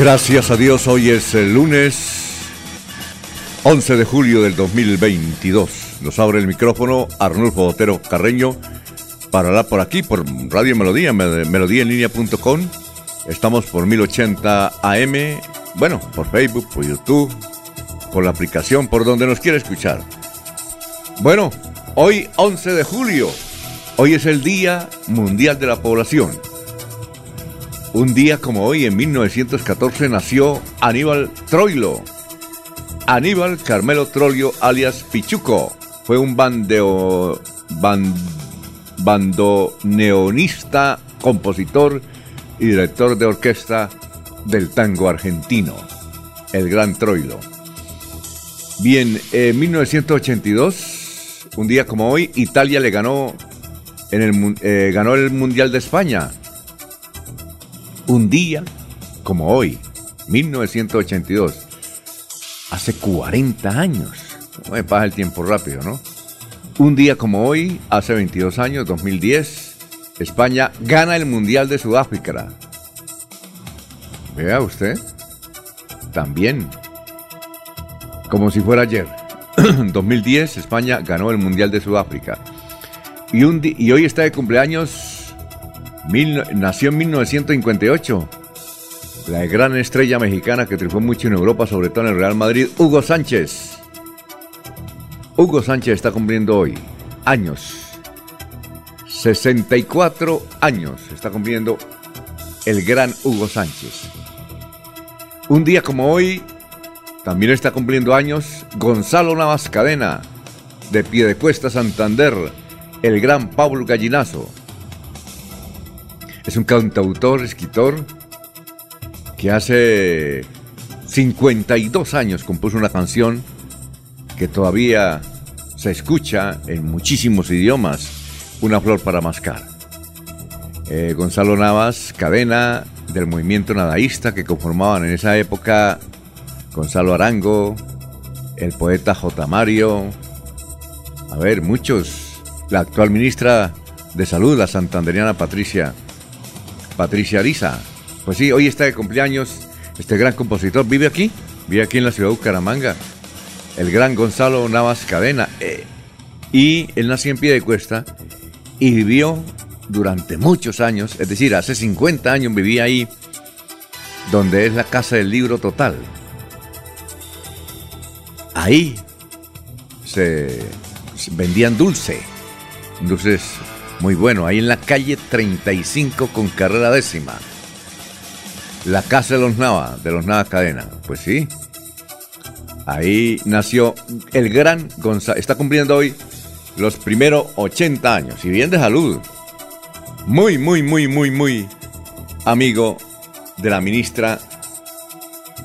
Gracias a Dios, hoy es el lunes 11 de julio del 2022. Nos abre el micrófono Arnulfo Otero Carreño para hablar por aquí, por Radio Melodía, melodíaenlínea.com. Estamos por 1080 AM, bueno, por Facebook, por YouTube, por la aplicación, por donde nos quiera escuchar. Bueno, hoy 11 de julio, hoy es el Día Mundial de la Población. Un día como hoy, en 1914, nació Aníbal Troilo. Aníbal Carmelo Troilo, alias Pichuco, fue un bandeo, bandoneonista, compositor y director de orquesta del tango argentino, el Gran Troilo. Bien, en 1982, un día como hoy, Italia le ganó, en el, eh, ganó el Mundial de España un día como hoy, 1982, hace 40 años. Me pasa el tiempo rápido, ¿no? Un día como hoy, hace 22 años, 2010, España gana el Mundial de Sudáfrica. Vea usted, también, como si fuera ayer. 2010, España ganó el Mundial de Sudáfrica. Y, y hoy está de cumpleaños nació en 1958. La gran estrella mexicana que triunfó mucho en Europa, sobre todo en el Real Madrid, Hugo Sánchez. Hugo Sánchez está cumpliendo hoy años. 64 años está cumpliendo el gran Hugo Sánchez. Un día como hoy, también está cumpliendo años Gonzalo Navas Cadena, de Piedecuesta Santander, el gran Pablo Gallinazo. Es un cantautor, escritor, que hace 52 años compuso una canción que todavía se escucha en muchísimos idiomas, Una flor para mascar. Eh, Gonzalo Navas, cadena del movimiento nadaísta que conformaban en esa época Gonzalo Arango, el poeta J. Mario, a ver, muchos, la actual ministra de Salud, la santanderiana Patricia Patricia Ariza. Pues sí, hoy está de cumpleaños este gran compositor. ¿Vive aquí? Vive aquí en la ciudad de Bucaramanga. El gran Gonzalo Navas Cadena. Eh, y él nació en pie de cuesta y vivió durante muchos años, es decir, hace 50 años vivía ahí, donde es la casa del libro total. Ahí se, vendían dulce, dulces muy bueno, ahí en la calle 35 con carrera décima. La casa de los Nava, de los Nava Cadena. Pues sí. Ahí nació el gran Gonzalo. Está cumpliendo hoy los primeros 80 años. Y bien de salud. Muy, muy, muy, muy, muy amigo de la ministra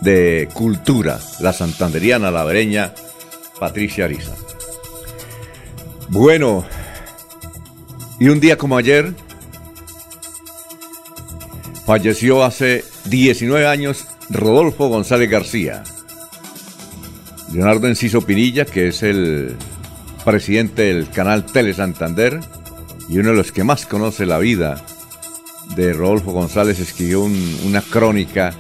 de Cultura, la santanderiana, la vereña, Patricia Ariza. Bueno, y un día como ayer, falleció hace 19 años Rodolfo González García. Leonardo Enciso Pinilla, que es el presidente del canal Tele Santander y uno de los que más conoce la vida de Rodolfo González, escribió una crónica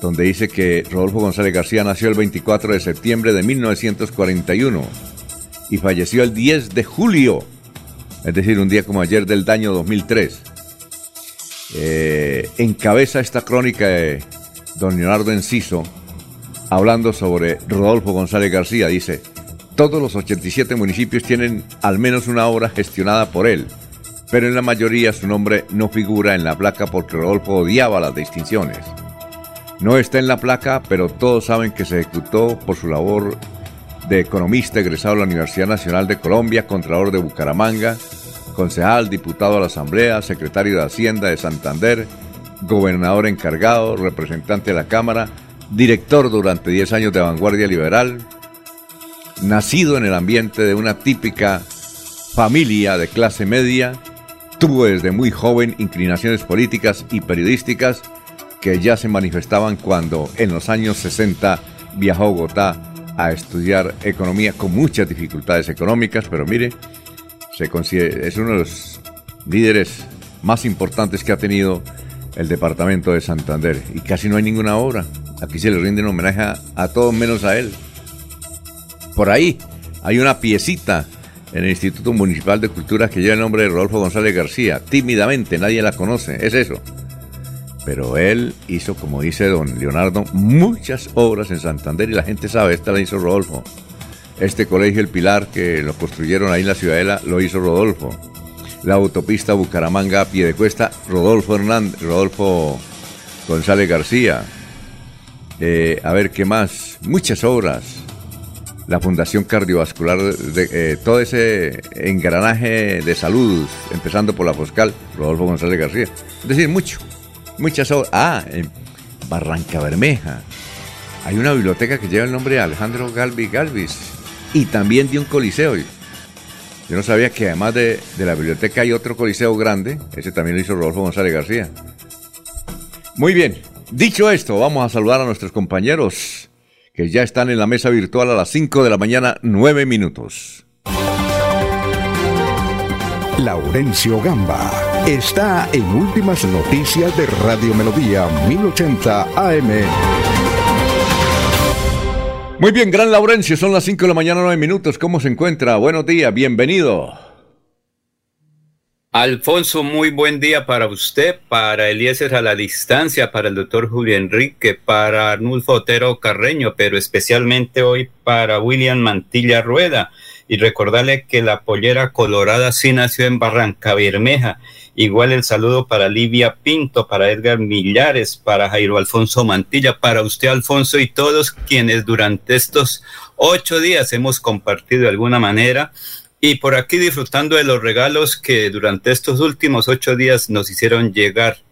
donde dice que Rodolfo González García nació el 24 de septiembre de 1941 y falleció el 10 de julio es decir, un día como ayer del año 2003. Eh, encabeza esta crónica de don Leonardo Enciso, hablando sobre Rodolfo González García, dice, Todos los 87 municipios tienen al menos una obra gestionada por él, pero en la mayoría su nombre no figura en la placa porque Rodolfo odiaba las distinciones. No está en la placa, pero todos saben que se ejecutó por su labor de economista egresado a la Universidad Nacional de Colombia, Contralor de Bucaramanga, concejal, diputado a la Asamblea, secretario de Hacienda de Santander, gobernador encargado, representante de la Cámara, director durante 10 años de Vanguardia Liberal, nacido en el ambiente de una típica familia de clase media, tuvo desde muy joven inclinaciones políticas y periodísticas que ya se manifestaban cuando en los años 60 viajó a Bogotá a estudiar economía con muchas dificultades económicas, pero mire, se es uno de los líderes más importantes que ha tenido el departamento de Santander y casi no hay ninguna obra. Aquí se le rinde un homenaje a, todos menos a él. Por ahí hay una piecita en el Instituto Municipal de Cultura que lleva el nombre de Rodolfo González García. Tímidamente, nadie la conoce, es eso. Pero él hizo, como dice don Leonardo, muchas obras en Santander y la gente sabe, esta la hizo Rodolfo. Este colegio El Pilar, que lo construyeron ahí en la Ciudadela, lo hizo Rodolfo. La autopista Bucaramanga a pie de cuesta, Rodolfo Hernández, Rodolfo González García. Eh, a ver, ¿qué más? Muchas obras. La Fundación Cardiovascular, de, eh, todo ese engranaje de salud, empezando por la Foscal, Rodolfo González García. Es decir, mucho, muchas obras. Ah, en Barranca Bermeja. Hay una biblioteca que lleva el nombre de Alejandro Galvi Galvis y también de un coliseo. Yo no sabía que además de, de la biblioteca hay otro coliseo grande. Ese también lo hizo Rodolfo González García. Muy bien, Dicho esto, vamos a saludar a nuestros compañeros que ya están en la mesa virtual a las 5 de la mañana, 9 minutos. Laurencio Gamba está en Últimas Noticias de Radio Melodía 1080 AM. Muy bien, gran Laurencio, son las 5 de la mañana, 9 minutos. ¿Cómo se encuentra? Buenos días, bienvenido. Alfonso, muy buen día para usted, para Eliezer a la distancia, para el doctor Julio Enrique, para Arnulfo Otero Carreño, pero especialmente hoy para William Mantilla Rueda. Y recordarle que la pollera colorada sí nació en Barranca Bermeja. Igual el saludo para Livia Pinto, para Edgar Millares, para Jairo Alfonso Mantilla, para usted Alfonso y todos quienes durante estos ocho días hemos compartido de alguna manera y por aquí disfrutando de los regalos que durante estos últimos ocho días nos hicieron llegar.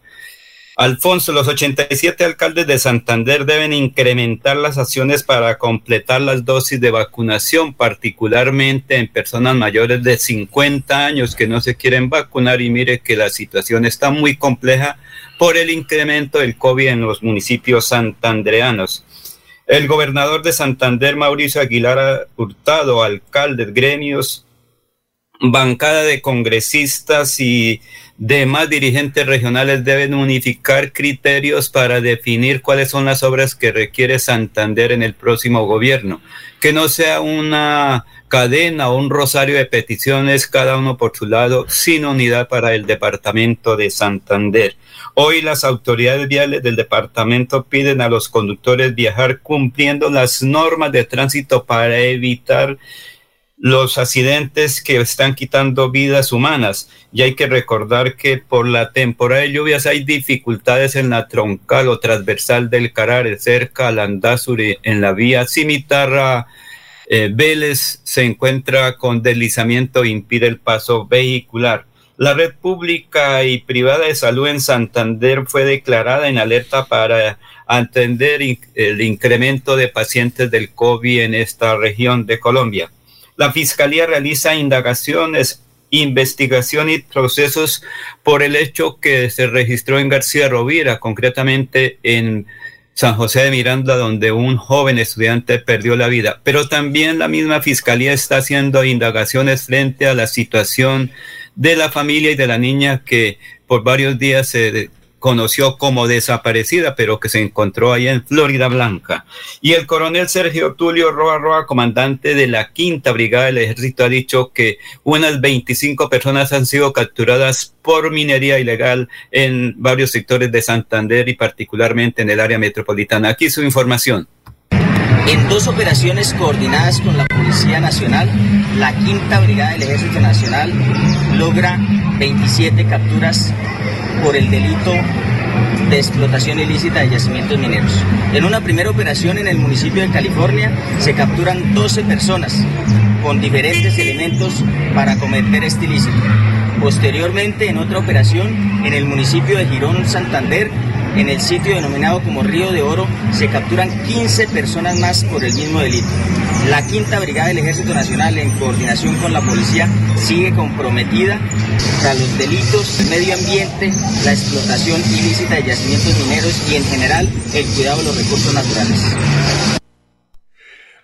Alfonso, los 87 alcaldes de Santander deben incrementar las acciones para completar las dosis de vacunación, particularmente en personas mayores de 50 años que no se quieren vacunar y mire que la situación está muy compleja por el incremento del COVID en los municipios santandreanos. El gobernador de Santander, Mauricio Aguilar Hurtado, alcaldes, gremios, bancada de congresistas y demás dirigentes regionales deben unificar criterios para definir cuáles son las obras que requiere Santander en el próximo gobierno. Que no sea una cadena o un rosario de peticiones, cada uno por su lado, sin unidad para el departamento de Santander. Hoy las autoridades viales del departamento piden a los conductores viajar cumpliendo las normas de tránsito para evitar los accidentes que están quitando vidas humanas. Y hay que recordar que por la temporada de lluvias hay dificultades en la troncal o transversal del Carare, cerca al Andazuri, en la vía Cimitarra. Eh, Vélez se encuentra con deslizamiento e impide el paso vehicular. La red pública y privada de salud en Santander fue declarada en alerta para atender el incremento de pacientes del COVID en esta región de Colombia. La Fiscalía realiza indagaciones, investigación y procesos por el hecho que se registró en García Rovira, concretamente en San José de Miranda, donde un joven estudiante perdió la vida. Pero también la misma Fiscalía está haciendo indagaciones frente a la situación de la familia y de la niña que por varios días se conoció como desaparecida, pero que se encontró ahí en Florida Blanca. Y el coronel Sergio Tulio Roa Roa, comandante de la quinta brigada del ejército, ha dicho que unas 25 personas han sido capturadas por minería ilegal en varios sectores de Santander y particularmente en el área metropolitana. Aquí su información. En dos operaciones coordinadas con la Policía Nacional, la Quinta Brigada del Ejército Nacional logra 27 capturas por el delito de explotación ilícita de yacimientos mineros. En una primera operación en el municipio de California se capturan 12 personas con diferentes elementos para cometer este ilícito. Posteriormente, en otra operación en el municipio de Girón, Santander, en el sitio denominado como Río de Oro se capturan 15 personas más por el mismo delito. La Quinta Brigada del Ejército Nacional, en coordinación con la policía, sigue comprometida a los delitos, medio ambiente, la explotación ilícita de yacimientos mineros y en general el cuidado de los recursos naturales.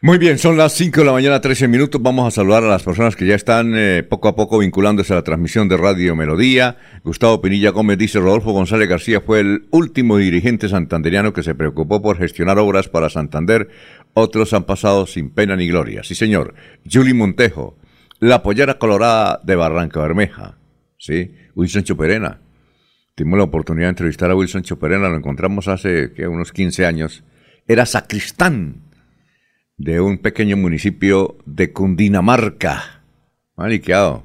Muy bien, son las 5 de la mañana, 13 minutos. Vamos a saludar a las personas que ya están eh, poco a poco vinculándose a la transmisión de Radio Melodía. Gustavo Pinilla Gómez dice, Rodolfo González García fue el último dirigente santanderiano que se preocupó por gestionar obras para Santander. Otros han pasado sin pena ni gloria. Sí, señor. Julie Montejo, la pollera colorada de Barranca Bermeja. Sí, Wilson Choperena. Tuvimos la oportunidad de entrevistar a Wilson Choperena, lo encontramos hace unos 15 años. Era sacristán de un pequeño municipio de Cundinamarca, maliqueado,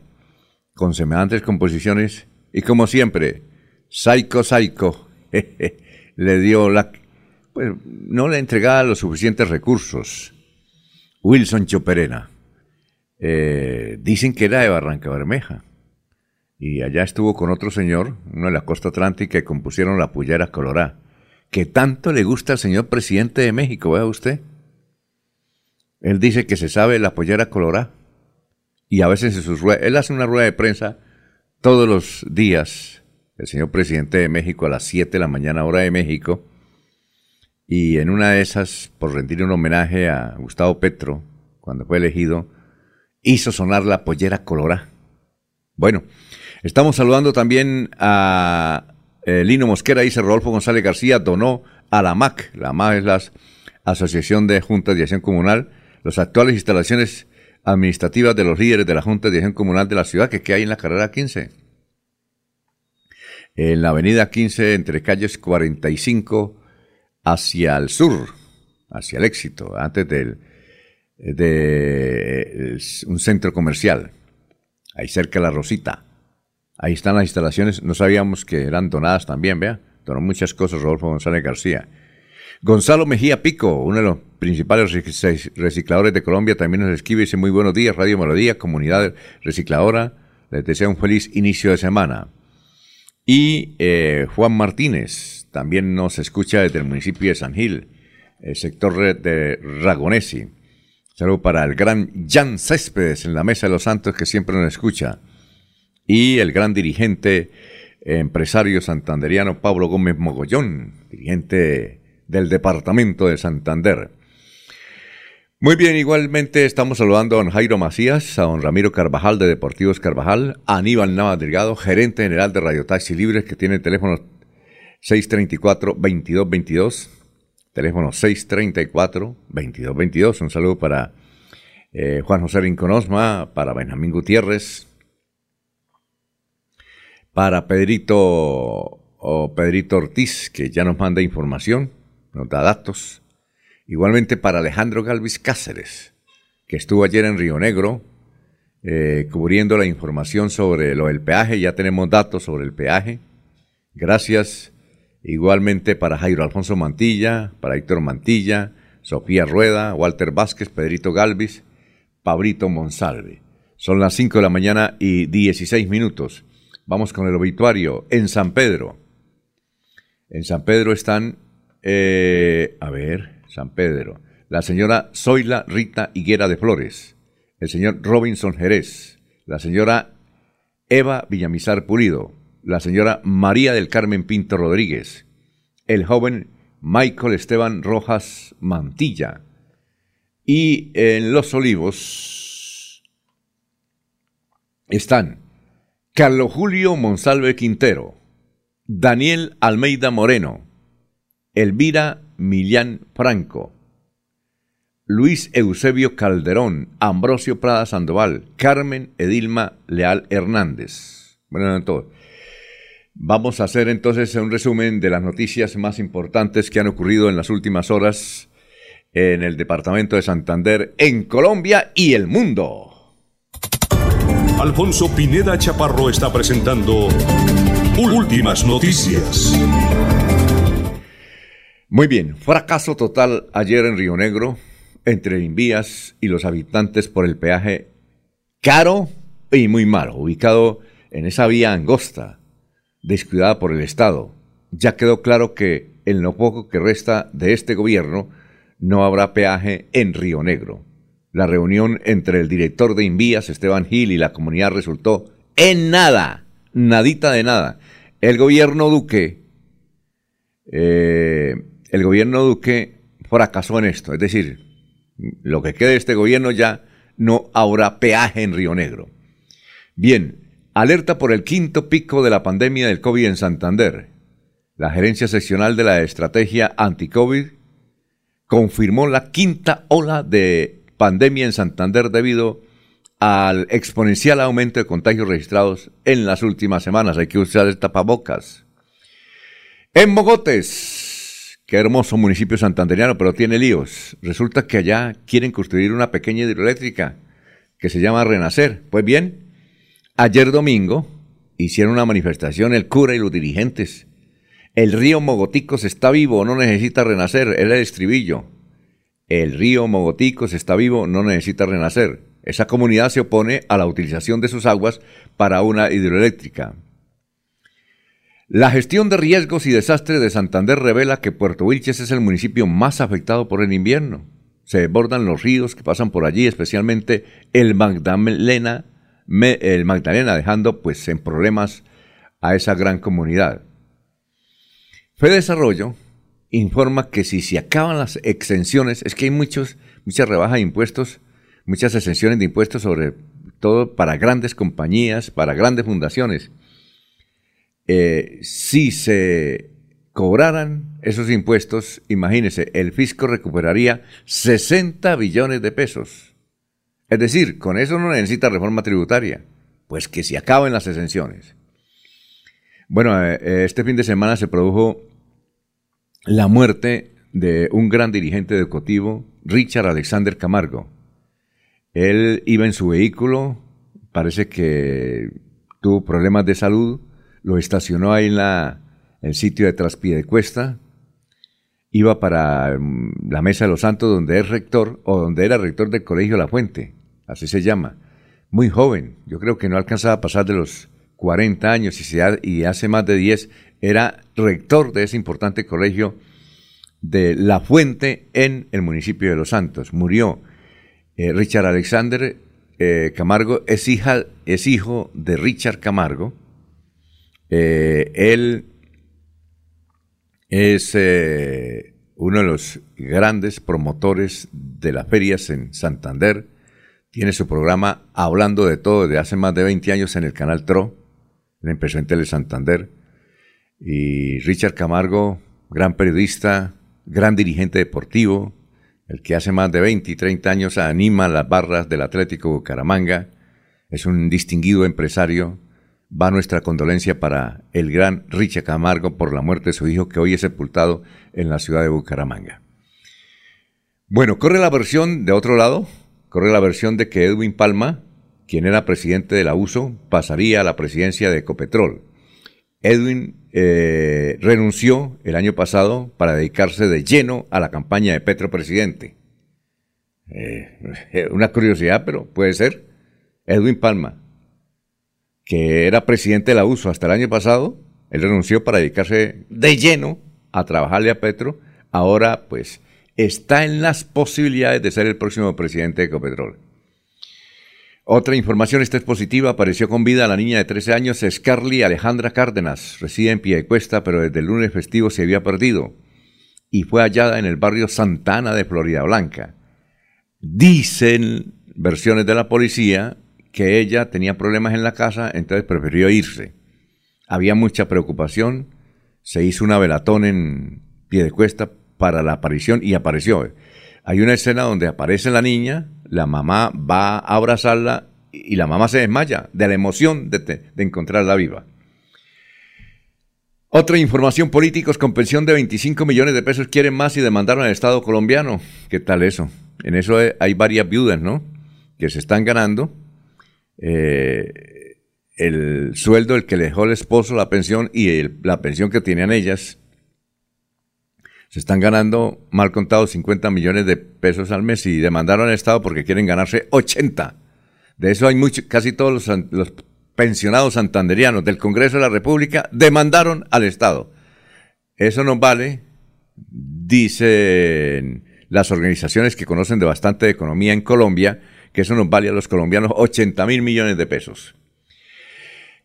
con semejantes composiciones y como siempre, Saiko Saiko le dio la... Pues no le entregaba los suficientes recursos. Wilson Choperena. Eh, dicen que era de Barranca Bermeja. Y allá estuvo con otro señor, uno de la costa atlántica, que compusieron la Puyera Colorá. Que tanto le gusta al señor presidente de México, vea usted. Él dice que se sabe la pollera colorá. Y a veces en sus él hace una rueda de prensa todos los días, el señor presidente de México a las 7 de la mañana hora de México. Y en una de esas, por rendir un homenaje a Gustavo Petro, cuando fue elegido, hizo sonar la pollera colorá. Bueno, estamos saludando también a eh, Lino Mosquera, dice Rodolfo González García, donó a la MAC. La MAC es la Asociación de Juntas de Acción Comunal las actuales instalaciones administrativas de los líderes de la Junta de Dirección Comunal de la ciudad que, hay en la carrera 15. En la avenida 15, entre calles 45 hacia el sur, hacia el éxito, antes del, de un centro comercial, ahí cerca de la Rosita. Ahí están las instalaciones, no sabíamos que eran donadas también, vea, donó muchas cosas Rodolfo González García. Gonzalo Mejía Pico, uno de los principales recicladores de Colombia, también nos escribe y dice muy buenos días, Radio Melodía, comunidad recicladora, les deseo un feliz inicio de semana. Y eh, Juan Martínez también nos escucha desde el municipio de San Gil, el sector de Ragonesi. Saludo para el gran Jan Céspedes en la Mesa de los Santos que siempre nos escucha. Y el gran dirigente empresario santanderiano Pablo Gómez Mogollón, dirigente del departamento de Santander. Muy bien, igualmente estamos saludando a don Jairo Macías, a don Ramiro Carvajal de Deportivos Carvajal, a Aníbal Nava Delgado, gerente general de Radio Taxi Libres, que tiene el teléfono 634-2222, teléfono 634-2222. Un saludo para eh, Juan José Rinconosma, para Benjamín Gutiérrez, para Pedrito, o Pedrito Ortiz, que ya nos manda información nos da datos. Igualmente para Alejandro Galvis Cáceres, que estuvo ayer en Río Negro eh, cubriendo la información sobre lo del peaje. Ya tenemos datos sobre el peaje. Gracias. Igualmente para Jairo Alfonso Mantilla, para Héctor Mantilla, Sofía Rueda, Walter Vázquez, Pedrito Galvis, Pabrito Monsalve. Son las 5 de la mañana y 16 minutos. Vamos con el obituario en San Pedro. En San Pedro están eh, a ver, San Pedro. La señora Zoila Rita Higuera de Flores. El señor Robinson Jerez. La señora Eva Villamizar Pulido. La señora María del Carmen Pinto Rodríguez. El joven Michael Esteban Rojas Mantilla. Y en Los Olivos están Carlos Julio Monsalve Quintero, Daniel Almeida Moreno, Elvira Millán Franco, Luis Eusebio Calderón, Ambrosio Prada Sandoval, Carmen Edilma Leal Hernández. Bueno, entonces, vamos a hacer entonces un resumen de las noticias más importantes que han ocurrido en las últimas horas en el departamento de Santander, en Colombia y el mundo. Alfonso Pineda Chaparro está presentando Últimas Noticias. Muy bien, fracaso total ayer en Río Negro entre Invías y los habitantes por el peaje caro y muy malo, ubicado en esa vía angosta, descuidada por el Estado. Ya quedó claro que en lo poco que resta de este gobierno no habrá peaje en Río Negro. La reunión entre el director de Invías, Esteban Gil, y la comunidad resultó en nada, nadita de nada. El gobierno Duque, eh, el gobierno Duque fracasó en esto, es decir, lo que quede de este gobierno ya no habrá peaje en Río Negro. Bien, alerta por el quinto pico de la pandemia del COVID en Santander. La gerencia seccional de la estrategia anti-COVID confirmó la quinta ola de pandemia en Santander debido al exponencial aumento de contagios registrados en las últimas semanas. Hay que usar el tapabocas. En Mogotes, qué hermoso municipio santanderiano, pero tiene líos. Resulta que allá quieren construir una pequeña hidroeléctrica que se llama Renacer. Pues bien, Ayer domingo hicieron una manifestación el cura y los dirigentes. El río Mogoticos está vivo, no necesita renacer, era el estribillo. El río Mogoticos está vivo, no necesita renacer. Esa comunidad se opone a la utilización de sus aguas para una hidroeléctrica. La gestión de riesgos y desastres de Santander revela que Puerto Wilches es el municipio más afectado por el invierno. Se desbordan los ríos que pasan por allí, especialmente el Magdalena, el Magdalena, dejando pues en problemas a esa gran comunidad. Fede Desarrollo informa que si se acaban las exenciones, es que hay muchos, muchas rebajas de impuestos, muchas exenciones de impuestos, sobre todo para grandes compañías, para grandes fundaciones. Eh, si se cobraran esos impuestos, imagínense, el fisco recuperaría 60 billones de pesos. Es decir, con eso no necesita reforma tributaria, pues que se acaben las exenciones. Bueno, eh, este fin de semana se produjo la muerte de un gran dirigente educativo, Richard Alexander Camargo. Él iba en su vehículo, parece que tuvo problemas de salud, lo estacionó ahí en la, el sitio de Traspié Cuesta, iba para mm, la Mesa de los Santos, donde es rector, o donde era rector del Colegio La Fuente así se llama, muy joven, yo creo que no alcanzaba a pasar de los 40 años y hace más de 10 era rector de ese importante colegio de La Fuente en el municipio de Los Santos. Murió eh, Richard Alexander eh, Camargo, es, hija, es hijo de Richard Camargo. Eh, él es uno de los grandes promotores de las ferias en Santander tiene su programa Hablando de todo desde hace más de 20 años en el canal TRO, la empresa en Tele Santander. Y Richard Camargo, gran periodista, gran dirigente deportivo, el que hace más de 20 y 30 años anima las barras del Atlético Bucaramanga, es un distinguido empresario. Va nuestra condolencia para el gran Richard Camargo por la muerte de su hijo que hoy es sepultado en la ciudad de Bucaramanga. Bueno, corre la versión de otro lado, corre la versión de que Edwin Palma, quien era presidente de la USO, pasaría a la presidencia de Ecopetrol. Edwin eh, renunció el año pasado para dedicarse de lleno a la campaña de Petro Presidente. Eh, una curiosidad, pero puede ser. Edwin Palma, que era presidente de la USO hasta el año pasado, él renunció para dedicarse de lleno a trabajarle a Petro. Ahora, pues, está en las posibilidades de ser el próximo presidente de Ecopetrol. Otra información, esta es positiva, apareció con vida la niña de 13 años, Scarly Alejandra Cárdenas, reside en Piedecuesta, pero desde el lunes festivo se había perdido y fue hallada en el barrio Santana de Florida Blanca. Dicen versiones de la policía que ella tenía problemas en la casa, entonces prefirió irse. Había mucha preocupación, se hizo una velatón en Piedecuesta para la aparición y apareció. Hay una escena donde aparece la niña, la mamá va a abrazarla y la mamá se desmaya de la emoción de, encontrarla viva. Otra información, políticos con pensión de 25 millones de pesos quieren más y demandaron al Estado colombiano. ¿Qué tal eso? En eso hay varias viudas, ¿no? Que se están ganando eh, el sueldo, el que le dejó el esposo, la pensión y la pensión que tenían ellas. Se están ganando, mal contado, 50 millones de pesos al mes y demandaron al Estado porque quieren ganarse 80. De eso hay mucho, casi todos los, los pensionados santanderianos del Congreso de la República demandaron al Estado. Eso no vale, dicen las organizaciones que conocen de bastante economía en Colombia, que eso nos vale a los colombianos 80 mil millones de pesos.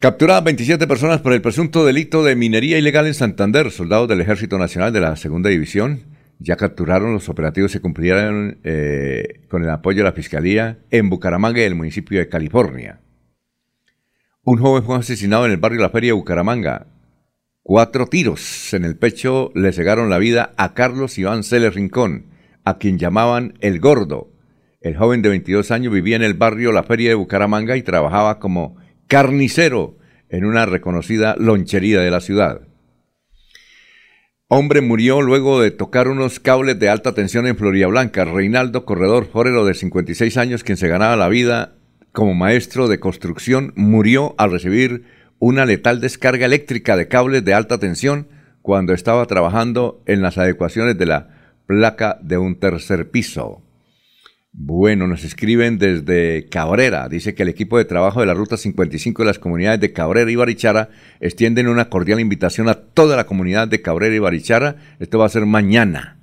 Capturadas 27 personas por el presunto delito de minería ilegal en Santander. Soldados del Ejército Nacional de la Segunda División ya capturaron. Los operativos se cumplieron eh, con el apoyo de la Fiscalía en Bucaramanga y el municipio de California. Un joven fue asesinado en el barrio La Feria de Bucaramanga. Cuatro tiros en el pecho le cegaron la vida a Carlos Iván Celes Rincón, a quien llamaban El Gordo. El joven de 22 años vivía en el barrio La Feria de Bucaramanga y trabajaba como carnicero en una reconocida lonchería de la ciudad. Hombre murió luego de tocar unos cables de alta tensión en Florida Blanca. Reinaldo Corredor Forero, de 56 años, quien se ganaba la vida como maestro de construcción, murió al recibir una letal descarga eléctrica de cables de alta tensión cuando estaba trabajando en las adecuaciones de la placa de un tercer piso. Bueno, nos escriben desde Cabrera. Dice que el equipo de trabajo de la Ruta 55 de las comunidades de Cabrera y Barichara extienden una cordial invitación a toda la comunidad de Cabrera y Barichara. Esto va a ser mañana.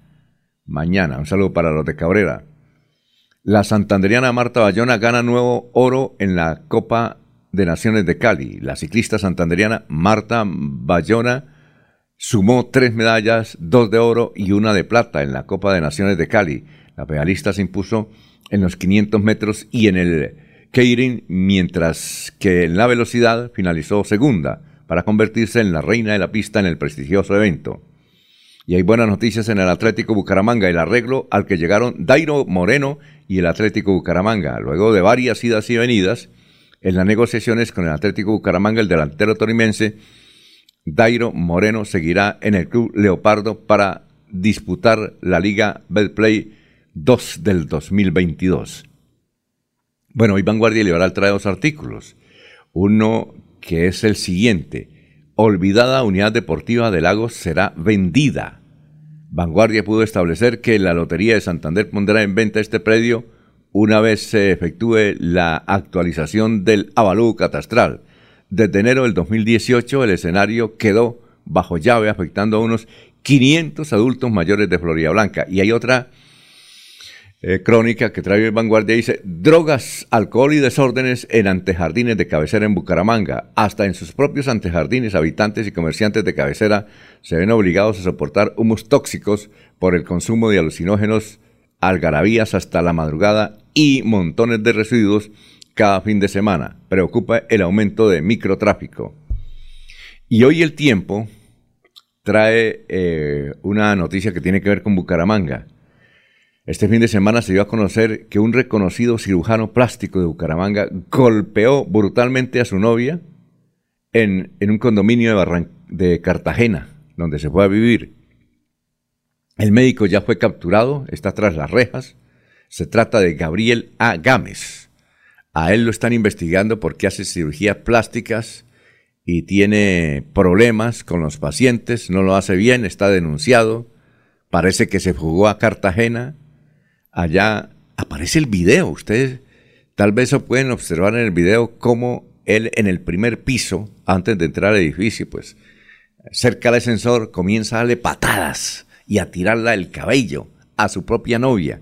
Mañana. Un saludo para los de Cabrera. La santanderiana Marta Bayona gana nuevo oro en la Copa de Naciones de Cali. La ciclista santanderiana Marta Bayona sumó tres medallas, dos de oro y una de plata en la Copa de Naciones de Cali. La pedalista se impuso en los 500 metros y en el Keirin, mientras que en la velocidad finalizó segunda para convertirse en la reina de la pista en el prestigioso evento. Y hay buenas noticias en el Atlético Bucaramanga, el arreglo al que llegaron Dairo Moreno y el Atlético Bucaramanga. Luego de varias idas y venidas en las negociaciones con el Atlético Bucaramanga, el delantero torimense Dairo Moreno seguirá en el club Leopardo para disputar la Liga Betplay 2 del 2022. Bueno, hoy Vanguardia Liberal trae dos artículos. Uno que es el siguiente olvidada unidad deportiva de Lagos será vendida. Vanguardia pudo establecer que la Lotería de Santander pondrá en venta este predio una vez se efectúe la actualización del avalúo catastral. Desde enero del 2018 el escenario quedó bajo llave afectando a unos 500 adultos mayores de Florida Blanca. Y hay otra eh, crónica que trae Vanguardia dice, drogas, alcohol y desórdenes en antejardines de cabecera en Bucaramanga. Hasta en sus propios antejardines, habitantes y comerciantes de cabecera se ven obligados a soportar humos tóxicos por el consumo de alucinógenos, algarabías hasta la madrugada y montones de residuos cada fin de semana. Preocupa el aumento de microtráfico. Y hoy el tiempo trae eh, una noticia que tiene que ver con Bucaramanga. Este fin de semana se dio a conocer que un reconocido cirujano plástico de Bucaramanga golpeó brutalmente a su novia en, un condominio de, de Cartagena, donde se fue a vivir. El médico ya fue capturado, está tras las rejas. Se trata de Gabriel A. Gámez. A él lo están investigando porque hace cirugías plásticas y tiene problemas con los pacientes, no lo hace bien, está denunciado. Parece que se fugó a Cartagena allá aparece el video. Ustedes tal vez lo pueden observar en el video cómo él en el primer piso, antes de entrar al edificio, pues cerca del ascensor comienza a darle patadas y a tirarla el cabello a su propia novia.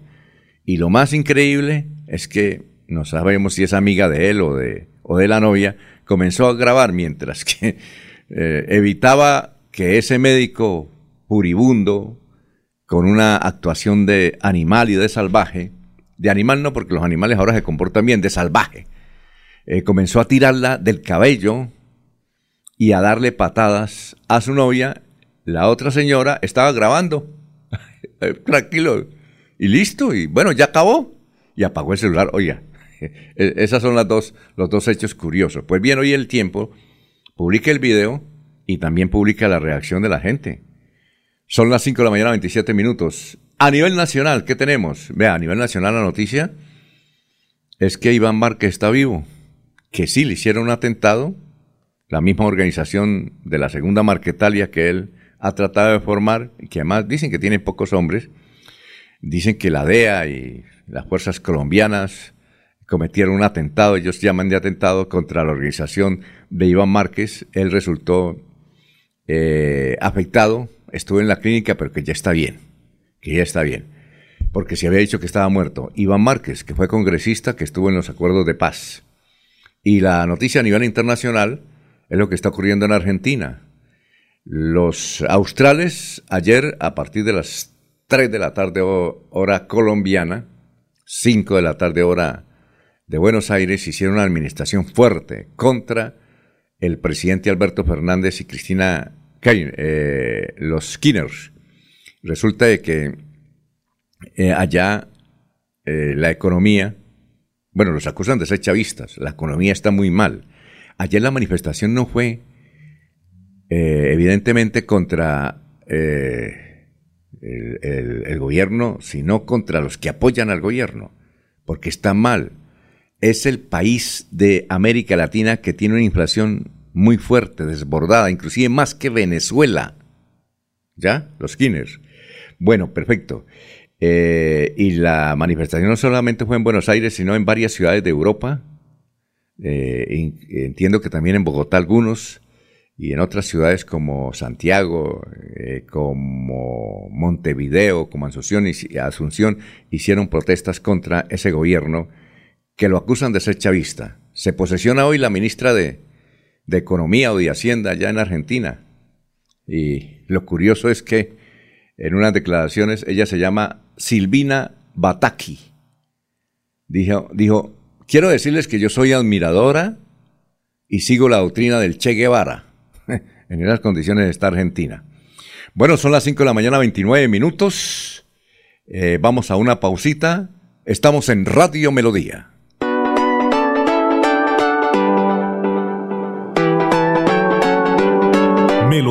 Y lo más increíble es que no sabemos si es amiga de él o de, o de la novia, comenzó a grabar mientras que eh, evitaba que ese médico furibundo, con una actuación de animal y de salvaje, de animal no porque los animales ahora se comportan bien, de salvaje, eh, comenzó a tirarla del cabello y a darle patadas a su novia. La otra señora estaba grabando, tranquilo, y listo, y bueno, ya acabó, y apagó el celular. Oiga, esas son las dos, los dos hechos curiosos. Pues bien, hoy el tiempo publica el video y también publica la reacción de la gente. Son las 5 de la mañana, 27 minutos. A nivel nacional, ¿qué tenemos? Vea, a nivel nacional la noticia es que Iván Márquez está vivo, que sí le hicieron un atentado, la misma organización de la segunda Marquetalia que él ha tratado de formar, que además dicen que tiene pocos hombres, dicen que la DEA y las fuerzas colombianas cometieron un atentado, ellos llaman de atentado contra la organización de Iván Márquez, él resultó eh, afectado, estuvo en la clínica, pero que ya está bien, que ya está bien, porque se había dicho que estaba muerto. Iván Márquez, que fue congresista, que estuvo en los acuerdos de paz. Y la noticia a nivel internacional es lo que está ocurriendo en Argentina. Los australes ayer a partir de las 3 de la tarde hora colombiana, 5 de la tarde hora de Buenos Aires, hicieron una administración fuerte contra el presidente Alberto Fernández y Cristina eh, los Skinners. Resulta de que eh, allá eh, la economía, bueno, los acusan de ser chavistas, la economía está muy mal. Ayer la manifestación no fue evidentemente contra el, gobierno, sino contra los que apoyan al gobierno, porque está mal. Es el país de América Latina que tiene una inflación muy fuerte, desbordada, inclusive más que Venezuela. ¿Ya? Los Skinners. Bueno, perfecto. Eh, y la manifestación no solamente fue en Buenos Aires, sino en varias ciudades de Europa. entiendo que también en Bogotá algunos y en otras ciudades como Santiago, eh, como Montevideo, como Asunción, Asunción, hicieron protestas contra ese gobierno que lo acusan de ser chavista. Se posesiona hoy la ministra de, de Economía o de Hacienda allá en Argentina. Y lo curioso es que en unas declaraciones ella se llama Silvina Bataki. Dijo, dijo, quiero decirles que yo soy admiradora y sigo la doctrina del Che Guevara en esas condiciones está Argentina. Bueno, son las 5 de la mañana, 29 minutos. Eh, vamos a una pausita. Estamos en Radio Melodía.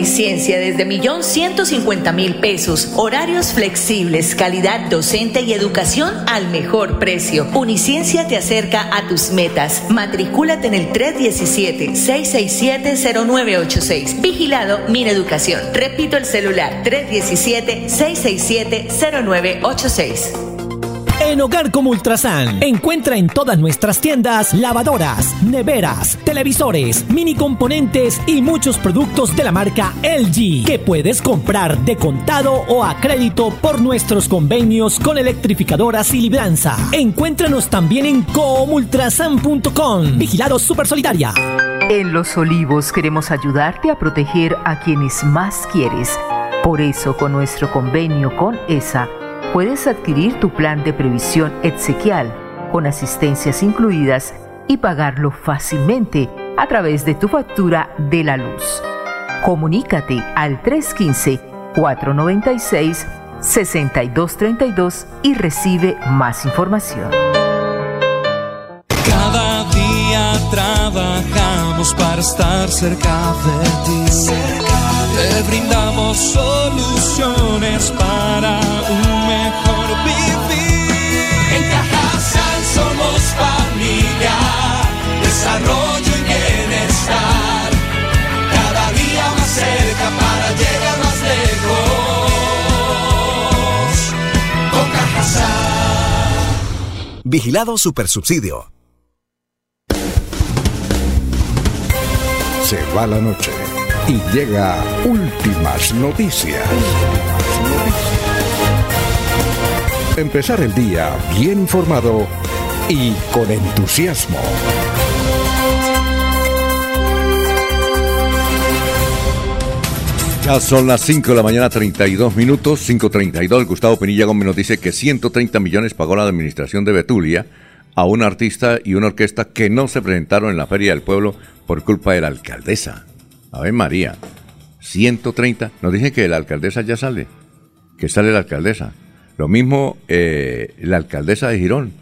Uniciencia desde millón ciento cincuenta mil pesos. Horarios flexibles, calidad docente y educación al mejor precio. Uniciencia te acerca a tus metas. Matricúlate en el 317-667-0986. Vigilado Mineducación. Repito el celular 317-667-0986. En Hogar como Ultrasan, encuentra en todas nuestras tiendas lavadoras, neveras, televisores, mini componentes y muchos productos de la marca LG que puedes comprar de contado o a crédito por nuestros convenios con electrificadoras y libranza. Encuéntranos también en comultrasan.com. Vigilado Super Solidaria. En Los Olivos queremos ayudarte a proteger a quienes más quieres. Por eso, con nuestro convenio con ESA, puedes adquirir tu plan de previsión exequial con asistencias incluidas y pagarlo fácilmente a través de tu factura de la luz. Comunícate al 315-496-6232 y recibe más información. Cada día trabajamos para estar cerca de ti. Te brindamos soluciones para un En Cajasal somos familia, desarrollo y bienestar. Cada día más cerca para llegar más lejos. Con Cajasal. Vigilado Supersubsidio. Se va la noche y llega últimas noticias. Empezar el día bien informado y con entusiasmo. Ya son las 5 de la mañana, 32 minutos, 5.32. Gustavo Penilla Gómez nos dice que 130 millones pagó la administración de Betulia a un artista y una orquesta que no se presentaron en la Feria del Pueblo por culpa de la alcaldesa. A ver, María, 130. Nos dicen que la alcaldesa ya sale, que sale la alcaldesa. Lo mismo eh, la alcaldesa de Girón,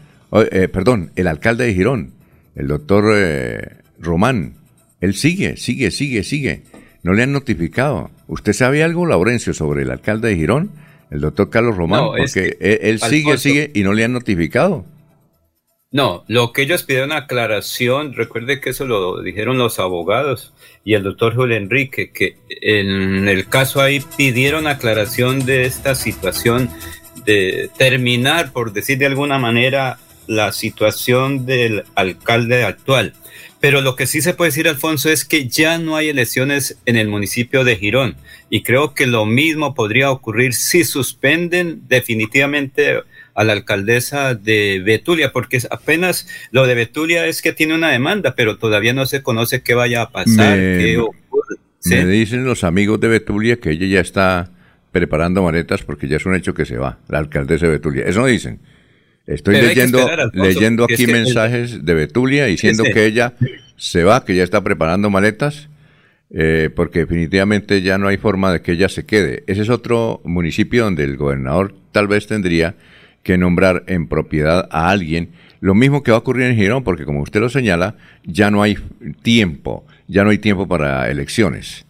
eh, perdón, el alcalde de Girón, el doctor eh, Román. Él sigue, sigue, sigue, sigue. No le han notificado. ¿Usted sabe algo, Laurencio, sobre el alcalde de Girón, el doctor Carlos Román? Porque él, sigue, sigue y no le han notificado. No, lo que ellos pidieron aclaración, recuerde que eso lo dijeron los abogados y el doctor Julio Enrique, que en el caso ahí pidieron aclaración de esta situación de terminar, por decir de alguna manera, la situación del alcalde actual. Pero lo que sí se puede decir, Alfonso, es que ya no hay elecciones en el municipio de Girón. Y creo que lo mismo podría ocurrir si suspenden definitivamente a la alcaldesa de Betulia, porque apenas lo de Betulia es que tiene una demanda, pero todavía no se conoce qué vaya a pasar, me, qué ocurre. Me dicen los amigos de Betulia que ella ya está preparando maletas porque ya es un hecho que se va, la alcaldesa de Betulia. Eso no dicen. Estoy leyendo, leyendo aquí mensajes de Betulia diciendo que ella se va, que ya está preparando maletas, eh, porque definitivamente ya no hay forma de que ella se quede. Ese es otro municipio donde el gobernador tal vez tendría que nombrar en propiedad a alguien. Lo mismo que va a ocurrir en Girón, porque como usted lo señala, ya no hay tiempo, ya no hay tiempo para elecciones.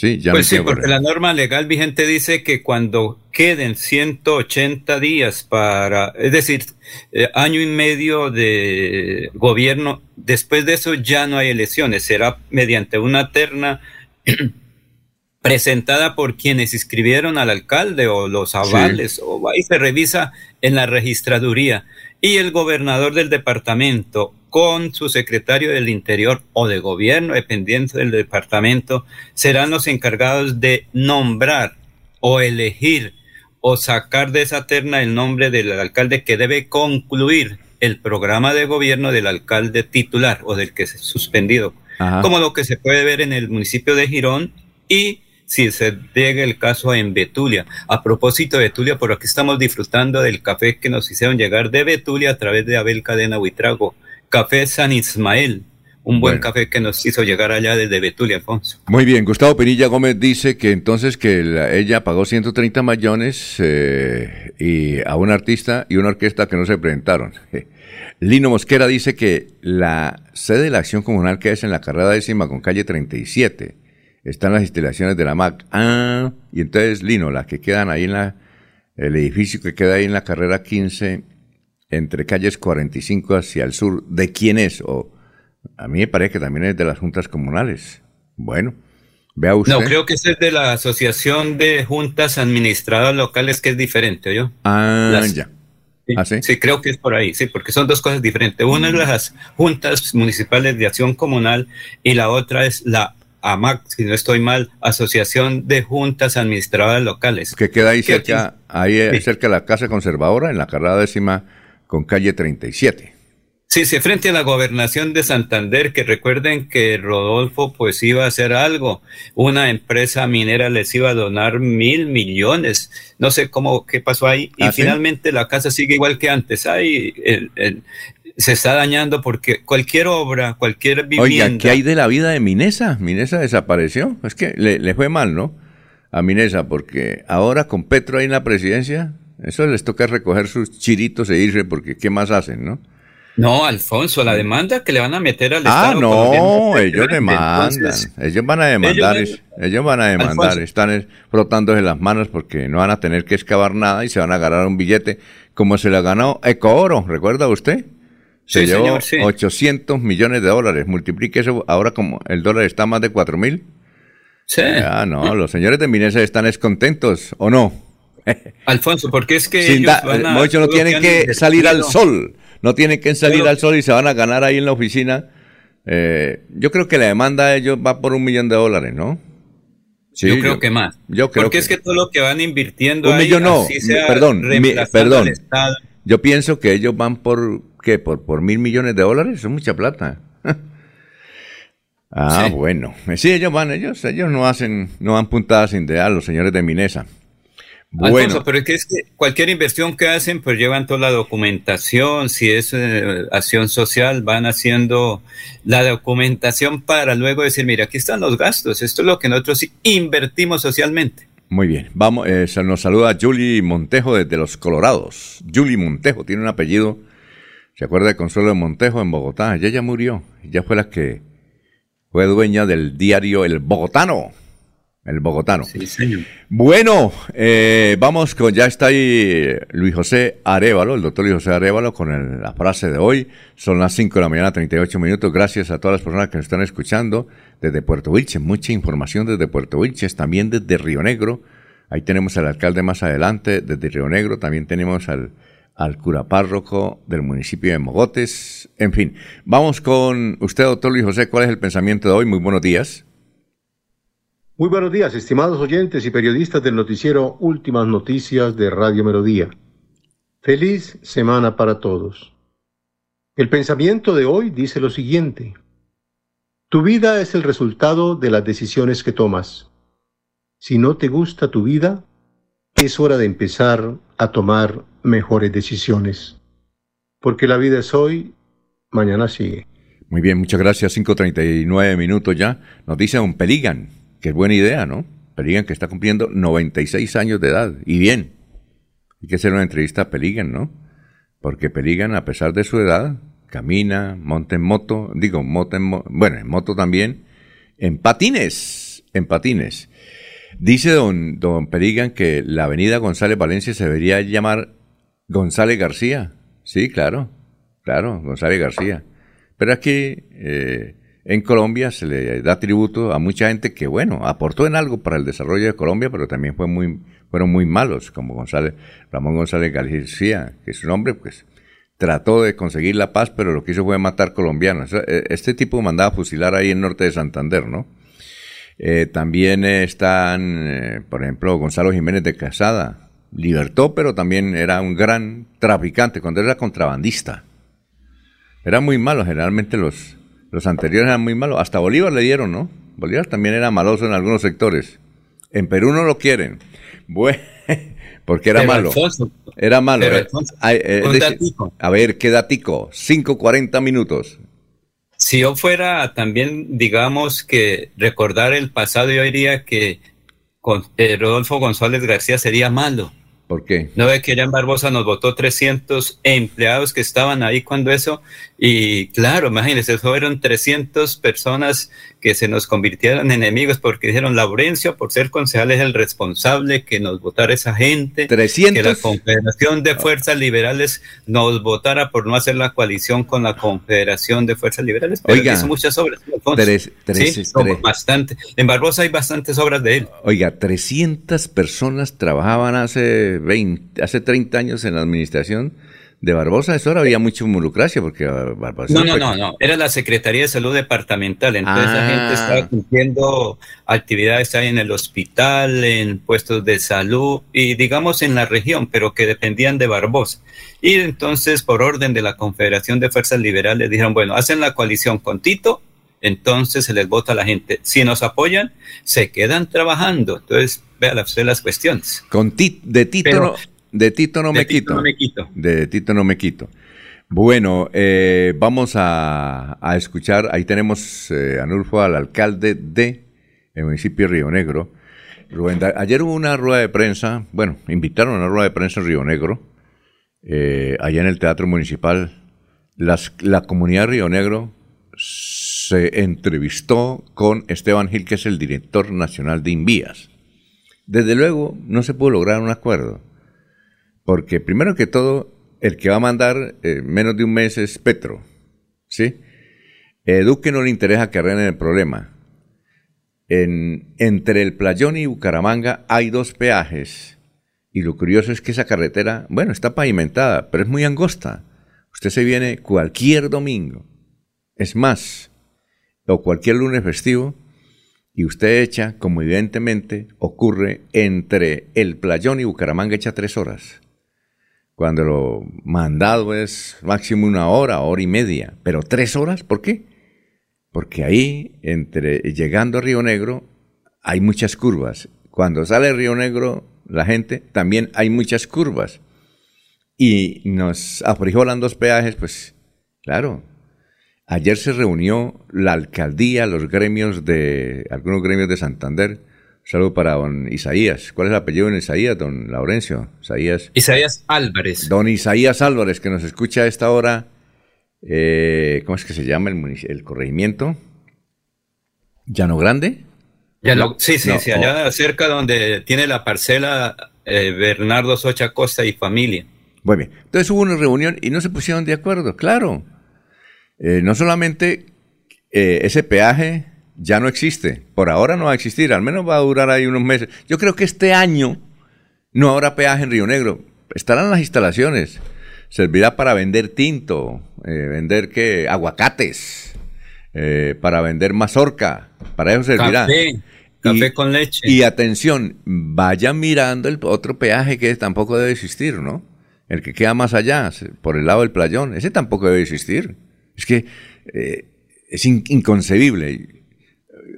Sí, ya pues sí, porque la norma legal vigente dice que cuando queden 180 días para, es decir, eh, año y medio de gobierno, después de eso ya no hay elecciones, será mediante una terna presentada por quienes inscribieron al alcalde o los avales, o ahí se revisa en la registraduría. Y el gobernador del departamento con su secretario del Interior o de gobierno, dependiente del departamento, serán los encargados de nombrar o elegir o sacar de esa terna el nombre del alcalde que debe concluir el programa de gobierno del alcalde titular o del que se suspendido, como lo que se puede ver en el municipio de Girón y si se llega el caso en Betulia. A propósito de Betulia, por aquí estamos disfrutando del café que nos hicieron llegar de Betulia a través de Abel Cadena Huitrago Café San Ismael, un buen café que nos hizo llegar allá desde Betulia, Alfonso. Muy bien, Gustavo Penilla Gómez dice que entonces que ella pagó 130 millones eh, y a un artista y una orquesta que no se presentaron. Lino Mosquera dice que la sede de la acción comunal que es en la carrera décima con calle 37 están las instalaciones de la MAC. Ah, y entonces Lino, las que quedan ahí en la, el edificio que queda ahí en la carrera 15 entre calles 45 hacia el sur, ¿de quién es? O a mí me parece que también es de las juntas comunales. Bueno, vea usted. No, creo que es de la Asociación de Juntas Administradas Locales, que es diferente, ¿yo? Ah, ya. ¿Ah, sí? sí? creo que es por ahí, sí, porque son dos cosas diferentes. Una es las juntas municipales de acción comunal y la otra es la AMAC, si no estoy mal, Asociación de Juntas Administradas Locales. Que queda ahí cerca, ahí cerca de la Casa Conservadora, en la carrera décima con calle 37. Sí, se frente a la gobernación de Santander, que recuerden que Rodolfo pues iba a hacer algo. Una empresa minera les iba a donar mil millones. No sé cómo, qué pasó ahí. y ¿Ah, finalmente la casa sigue igual que antes. Ahí se está dañando porque cualquier obra, cualquier vivienda. Oiga, ¿qué hay de la vida de Minesa? Minesa desapareció. Es que le, le fue mal, ¿no? A Minesa, porque ahora con Petro ahí en la presidencia, eso les toca recoger sus chiritos e irse porque ¿qué más hacen, no? No, Alfonso, la demanda que le van a meter al ah, Estado. Ah, no, ellos demandan. ellos van a demandar. Ellos, van a demandar. Están frotándose las manos porque no van a tener que excavar nada y se van a ganar un billete como se le ganó Ecooro, ¿recuerda usted? Se llevó 800 millones de dólares. Multiplique eso ahora como el dólar está más de 4 mil. Sí. Ah, no, los señores de Minesa están descontentos, ¿o no? Alfonso, porque es que ellos no tienen que, salir al sol, no tienen que salir al sol y se van a ganar ahí en la oficina. Eh, yo creo que la demanda de ellos va por un millón de dólares, ¿no? yo creo que más. Yo creo porque es que todo lo que van invirtiendo un millón no, perdón, perdón. Yo pienso que ellos van por qué, por por mil millones de dólares, es mucha plata. Ah, bueno. Sí, ellos van, ellos, ellos no hacen, no dan puntadas sin dejar los señores de Minesa. Bueno. pero es que, es que cualquier inversión que hacen, pues llevan toda la documentación, si es eh, acción social, van haciendo la documentación para luego decir, mira, aquí están los gastos, esto es lo que nosotros invertimos socialmente. Muy bien, vamos, eh, nos saluda Julie Montejo desde Los Colorados. Julie Montejo tiene un apellido, ¿se acuerda de Consuelo de Montejo en Bogotá? Ella ya murió, ya fue la que fue dueña del diario El Bogotano. El bogotano. Sí, señor. Bueno, eh, vamos con, ya está ahí Luis José Arevalo, el doctor Luis José Arevalo, con la frase de hoy. Son las 5 de la mañana, 38 minutos. Gracias a todas las personas que nos están escuchando desde Puerto Wilches. Mucha información desde Puerto Wilches, también desde Río Negro. Ahí tenemos al alcalde más adelante, desde Río Negro. También tenemos al, al cura párroco del municipio de Mogotes. En fin, vamos con usted, doctor Luis José. ¿Cuál es el pensamiento de hoy? Muy buenos días. Muy buenos días, estimados oyentes y periodistas del noticiero Últimas Noticias de Radio Melodía. Feliz semana para todos. El pensamiento de hoy dice lo siguiente. Tu vida es el resultado de las decisiones que tomas. Si no te gusta tu vida, es hora de empezar a tomar mejores decisiones. Porque la vida es hoy, mañana sigue. Muy bien, muchas gracias. 5.39 minutos ya. Nos dice un Peligan. Qué buena idea, ¿no? Peligan que está cumpliendo 96 años de edad. Y bien. Hay que hacer una entrevista a Peligan, ¿no? Porque Peligan, a pesar de su edad, camina, monta en moto, digo, moto en bueno, en moto también, en patines, en patines. Dice don, don Peligan que la avenida González Valencia se debería llamar González García. Sí, claro, claro, González García. Pero aquí eh, en Colombia se le da tributo a mucha gente que, bueno, aportó en algo para el desarrollo de Colombia, pero también fueron muy malos, como González, Ramón González García, que su nombre, pues, trató de conseguir la paz, pero lo que hizo fue matar colombianos. E, este tipo mandaba a fusilar ahí en norte de Santander, ¿no? Eh, también están, eh, por ejemplo, Gonzalo Jiménez de Casada, libertó, pero también era un gran traficante, cuando era contrabandista. Era muy malo, generalmente los, los anteriores eran muy malos. Hasta Bolívar le dieron, ¿no? Bolívar también era maloso en algunos sectores. En Perú no lo quieren. Bueno, porque era malo. era malo. Eh, a ver, qué datico. 5.40 minutos. Si yo fuera también, digamos que recordar el pasado, yo diría que con, eh, Rodolfo González García sería malo. ¿Por qué? No ve que ya en Barbosa nos votó 300 empleados que estaban ahí cuando eso, y claro, imagínense, fueron 300 personas que se nos convirtieron en enemigos porque dijeron, Laurencio, por ser concejal, es el responsable que nos votara esa gente. 300. Que la Confederación de Fuerzas Liberales nos votara por no hacer la coalición con la Confederación de Fuerzas Liberales. Oiga, hizo muchas obras. Tres, tres, sí, bastante. En Barbosa hay bastantes obras de él. Oiga, 300 personas trabajaban hace 20, hace 30 años en la administración de Barbosa, eso ahora había mucha burocracia porque Barbosa... No, no, no, no, era la Secretaría de Salud Departamental, entonces la gente ah. estaba cumpliendo actividades ahí en el hospital, en puestos de salud y digamos en la región, pero que dependían de Barbosa. Y entonces por orden de la Confederación de Fuerzas Liberales dijeron, bueno, hacen la coalición con Tito, entonces se les vota a la gente. Si nos apoyan, se quedan trabajando. Entonces, vea usted las cuestiones. Con de Tito no de Tito no, me, quito. De Tito no me quito. Bueno, eh, vamos a, escuchar, ahí tenemos eh, Anulfo al alcalde de el municipio de Río Negro. ayer hubo una rueda de prensa, bueno, invitaron a una rueda de prensa en Río Negro, eh, allá en el Teatro Municipal. la comunidad de Río Negro se entrevistó con Esteban Gil, que es el director nacional de Invías. Desde luego, no se pudo lograr un acuerdo. Porque primero que todo, el que va a mandar eh, menos de un mes es Petro. ¿Sí? Duque no le interesa que arreglen el problema. En, entre el Playón y Bucaramanga hay dos peajes. Y lo curioso es que esa carretera, bueno, está pavimentada, pero es muy angosta. Usted se viene cualquier domingo. Es más, o cualquier lunes festivo, y usted echa, como evidentemente ocurre entre el Playón y Bucaramanga, echa tres horas cuando lo mandado es máximo una hora, hora y media, pero tres horas, ¿por qué? porque ahí, entre llegando a Río Negro, hay muchas curvas. Cuando sale Río Negro, la gente, también hay muchas curvas. Y nos afrijolan dos peajes, pues claro. Ayer se reunió la alcaldía, los gremios de, algunos gremios de Santander. Saludo para don Isaías. ¿Cuál es el apellido de Isaías, don Laurencio? Isaías. Isaías Álvarez. Don Isaías Álvarez, que nos escucha a esta hora. Eh, ¿Cómo es que se llama el, el corregimiento? ¿Llano Grande? sí, sí, sí, allá cerca donde tiene la parcela eh, Bernardo Socha Costa y familia. Muy bien. Entonces hubo una reunión y no se pusieron de acuerdo, claro. Eh, no solamente ese peaje ya no existe, por ahora no va a existir, al menos va a durar ahí unos meses. Yo creo que este año no habrá peaje en Río Negro, estarán las instalaciones, servirá para vender tinto, vender que aguacates, para vender mazorca, para eso servirá. Café con leche. Y atención, vayan mirando el otro peaje que tampoco debe existir, ¿no? El que queda más allá, por el lado del playón, ese tampoco debe existir. Es que eh, es inconcebible.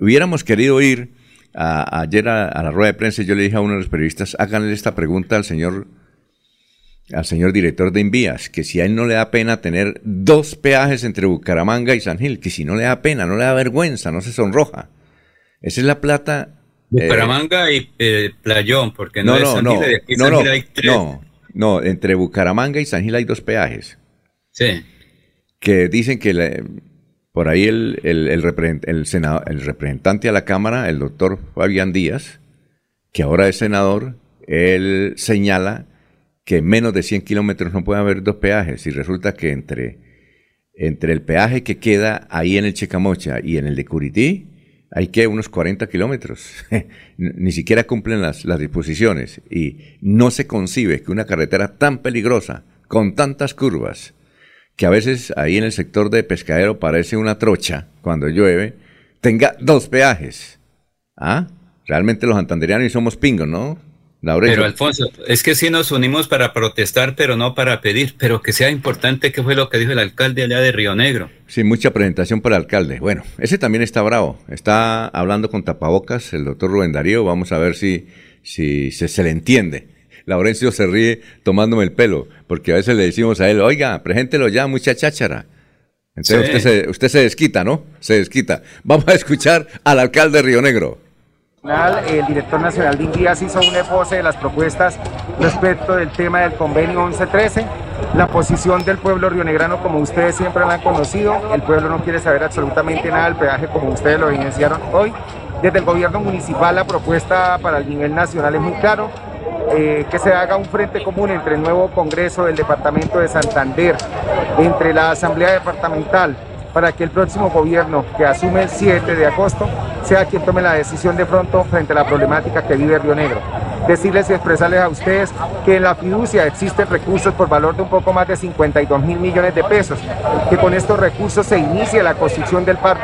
Hubiéramos querido ir ayer a, la rueda de prensa y yo le dije a uno de los periodistas, háganle esta pregunta al señor al señor director de Envías, que si a él no le da pena tener dos peajes entre Bucaramanga y San Gil, que si no le da pena, no le da vergüenza, no se sonroja. Esa es la plata. Bucaramanga y eh, Playón, porque no, no, no, no, no, no, no, entre Bucaramanga y San Gil hay dos peajes. Sí. Que dicen que por ahí el, el, el, representante a la Cámara, el doctor Fabián Díaz, que ahora es senador, él señala que en menos de 100 kilómetros no puede haber dos peajes y resulta que entre, entre el peaje que queda ahí en el Checamocha y en el de Curití, hay que unos 40 kilómetros. Ni siquiera cumplen las, las, disposiciones. Y no se concibe que una carretera tan peligrosa, con tantas curvas, que a veces ahí en el sector de pescadero parece una trocha cuando llueve, tenga dos peajes. ¿Ah? Realmente los santanderianos somos pingos, ¿no? Pero Alfonso, es que sí nos unimos para protestar, pero no para pedir, pero que sea importante qué fue lo que dijo el alcalde allá de Río Negro. Sí, mucha presentación para el alcalde. Bueno, ese también está bravo. Está hablando con tapabocas el doctor Rubén Darío. Vamos a ver si, si se, le entiende. Laurencio se ríe tomándome el pelo, porque a veces le decimos a él, oiga, preséntelo ya, mucha cháchara. Entonces usted, se, usted se desquita, ¿no? Se desquita. Vamos a escuchar al alcalde de Río Negro. El director nacional de Indías hizo un esboce de las propuestas respecto del tema del convenio 1113, la posición del pueblo rionegrano como ustedes siempre la han conocido, el pueblo no quiere saber absolutamente nada del peaje como ustedes lo evidenciaron hoy. Desde el gobierno municipal la propuesta para el nivel nacional es muy claro, eh, que se haga un frente común entre el nuevo Congreso del Departamento de Santander, entre la Asamblea Departamental, para que el próximo gobierno que asume el 7 de agosto sea quien tome la decisión de pronto frente a la problemática que vive Río Negro. Decirles y expresarles a ustedes que en la fiducia existen recursos por valor de un poco más de 52 mil millones de pesos, que con estos recursos se inicie la construcción del par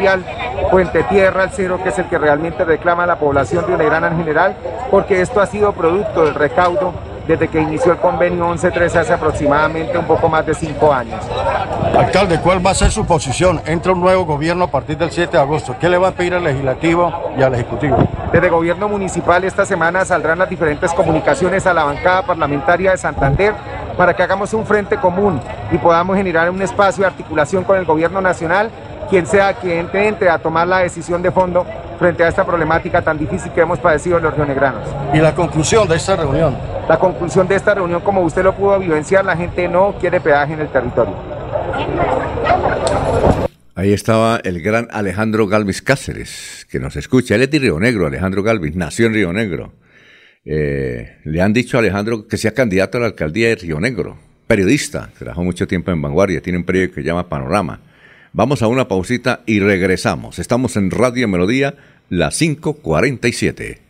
Puente Tierra al Cero, que es el que realmente reclama la población de rionegrana en general, porque esto ha sido producto del recaudo desde que inició el convenio 11.13 hace aproximadamente un poco más de cinco años. Alcalde, ¿cuál va a ser su posición? Entra un nuevo gobierno a partir del 7 de agosto. ¿Qué le va a pedir al legislativo y al ejecutivo? Desde el gobierno municipal esta semana saldrán las diferentes comunicaciones a la bancada parlamentaria de Santander para que hagamos un frente común y podamos generar un espacio de articulación con el gobierno nacional, quien sea quien entre a tomar la decisión de fondo frente a esta problemática tan difícil que hemos padecido los rionegranos. ¿Y la conclusión de esta reunión? La conclusión de esta reunión, como usted lo pudo vivenciar, la gente no quiere peaje en el territorio. Ahí estaba el gran Alejandro Galvis Cáceres, que nos escucha. Él es de Río Negro, Alejandro Galvis, nació en Río Negro. Eh, le han dicho a Alejandro que sea candidato a la alcaldía de Río Negro. Periodista, trabajó mucho tiempo en Vanguardia, tiene un periódico que se llama Panorama. Vamos a una pausita y regresamos. Estamos en Radio Melodía, las 5:47.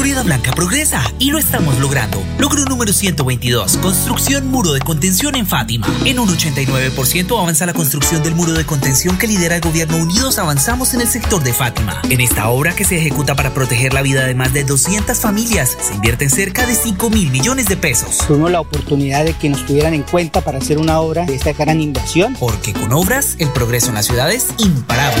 Florida Blanca progresa y lo estamos logrando. Logro número 122, construcción muro de contención en Fátima. En un 89% avanza la construcción del muro de contención que lidera el gobierno Unidos Avanzamos en el sector de Fátima. En esta obra que se ejecuta para proteger la vida de más de 200 familias, se invierten cerca de 5 mil millones de pesos. Tuvimos la oportunidad de que nos tuvieran en cuenta para hacer una obra de esta gran inversión. Porque con obras, el progreso en la ciudad es imparable.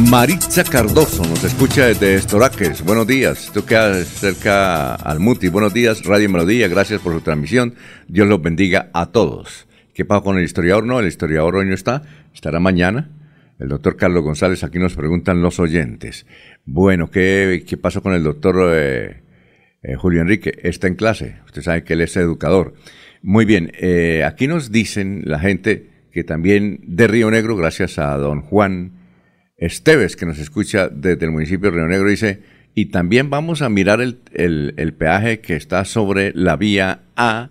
Maritza Cardoso nos escucha desde Estoraques. Buenos días. Tú quedas cerca al Muti. Buenos días, Radio Melodía. Gracias por su transmisión. Dios los bendiga a todos. ¿Qué pasa con el historiador? No, el historiador hoy no está. Estará mañana. El doctor Carlos González, aquí nos preguntan los oyentes. Bueno, ¿qué, qué pasó con el doctor eh, eh, Julio Enrique? Está en clase. Usted sabe que él es educador. Muy bien, eh, aquí nos dicen la gente que también de Río Negro, gracias a don Juan Esteves, que nos escucha desde el municipio de Río Negro, dice, y también vamos a mirar el, el, peaje que está sobre la vía A,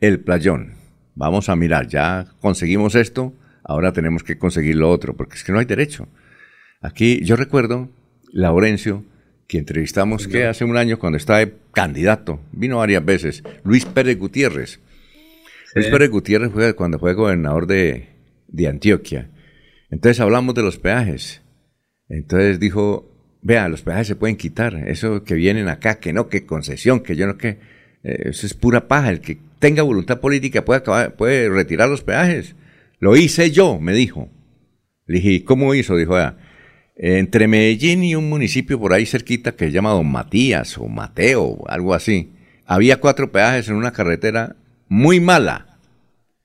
el playón. Vamos a mirar, ya conseguimos esto, ahora tenemos que conseguir lo otro, porque es que no hay derecho. Aquí yo recuerdo, Laurencio, que entrevistamos que hace un año cuando estaba candidato, vino varias veces, Luis Pérez Gutiérrez. Luis Pérez Gutiérrez fue cuando fue gobernador de, de Antioquia entonces hablamos de los peajes. Entonces dijo, vea, los peajes se pueden quitar. Eso que vienen acá, que no, que concesión, que yo no, que... Eh, eso es pura paja. El que tenga voluntad política puede, acabar, puede retirar los peajes. Lo hice yo, me dijo. Le dije, ¿cómo hizo? Dijo, vea, entre Medellín y un municipio por ahí cerquita que se llama Don Matías o Mateo, algo así, había cuatro peajes en una carretera muy mala.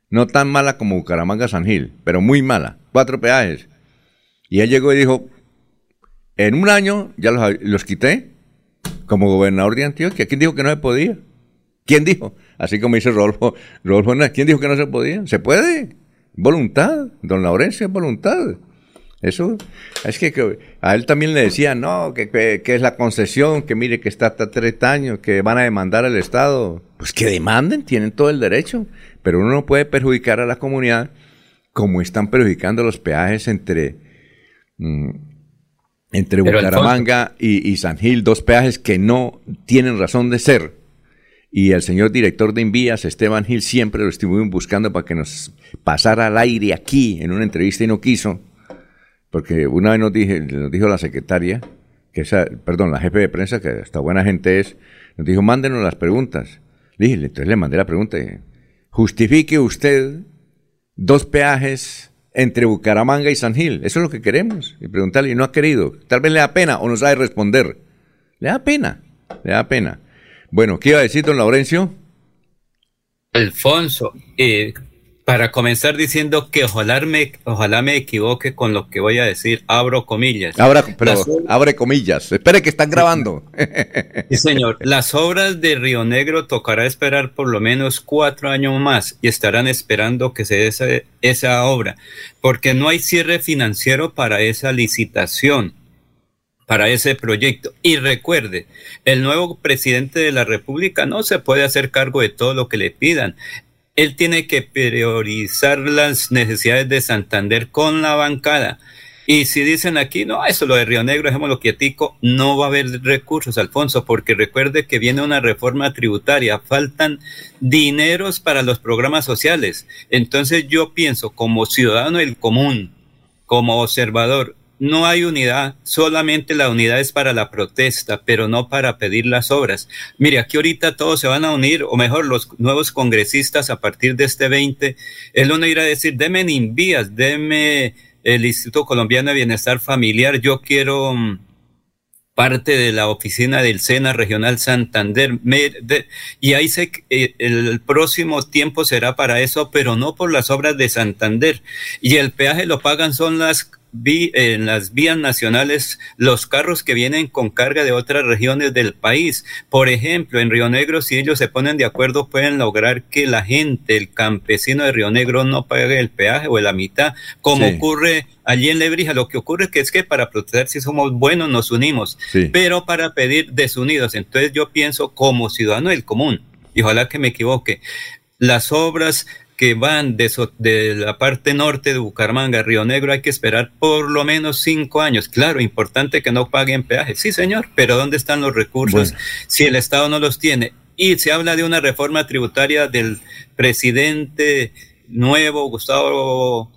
No tan mala como Bucaramanga San Gil, pero muy mala cuatro peajes. Y él llegó y dijo, en un año ya los, quité como gobernador de Antioquia. ¿Quién dijo que no se podía? ¿Quién dijo? Así como dice Rodolfo, Rodolfo ¿quién dijo que no se podía? Se puede. Voluntad. Don Laurencio es voluntad. Eso, es que, a él también le decían, no, que, que, es la concesión, que mire que está hasta tres años, que van a demandar al Estado. Pues que demanden, tienen todo el derecho, pero uno no puede perjudicar a la comunidad como están perjudicando los peajes entre, mm, entre Bucaramanga y, San Gil, dos peajes que no tienen razón de ser. Y el señor director de Envías, Esteban Gil, siempre lo estuvimos buscando para que nos pasara al aire aquí en una entrevista y no quiso, porque una vez nos, dije, nos dijo la secretaria, que esa, perdón, la jefe de prensa, que esta buena gente es, nos dijo, mándenos las preguntas. Le dije, entonces le mandé la pregunta. Justifique usted dos peajes entre Bucaramanga y San Gil. Eso es lo que queremos. Y preguntarle, y no ha querido. Tal vez le da pena o no sabe responder. Le da pena, le da pena. Bueno, ¿qué iba a decir don Laurencio? Alfonso, eh, para comenzar diciendo que ojalá me, ojalá me equivoque con lo que voy a decir, abro comillas. pero abre comillas. Espere que están grabando. Sí, señor. Las obras de Río Negro tocará esperar por lo menos cuatro años más y estarán esperando que se dé esa, esa obra, porque no hay cierre financiero para esa licitación para ese proyecto. Y recuerde, el nuevo presidente de la República no se puede hacer cargo de todo lo que le pidan él tiene que priorizar las necesidades de Santander con la bancada. Y si dicen aquí, no, eso lo de Río Negro, dejémoslo quietico, no va a haber recursos, Alfonso, porque recuerde que viene una reforma tributaria, faltan dineros para los programas sociales. Entonces yo pienso, como ciudadano del común, como observador, no hay unidad, solamente la unidad es para la protesta, pero no para pedir las obras. Mire, aquí ahorita todos se van a unir, o mejor, los nuevos congresistas a partir de este 20, el uno irá a decir, deme Invías, deme el Instituto Colombiano de Bienestar Familiar, yo quiero mm, parte de la oficina del SENA Regional Santander, y ahí que eh, el próximo tiempo será para eso, pero no por las obras de Santander. Y el peaje lo pagan son las vi en las vías nacionales los carros que vienen con carga de otras regiones del país. Por ejemplo, en Río Negro, si ellos se ponen de acuerdo, pueden lograr que la gente, el campesino de Río Negro, no pague el peaje o la mitad, como ocurre allí en Lebrija. Lo que ocurre es que para proteger si somos buenos nos unimos, pero para pedir desunidos. Entonces yo pienso como ciudadano del común, y ojalá que me equivoque, las obras que van de, de, la parte norte de Bucaramanga a Río Negro hay que esperar por lo menos cinco años. Claro, importante que no paguen peaje. Sí, señor, pero ¿dónde están los recursos si el Estado no los tiene? Y se habla de una reforma tributaria del presidente nuevo, Gustavo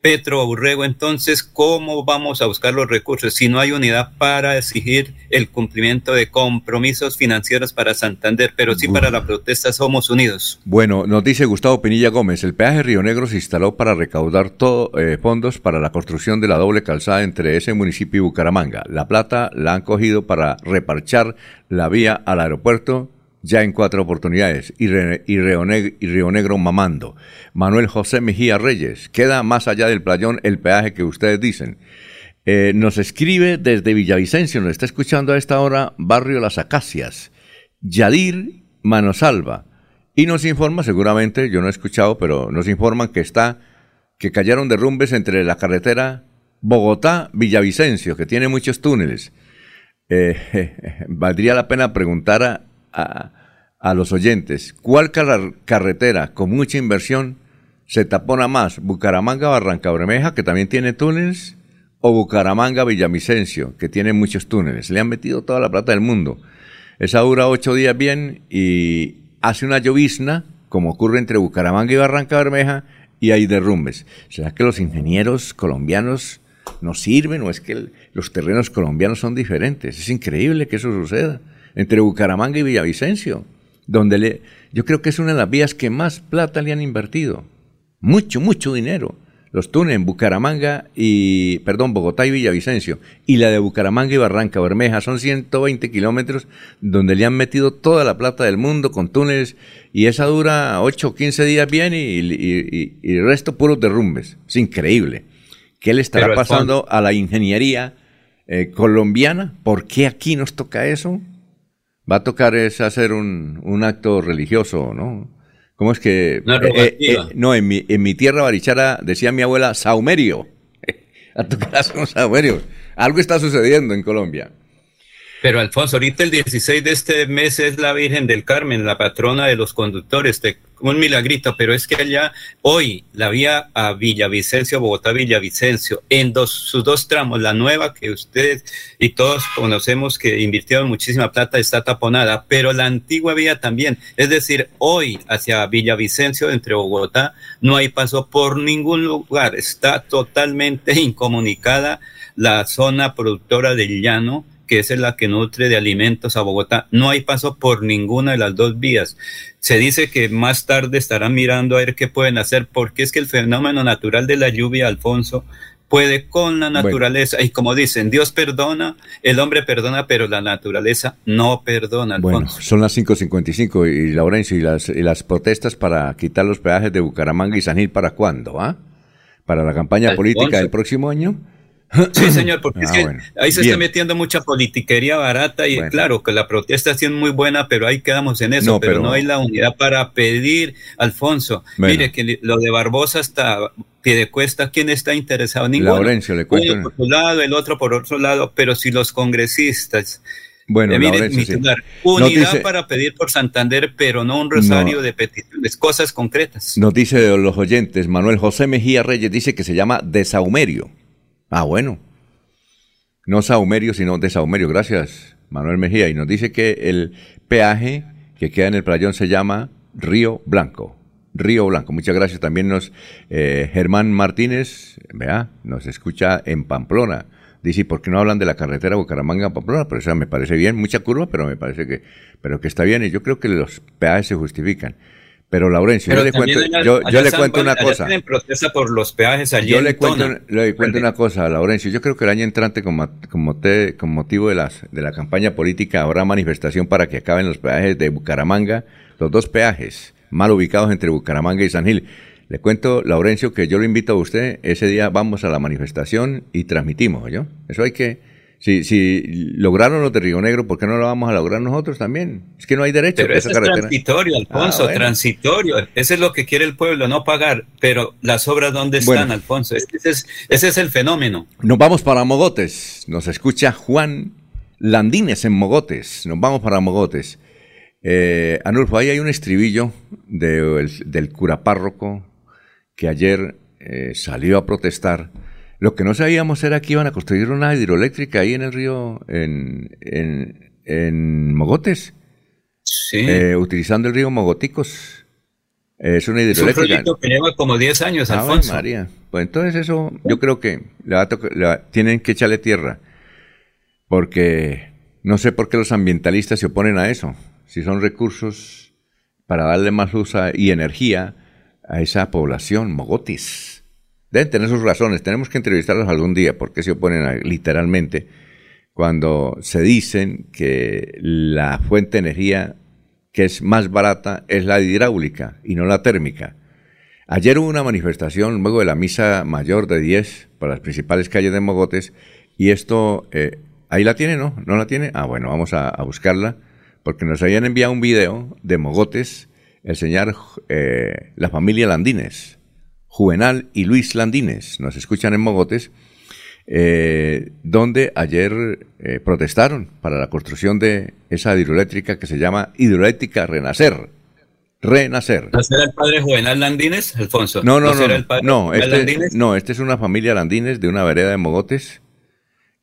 Petro Burrego, entonces, ¿cómo vamos a buscar los recursos si no hay unidad para exigir el cumplimiento de compromisos financieros para Santander, pero sí para la protesta somos unidos? Bueno, nos dice Gustavo Pinilla Gómez, el peaje Río Negro se instaló para recaudar todo, eh, fondos para la construcción de la doble calzada entre ese municipio y Bucaramanga. La plata la han cogido para reparchar la vía al aeropuerto ya en cuatro oportunidades y, Río Negro, mamando. Manuel José Mejía Reyes, queda más allá del playón el peaje que ustedes dicen. Eh, nos escribe desde Villavicencio, nos está escuchando a esta hora Barrio Las Acacias, Yadir Manosalva, y nos informa, seguramente, yo no he escuchado, pero nos informan que está, que cayeron derrumbes entre la carretera Bogotá-Villavicencio, que tiene muchos túneles. Eh, valdría la pena preguntar a, los oyentes, ¿cuál carretera con mucha inversión se tapona más? ¿Bucaramanga Barranca Bermeja, que también tiene túneles? ¿O Bucaramanga Villavicencio, que tiene muchos túneles? Le han metido toda la plata del mundo. Esa dura ocho días bien y hace una llovizna, como ocurre entre Bucaramanga y Barranca Bermeja, y hay derrumbes. ¿Será que los ingenieros colombianos no sirven o es que los terrenos colombianos son diferentes? Es increíble que eso suceda entre Bucaramanga y Villavicencio, donde le, yo creo que es una de las vías que más plata le han invertido. Mucho, mucho dinero. Los túneles en Bucaramanga y, perdón, Bogotá y Villavicencio. Y la de Bucaramanga y Barranca Bermeja son 120 kilómetros donde le han metido toda la plata del mundo con túneles y esa dura 8 o 15 días bien y, el resto puros derrumbes. Es increíble. ¿Qué le estará pasando a la ingeniería eh, colombiana? ¿Por qué aquí nos toca eso? Va a tocar es hacer un, un acto religioso, ¿no? ¿Cómo es que...? No, eh, eh, no en, mi, en mi tierra barichara decía mi abuela, saumerio. a tocar un saumerio. Algo está sucediendo en Colombia. Pero Alfonso, ahorita el 16 de este mes es la Virgen del Carmen, la patrona de los conductores, un milagrito, pero es que allá hoy la vía a Villavicencio, Bogotá, Villavicencio, en dos, sus dos tramos, la nueva que usted y todos conocemos que invirtieron muchísima plata está taponada, pero la antigua vía también, es decir, hoy hacia Villavicencio, entre Bogotá, no hay paso por ningún lugar, está totalmente incomunicada la zona productora del llano que es la que nutre de alimentos a Bogotá. No hay paso por ninguna de las dos vías. Se dice que más tarde estarán mirando a ver qué pueden hacer, porque es que el fenómeno natural de la lluvia, Alfonso, puede con la naturaleza. Y como dicen, Dios perdona, el hombre perdona, pero la naturaleza no perdona. Alfonso. Bueno, son las 5.55 y Laurencio, y las, y las protestas para quitar los peajes de Bucaramanga y San Gil, ¿para cuándo? Ah? ¿Para la campaña política del próximo año? Sí, señor, porque es ah, que ahí se está metiendo mucha politiquería barata y claro que la protesta sí es muy buena, pero ahí quedamos en eso, pero, no hay la unidad para pedir, Alfonso. Mire que lo de Barbosa está pie de cuesta, ¿quién está interesado? Ninguno. Laurencio, le cuento. Uno por un lado, el otro por otro lado, pero si los congresistas bueno, eh, unidad para pedir por Santander, pero no un rosario de peticiones, cosas concretas. Nos dice los oyentes, Manuel José Mejía Reyes dice que se llama desaumerio. Ah, bueno. No Saumerio, sino de Saumerio. Gracias, Manuel Mejía. Y nos dice que el peaje que queda en el playón se llama Río Blanco. Río Blanco. Muchas gracias. También nos eh, Germán Martínez, vea, nos escucha en Pamplona. Dice, ¿por qué no hablan de la carretera Bucaramanga-Pamplona? Pero eso me parece bien, mucha curva, pero me parece que, pero que está bien. Y yo creo que los peajes se justifican. Pero Laurencio, yo le cuento, yo, le cuento una cosa. por los peajes yo le cuento, le cuento una cosa, Laurencio. Yo creo que el año entrante, como, como te, con motivo de, las, de la campaña política, habrá manifestación para que acaben los peajes de Bucaramanga, los dos peajes mal ubicados entre Bucaramanga y San Gil. Le cuento, Laurencio, que yo lo invito a usted, ese día vamos a la manifestación y transmitimos, ¿yo? Eso hay que, si, si lograron los de Río Negro, ¿por qué no lo vamos a lograr nosotros también? Es que no hay derecho Pero a eso es transitorio, Alfonso, Ah, bueno. transitorio. Ese es lo que quiere el pueblo, no pagar. Pero las obras, ¿dónde están, Bueno. Alfonso? Ese es, ese es el fenómeno. Nos vamos para Mogotes. Nos escucha Juan Landines en Mogotes. Nos vamos para Mogotes. Eh, Anulfo, ahí hay un estribillo de- el- del cura párroco que ayer eh, salió a protestar. Lo que no sabíamos era que iban a construir una hidroeléctrica ahí en el río, en, en, en Mogotes, Sí. eh, utilizando el río Mogoticos. Eh, es una es un hidroeléctrica. proyecto que lleva como 10 años, Ave Alfonso. María. Pues entonces eso, yo creo que le va a tocar- le va- tienen que echarle tierra, porque no sé por qué los ambientalistas se oponen a eso, si son recursos para darle más luz a- y energía a esa población, mogotis. Deben tener sus razones, tenemos que entrevistarlos algún día, porque se oponen a- literalmente cuando se dicen que la fuente de energía que es más barata es la hidráulica y no la térmica. Ayer hubo una manifestación luego de la misa mayor de 10 por las principales calles de Mogotes y esto, eh, ahí la tiene, ¿no? ¿No la tiene? Ah, bueno, vamos a, a buscarla porque nos habían enviado un video de Mogotes, el señor, eh, la familia Landines, Juvenal y Luis Landines, nos escuchan en Mogotes, eh, donde ayer eh, protestaron para la construcción de esa hidroeléctrica que se llama Hidroeléctrica Renacer. Renacer. ¿No será el padre Juvenal Landines, Alfonso? No, no, no. No, no, Juvenal este, no, este es una familia Landines de una vereda de Mogotes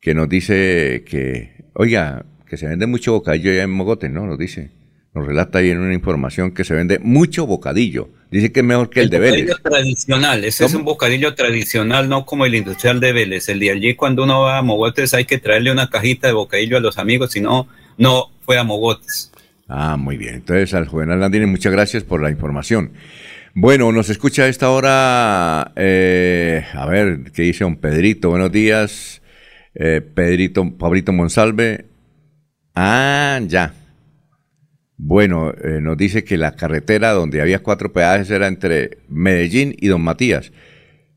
que nos dice que, oiga, que se vende mucho bocadillo allá en Mogotes, ¿no? Nos dice. Nos relata ahí en una información que se vende mucho bocadillo. Dice que es mejor que el, de Vélez. bocadillo tradicional, ese es un bocadillo tradicional, no como el industrial de Vélez. El de allí, cuando uno va a Mogotes, hay que traerle una cajita de bocadillo a los amigos, si no, no fue a Mogotes. Ah, muy bien. Entonces, al Juvenal Landines, muchas gracias por la información. Bueno, nos escucha a esta hora, eh, a ver, ¿qué dice don Pedrito? Buenos días, eh, Pedrito, Pablito Monsalve. Ah, ya. Bueno, eh, nos dice que la carretera donde había cuatro peajes era entre Medellín y Don Matías.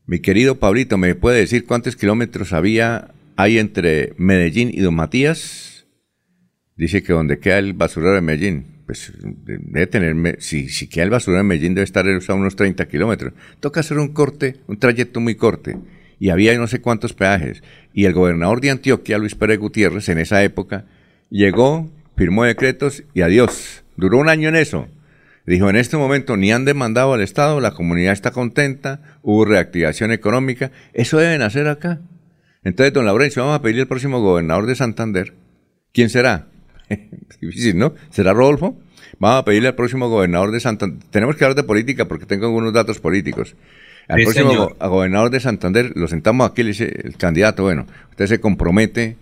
Mi querido Pablito, ¿me puede decir cuántos kilómetros había hay entre Medellín y Don Matías? Dice que donde queda el basurero de Medellín, pues de- debe tener, si, si queda el basurero de Medellín debe estar a unos 30 kilómetros. Toca hacer un corte, un trayecto muy corte. Y había no sé cuántos peajes. Y el gobernador de Antioquia, Luis Pérez Gutiérrez, en esa época, llegó, firmó decretos y adiós. Duró un año en eso. Dijo, en este momento ni han demandado al Estado, la comunidad está contenta, hubo reactivación económica. Eso deben hacer acá. Entonces, don Laurencio, vamos a pedirle al próximo gobernador de Santander. ¿Quién será? Difícil, ¿no? ¿Será Rodolfo? Vamos a pedirle al próximo gobernador de Santander. Tenemos que hablar de política porque tengo algunos datos políticos. Al Sí, próximo go- gobernador de Santander lo sentamos aquí, le dice el candidato, bueno, usted se compromete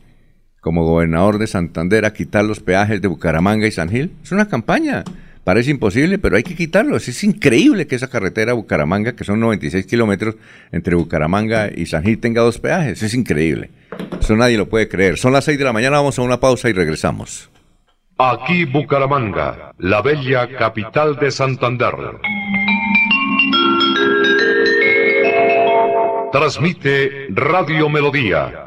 como gobernador de Santander a quitar los peajes de Bucaramanga y San Gil. Es una campaña. Parece imposible, pero hay que quitarlos. Es increíble que esa carretera Bucaramanga, que son 96 kilómetros entre Bucaramanga y San Gil, tenga dos peajes. Es increíble. Eso nadie lo puede creer. Son las 6 de la mañana, vamos a una pausa y regresamos. Aquí Bucaramanga, la bella capital de Santander. Transmite Radio Melodía,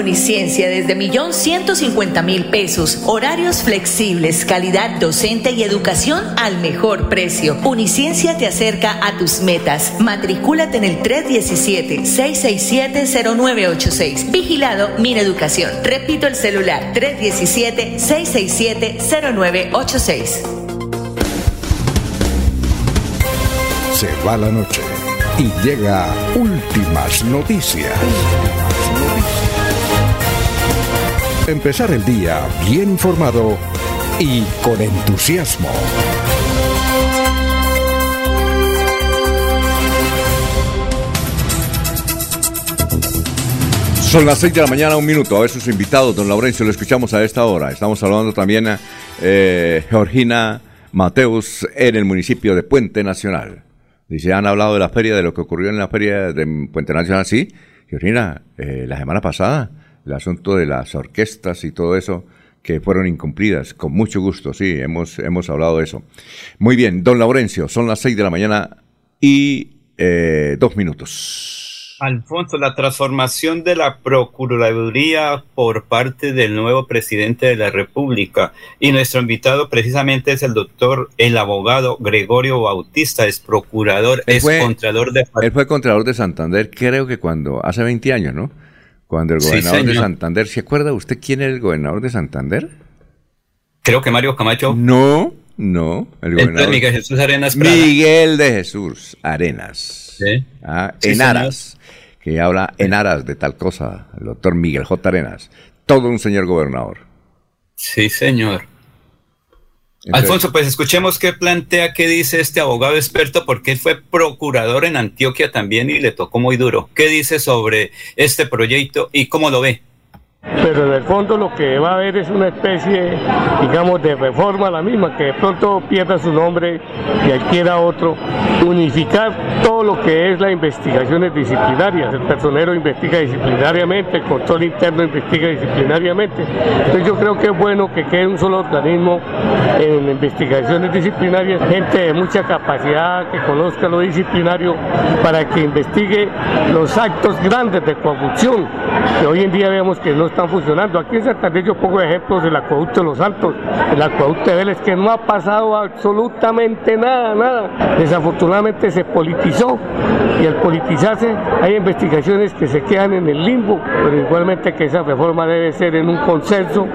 Uniciencia desde millón ciento cincuenta mil pesos. Horarios flexibles, calidad docente y educación al mejor precio. Uniciencia te acerca a tus metas. Matricúlate en el 317-667-0986. Vigilado Mineducación. Repito el celular 317-667-0986. Se va la noche y llega últimas noticias. Empezar el día bien informado y con entusiasmo. Son las 6 de la mañana, un minuto. A ver sus invitados, don Laurencio, lo escuchamos a esta hora. Estamos hablando también a eh, Georgina Mateus en el municipio de Puente Nacional. Dice, han hablado de la feria, de lo que ocurrió en la feria de Puente Nacional. Sí, Georgina, eh, la semana pasada, el asunto de las orquestas y todo eso que fueron incumplidas. Con mucho gusto, sí, hemos, hemos hablado de eso. Muy bien, don Laurencio, son las 6 de la mañana y eh, dos minutos. Alfonso, la transformación de la Procuraduría por parte del nuevo presidente de la República. Y nuestro invitado precisamente es el doctor, el abogado Gregorio Bautista, es procurador, Él es fue- contralor de... Él fue contralor de Santander, creo que cuando, hace 20 años, ¿no? Cuando el Sí, gobernador de. Santander, ¿se acuerda usted quién era el gobernador de Santander? Creo que Mario Camacho. No, no, el gobernador. Miguel Jesús Arenas Prada. Miguel de Jesús Arenas. Sí. Ah, Sí, en señor. aras, que habla en aras de tal cosa, el doctor Miguel J. Arenas. Todo un señor gobernador. Sí, señor. Alfonso, pues escuchemos qué plantea, qué dice este abogado experto, porque él fue procurador en Antioquia también y le tocó muy duro. ¿Qué dice sobre este proyecto y cómo lo ve? Pero en el fondo lo que va a haber es una especie, digamos, de reforma a la misma, que de pronto pierda su nombre y adquiera otro, unificar todo lo que es las investigaciones disciplinarias. El personero investiga disciplinariamente, el control interno investiga disciplinariamente. Entonces yo creo que es bueno que quede un solo organismo en investigaciones disciplinarias, gente de mucha capacidad que conozca lo disciplinario para que investigue los actos grandes de corrupción que hoy en día vemos que no están funcionando. Aquí en Santander yo pongo ejemplos del acueducto de los Santos, el acueducto de Vélez, que no ha pasado absolutamente nada, nada. Desafortunadamente se politizó y al politizarse hay investigaciones que se quedan en el limbo, pero igualmente que esa reforma debe ser en un consenso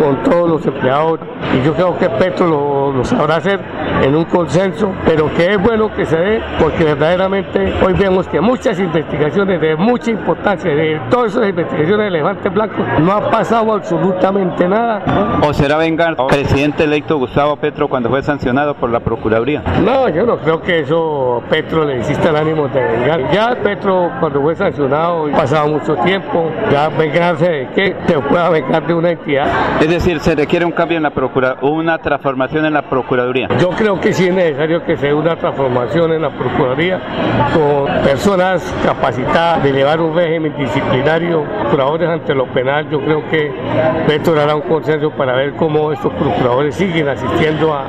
con todos los empleados y yo creo que Petro lo, sabrá hacer en un consenso, pero que es bueno que se dé porque verdaderamente hoy vemos que muchas investigaciones de mucha importancia, de todas esas investigaciones de elefantes blancos, no ha pasado absolutamente nada. ¿O será vengar al presidente electo Gustavo Petro cuando fue sancionado por la Procuraduría? No, yo no creo que eso Petro le exista el ánimo de vengar. Ya Petro cuando fue sancionado, ha pasado mucho tiempo, ya vengarse de qué, se pueda vengar de una entidad. Es decir, se requiere un cambio en la procura, una transformación en la Procuraduría. Yo creo que sí es necesario que se dé una transformación en la Procuraduría con personas capacitadas de llevar un régimen disciplinario, procuradores ante lo Yo creo que Petro hará un consenso para ver cómo estos procuradores siguen asistiendo a,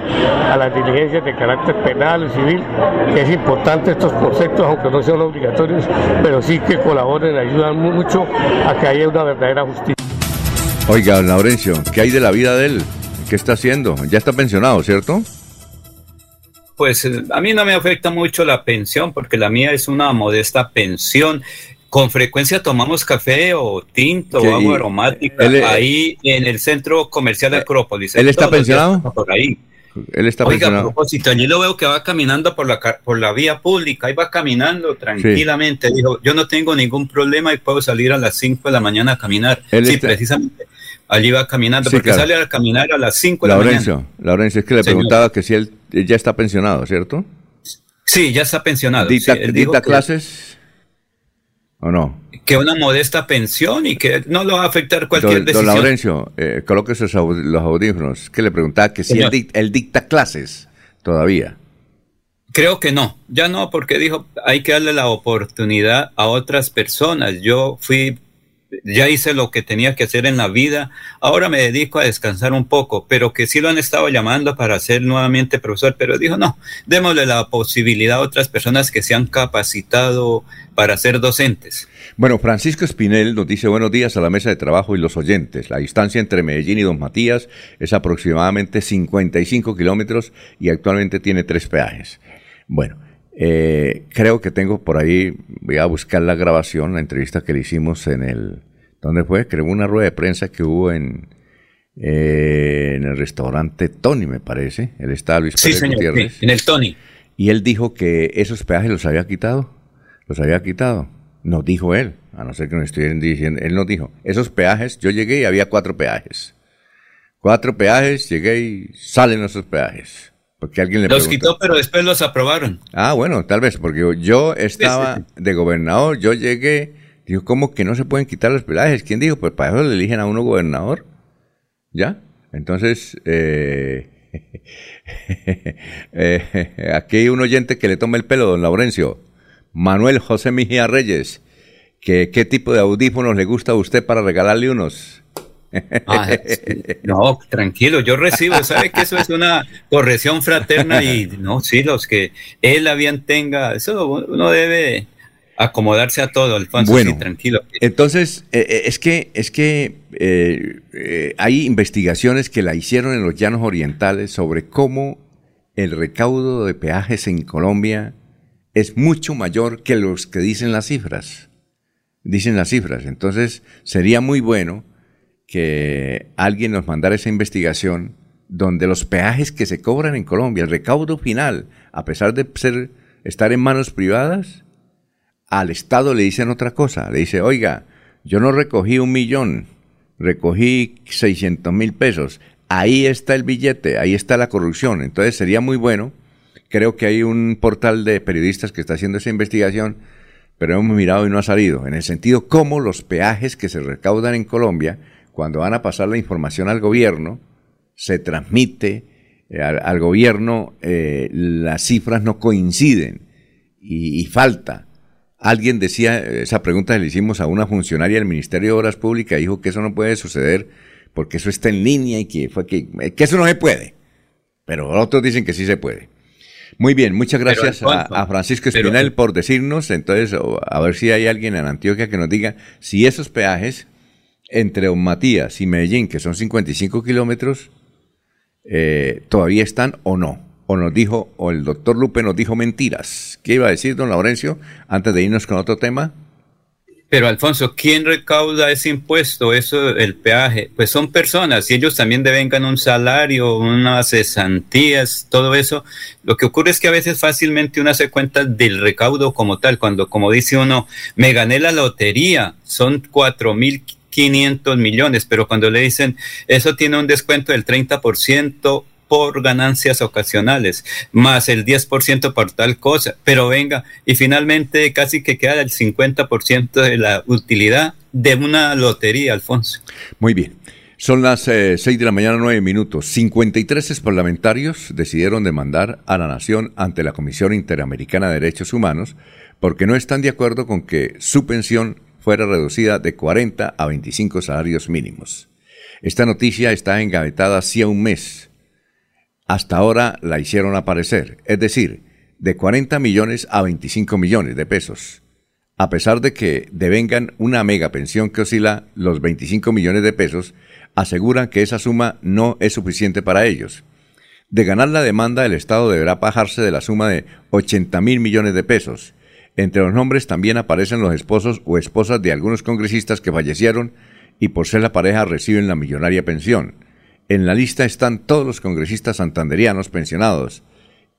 a las diligencias de carácter penal y civil, que es importante estos conceptos, aunque no sean obligatorios, pero sí que colaboren, ayudan mucho a que haya una verdadera justicia. Oiga, don Laurencio, ¿qué hay de la vida de él? ¿Qué está haciendo? Ya está pensionado, ¿cierto? Pues eh, a mí no me afecta mucho la pensión porque la mía es una modesta pensión. Con frecuencia tomamos café o tinto o agua aromática él, eh, ahí en el centro comercial de Acrópolis. ¿él está pensionado? Por ahí. Él está Oiga, a pensionado. propósito, allí lo veo que va caminando por la, por la vía pública, ahí va caminando tranquilamente. Dijo, yo no tengo ningún problema y puedo salir a las 5 de la mañana a caminar. Él sí, está- precisamente. Allí va caminando, Sí, porque claro. sale a caminar a las 5 de la mañana. Laurencio, es que le Señor. preguntaba que si él, ya está pensionado, ¿cierto? Sí, ya está pensionado. ¿Dicta, clases o no? que una modesta pensión y que no lo va a afectar cualquier Don, don decisión. Laurencio, eh, au- los audífonos. Que le preguntaba que si él, Señor. dic- él dicta clases todavía. Creo que no, ya no, porque dijo, hay que darle la oportunidad a otras personas. Yo fui, ya hice lo que tenía que hacer en la vida, ahora me dedico a descansar un poco, pero que sí lo han estado llamando para ser nuevamente profesor, pero dijo, no, démosle la posibilidad a otras personas que se han capacitado para ser docentes. Bueno, Francisco Espinel nos dice buenos días a la mesa de trabajo y los oyentes. La distancia entre Medellín y Don Matías es aproximadamente 55 kilómetros y actualmente tiene tres peajes. Bueno, eh, creo que tengo por ahí, voy a buscar la grabación, la entrevista que le hicimos en el, ¿dónde fue? Creo una rueda de prensa que hubo en, eh, en el restaurante Tony, me parece. El estaba Luis Sí, Pérez señor, Gutiérrez. sí, en el Tony. Y él dijo que esos peajes los había quitado. Los había quitado. Nos dijo él, a no ser que nos estuvieran diciendo. Él nos dijo, esos peajes, yo llegué y había cuatro peajes. Cuatro peajes, llegué y salen esos peajes. Porque alguien le Los preguntó. quitó, pero después los aprobaron. Ah, bueno, tal vez, porque yo- estaba de gobernador, yo llegué, Dijo, ¿cómo que no se pueden quitar los peajes? ¿Quién dijo? Pues para eso le eligen a uno gobernador. ¿Ya? Entonces, eh, eh, aquí hay un oyente que le toma el pelo, don Laurencio. Manuel José Mejía Reyes. Que, ¿Qué tipo de audífonos le gusta a usted para regalarle unos? Ah, no, tranquilo, yo recibo, ¿sabe que eso es una corrección fraterna? Y no, sí, los que él la bien tenga, eso uno debe acomodarse a todo, Alfonso, bueno, tranquilo. Entonces, eh, eh, es que, es que eh, hay investigaciones que la hicieron en los llanos orientales sobre cómo el recaudo de peajes en Colombia es mucho mayor que los que dicen las cifras. Dicen las cifras. Entonces, sería muy bueno que alguien nos mandara esa investigación donde los peajes que se cobran en Colombia, el recaudo final, a pesar de ser, estar en manos privadas, al Estado le dicen otra cosa. Le dice, oiga, yo no recogí un millón, recogí 600 mil pesos. Ahí está el billete, ahí está la corrupción. Entonces sería muy bueno. Creo que hay un portal de periodistas que está haciendo esa investigación, pero hemos mirado y no ha salido. En el sentido cómo los peajes que se recaudan en Colombia, cuando van a pasar la información al gobierno, se transmite eh, al, gobierno, eh, las cifras no coinciden y, falta. Alguien decía, esa pregunta le hicimos a una funcionaria del Ministerio de Obras Públicas, dijo que eso no puede suceder porque eso está en línea y que, fue que, que eso no se puede. Pero otros dicen que sí se puede. Muy bien, muchas gracias a, Francisco Espinel por decirnos. Entonces, a ver si hay alguien en Antioquia que nos diga si esos peajes entre Matías y Medellín, que son 55 kilómetros, eh, todavía están o no. O nos dijo, o el doctor Lupe nos dijo mentiras. ¿Qué iba a decir, don Laurencio, antes de irnos con otro tema? Pero Alfonso, ¿quién recauda ese impuesto, eso, el peaje? Pues son personas y ellos también devengan un salario, unas cesantías, todo eso. Lo que ocurre es que a veces fácilmente uno se cuenta del recaudo como tal, cuando como dice uno, me gané la lotería, son cuatro mil 500 millones, pero cuando le dicen eso tiene un descuento del 30% por ganancias ocasionales, más el 10% por tal cosa, pero venga, y finalmente casi que queda el 50% de la utilidad de una lotería, Alfonso. Muy bien. Son las eh, seis 6 de la mañana, 9 minutos. 53 parlamentarios decidieron demandar a la nación ante la Comisión Interamericana de Derechos Humanos porque no están de acuerdo con que su pensión fuera reducida de 40 a 25 salarios mínimos. Esta noticia está engavetada hacía un mes. Hasta ahora la hicieron aparecer, es decir, de 40 millones a 25 millones de pesos. A pesar de que devengan una mega pensión que oscila los 25 millones de pesos, aseguran que esa suma no es suficiente para ellos. De ganar la demanda, el Estado deberá bajarse de la suma de 80 mil millones de pesos, entre los nombres también aparecen los esposos o esposas de algunos congresistas que fallecieron y por ser la pareja reciben la millonaria pensión. En la lista están todos los congresistas santanderianos pensionados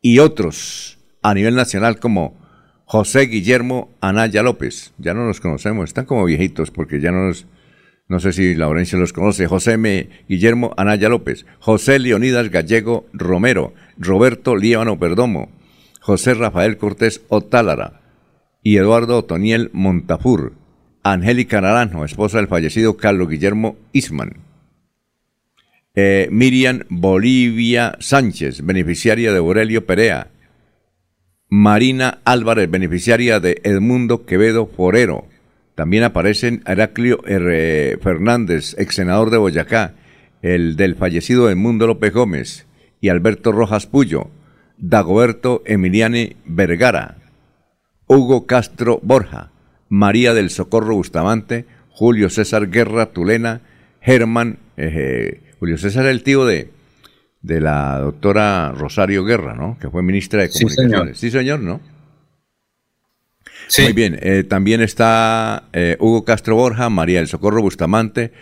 y otros a nivel nacional como José Guillermo Anaya López. Ya no los conocemos, están como viejitos porque ya no los... No sé si Laurencio los conoce. José M. Guillermo Anaya López, José Leonidas Gallego Romero, Roberto Líbano Perdomo, José Rafael Cortés Otálara, y Eduardo Otoniel Montafur, Angélica Naranjo, esposa del fallecido Carlos Guillermo Isman, eh, Miriam Bolivia Sánchez, beneficiaria de Aurelio Perea, Marina Álvarez, beneficiaria de Edmundo Quevedo Forero. También aparecen Heraclio R. Fernández, ex senador de Boyacá, el del fallecido Edmundo López Gómez y Alberto Rojas Puyo, Dagoberto Emiliani Vergara, Hugo Castro Borja, María del Socorro Bustamante, Julio César Guerra Tulena, Germán, eh, Julio César el tío de, de la doctora Rosario Guerra, ¿no? Que fue ministra de Comunicaciones. Sí, señor, ¿no? Muy bien, eh, también está eh, Hugo Castro Borja, María del Socorro Bustamante,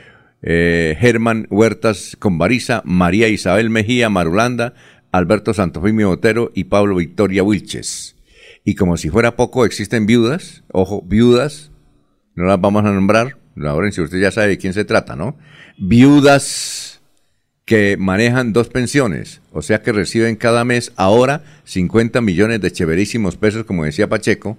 Germán Huertas Convariza, María Isabel Mejía Marulanda, Alberto Santofimio Otero y Pablo Victoria Wilches. Y como si fuera poco, existen viudas, ojo, viudas, no las vamos a nombrar, si usted ya sabe de quién se trata, ¿no? Viudas que manejan dos pensiones, o sea que reciben cada mes ahora 50 millones de chéverísimos pesos, como decía Pacheco,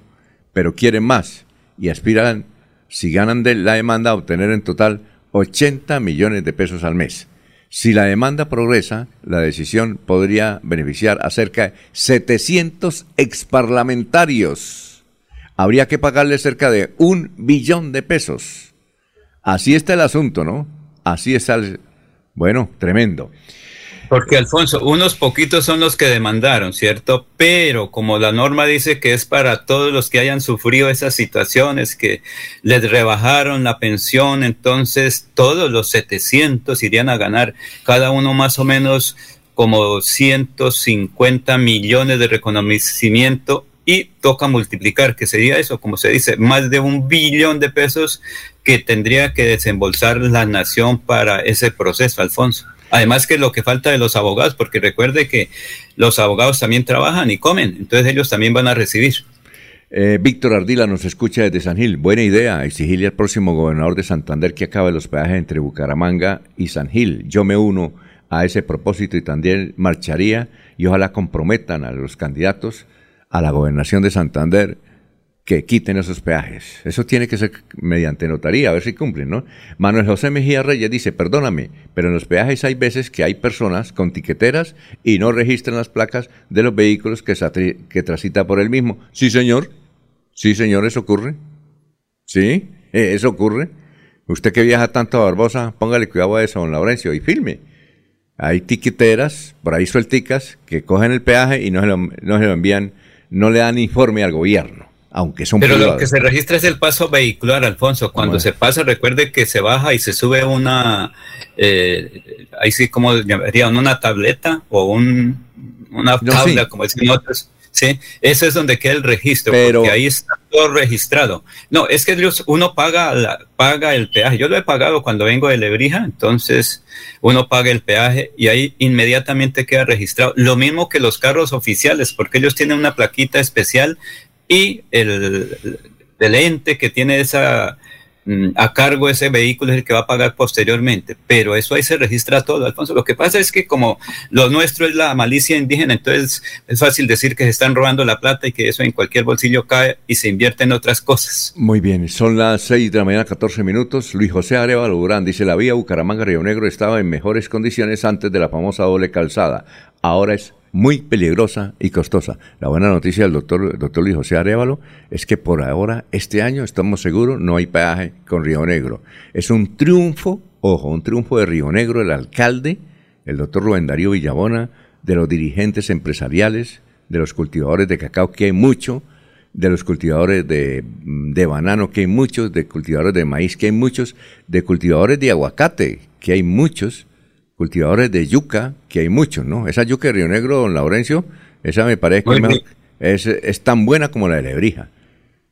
pero quieren más y aspiran si ganan de la demanda, a obtener en total 80 millones de pesos al mes. Si la demanda progresa, la decisión podría beneficiar a cerca de 700 exparlamentarios. Habría que pagarle cerca de un billón de pesos. Así está el asunto, ¿no? Así está el... Bueno, tremendo. Porque Alfonso, unos poquitos son los que demandaron, ¿cierto? Pero como la norma dice que es para todos los que hayan sufrido esas situaciones, que les rebajaron la pensión, entonces todos los 700 irían a ganar, cada uno más o menos como 150 millones de reconocimiento y toca multiplicar, que sería eso, como se dice, más de un billón de pesos que tendría que desembolsar la nación para ese proceso, Alfonso. Además que lo que falta de los abogados, porque recuerde que los abogados también trabajan y comen, entonces ellos también van a recibir. Eh, Víctor Ardila nos escucha desde San Gil. Buena idea, exigirle al próximo gobernador de Santander que acabe los peajes entre Bucaramanga y San Gil. Yo me uno a ese propósito y también marcharía y ojalá comprometan a los candidatos a la gobernación de Santander que quiten esos peajes. Eso tiene que ser mediante notaría, a ver si cumplen, ¿no? Manuel José Mejía Reyes dice, perdóname, pero en los peajes hay veces que hay personas con tiqueteras y no registran las placas de los vehículos que, transita por el mismo. Sí, señor. Sí, señor, eso ocurre. Sí, e, eso ocurre. Usted que viaja tanto a Barbosa, póngale cuidado a eso, don Laurencio, y filme. Hay tiqueteras, por ahí suelticas, que cogen el peaje y no no se lo envían, no le dan informe al gobierno aunque son Pero lo que se registra es el paso vehicular, Alfonso. Cuando se pasa, recuerde que se baja y se sube una, eh, ahí sí, como llamaría, una tableta o un, una tabla, como dicen otros. Sí, eso es donde queda el registro, Pero, porque ahí está todo registrado. No, es que uno paga, la, paga el peaje. Yo lo he pagado cuando vengo de Lebrija, entonces uno paga el peaje y ahí inmediatamente queda registrado. Lo mismo que los carros oficiales, porque ellos tienen una plaquita especial y el, el ente que tiene esa mm, a cargo ese vehículo es el que va a pagar posteriormente, pero eso ahí se registra todo, Alfonso. Lo que pasa es que como lo nuestro es la malicia indígena, entonces es fácil decir que se están robando la plata y que eso en cualquier bolsillo cae y se invierte en otras cosas. Muy bien, son las 6 de la mañana, 14 minutos. Luis José Arevalo Durán dice, la vía Bucaramanga-Río Negro estaba en mejores condiciones antes de la famosa doble calzada. Ahora es muy peligrosa y costosa. La buena noticia del doctor, doctor Luis José Arevalo es que por ahora, este año, estamos seguros, no hay peaje con Río Negro. Es un triunfo, ojo, un triunfo de Río Negro, el alcalde, el doctor Rubén Darío Villabona, de los dirigentes empresariales, de los cultivadores de cacao, que hay mucho, de los cultivadores de, de banano, que hay muchos, de cultivadores de maíz, que hay muchos, de cultivadores de aguacate, que hay muchos, cultivadores de yuca, que hay muchos, ¿no? Esa yuca de Río Negro, don Laurencio, esa me parece que es, es, tan buena como la de Lebrija.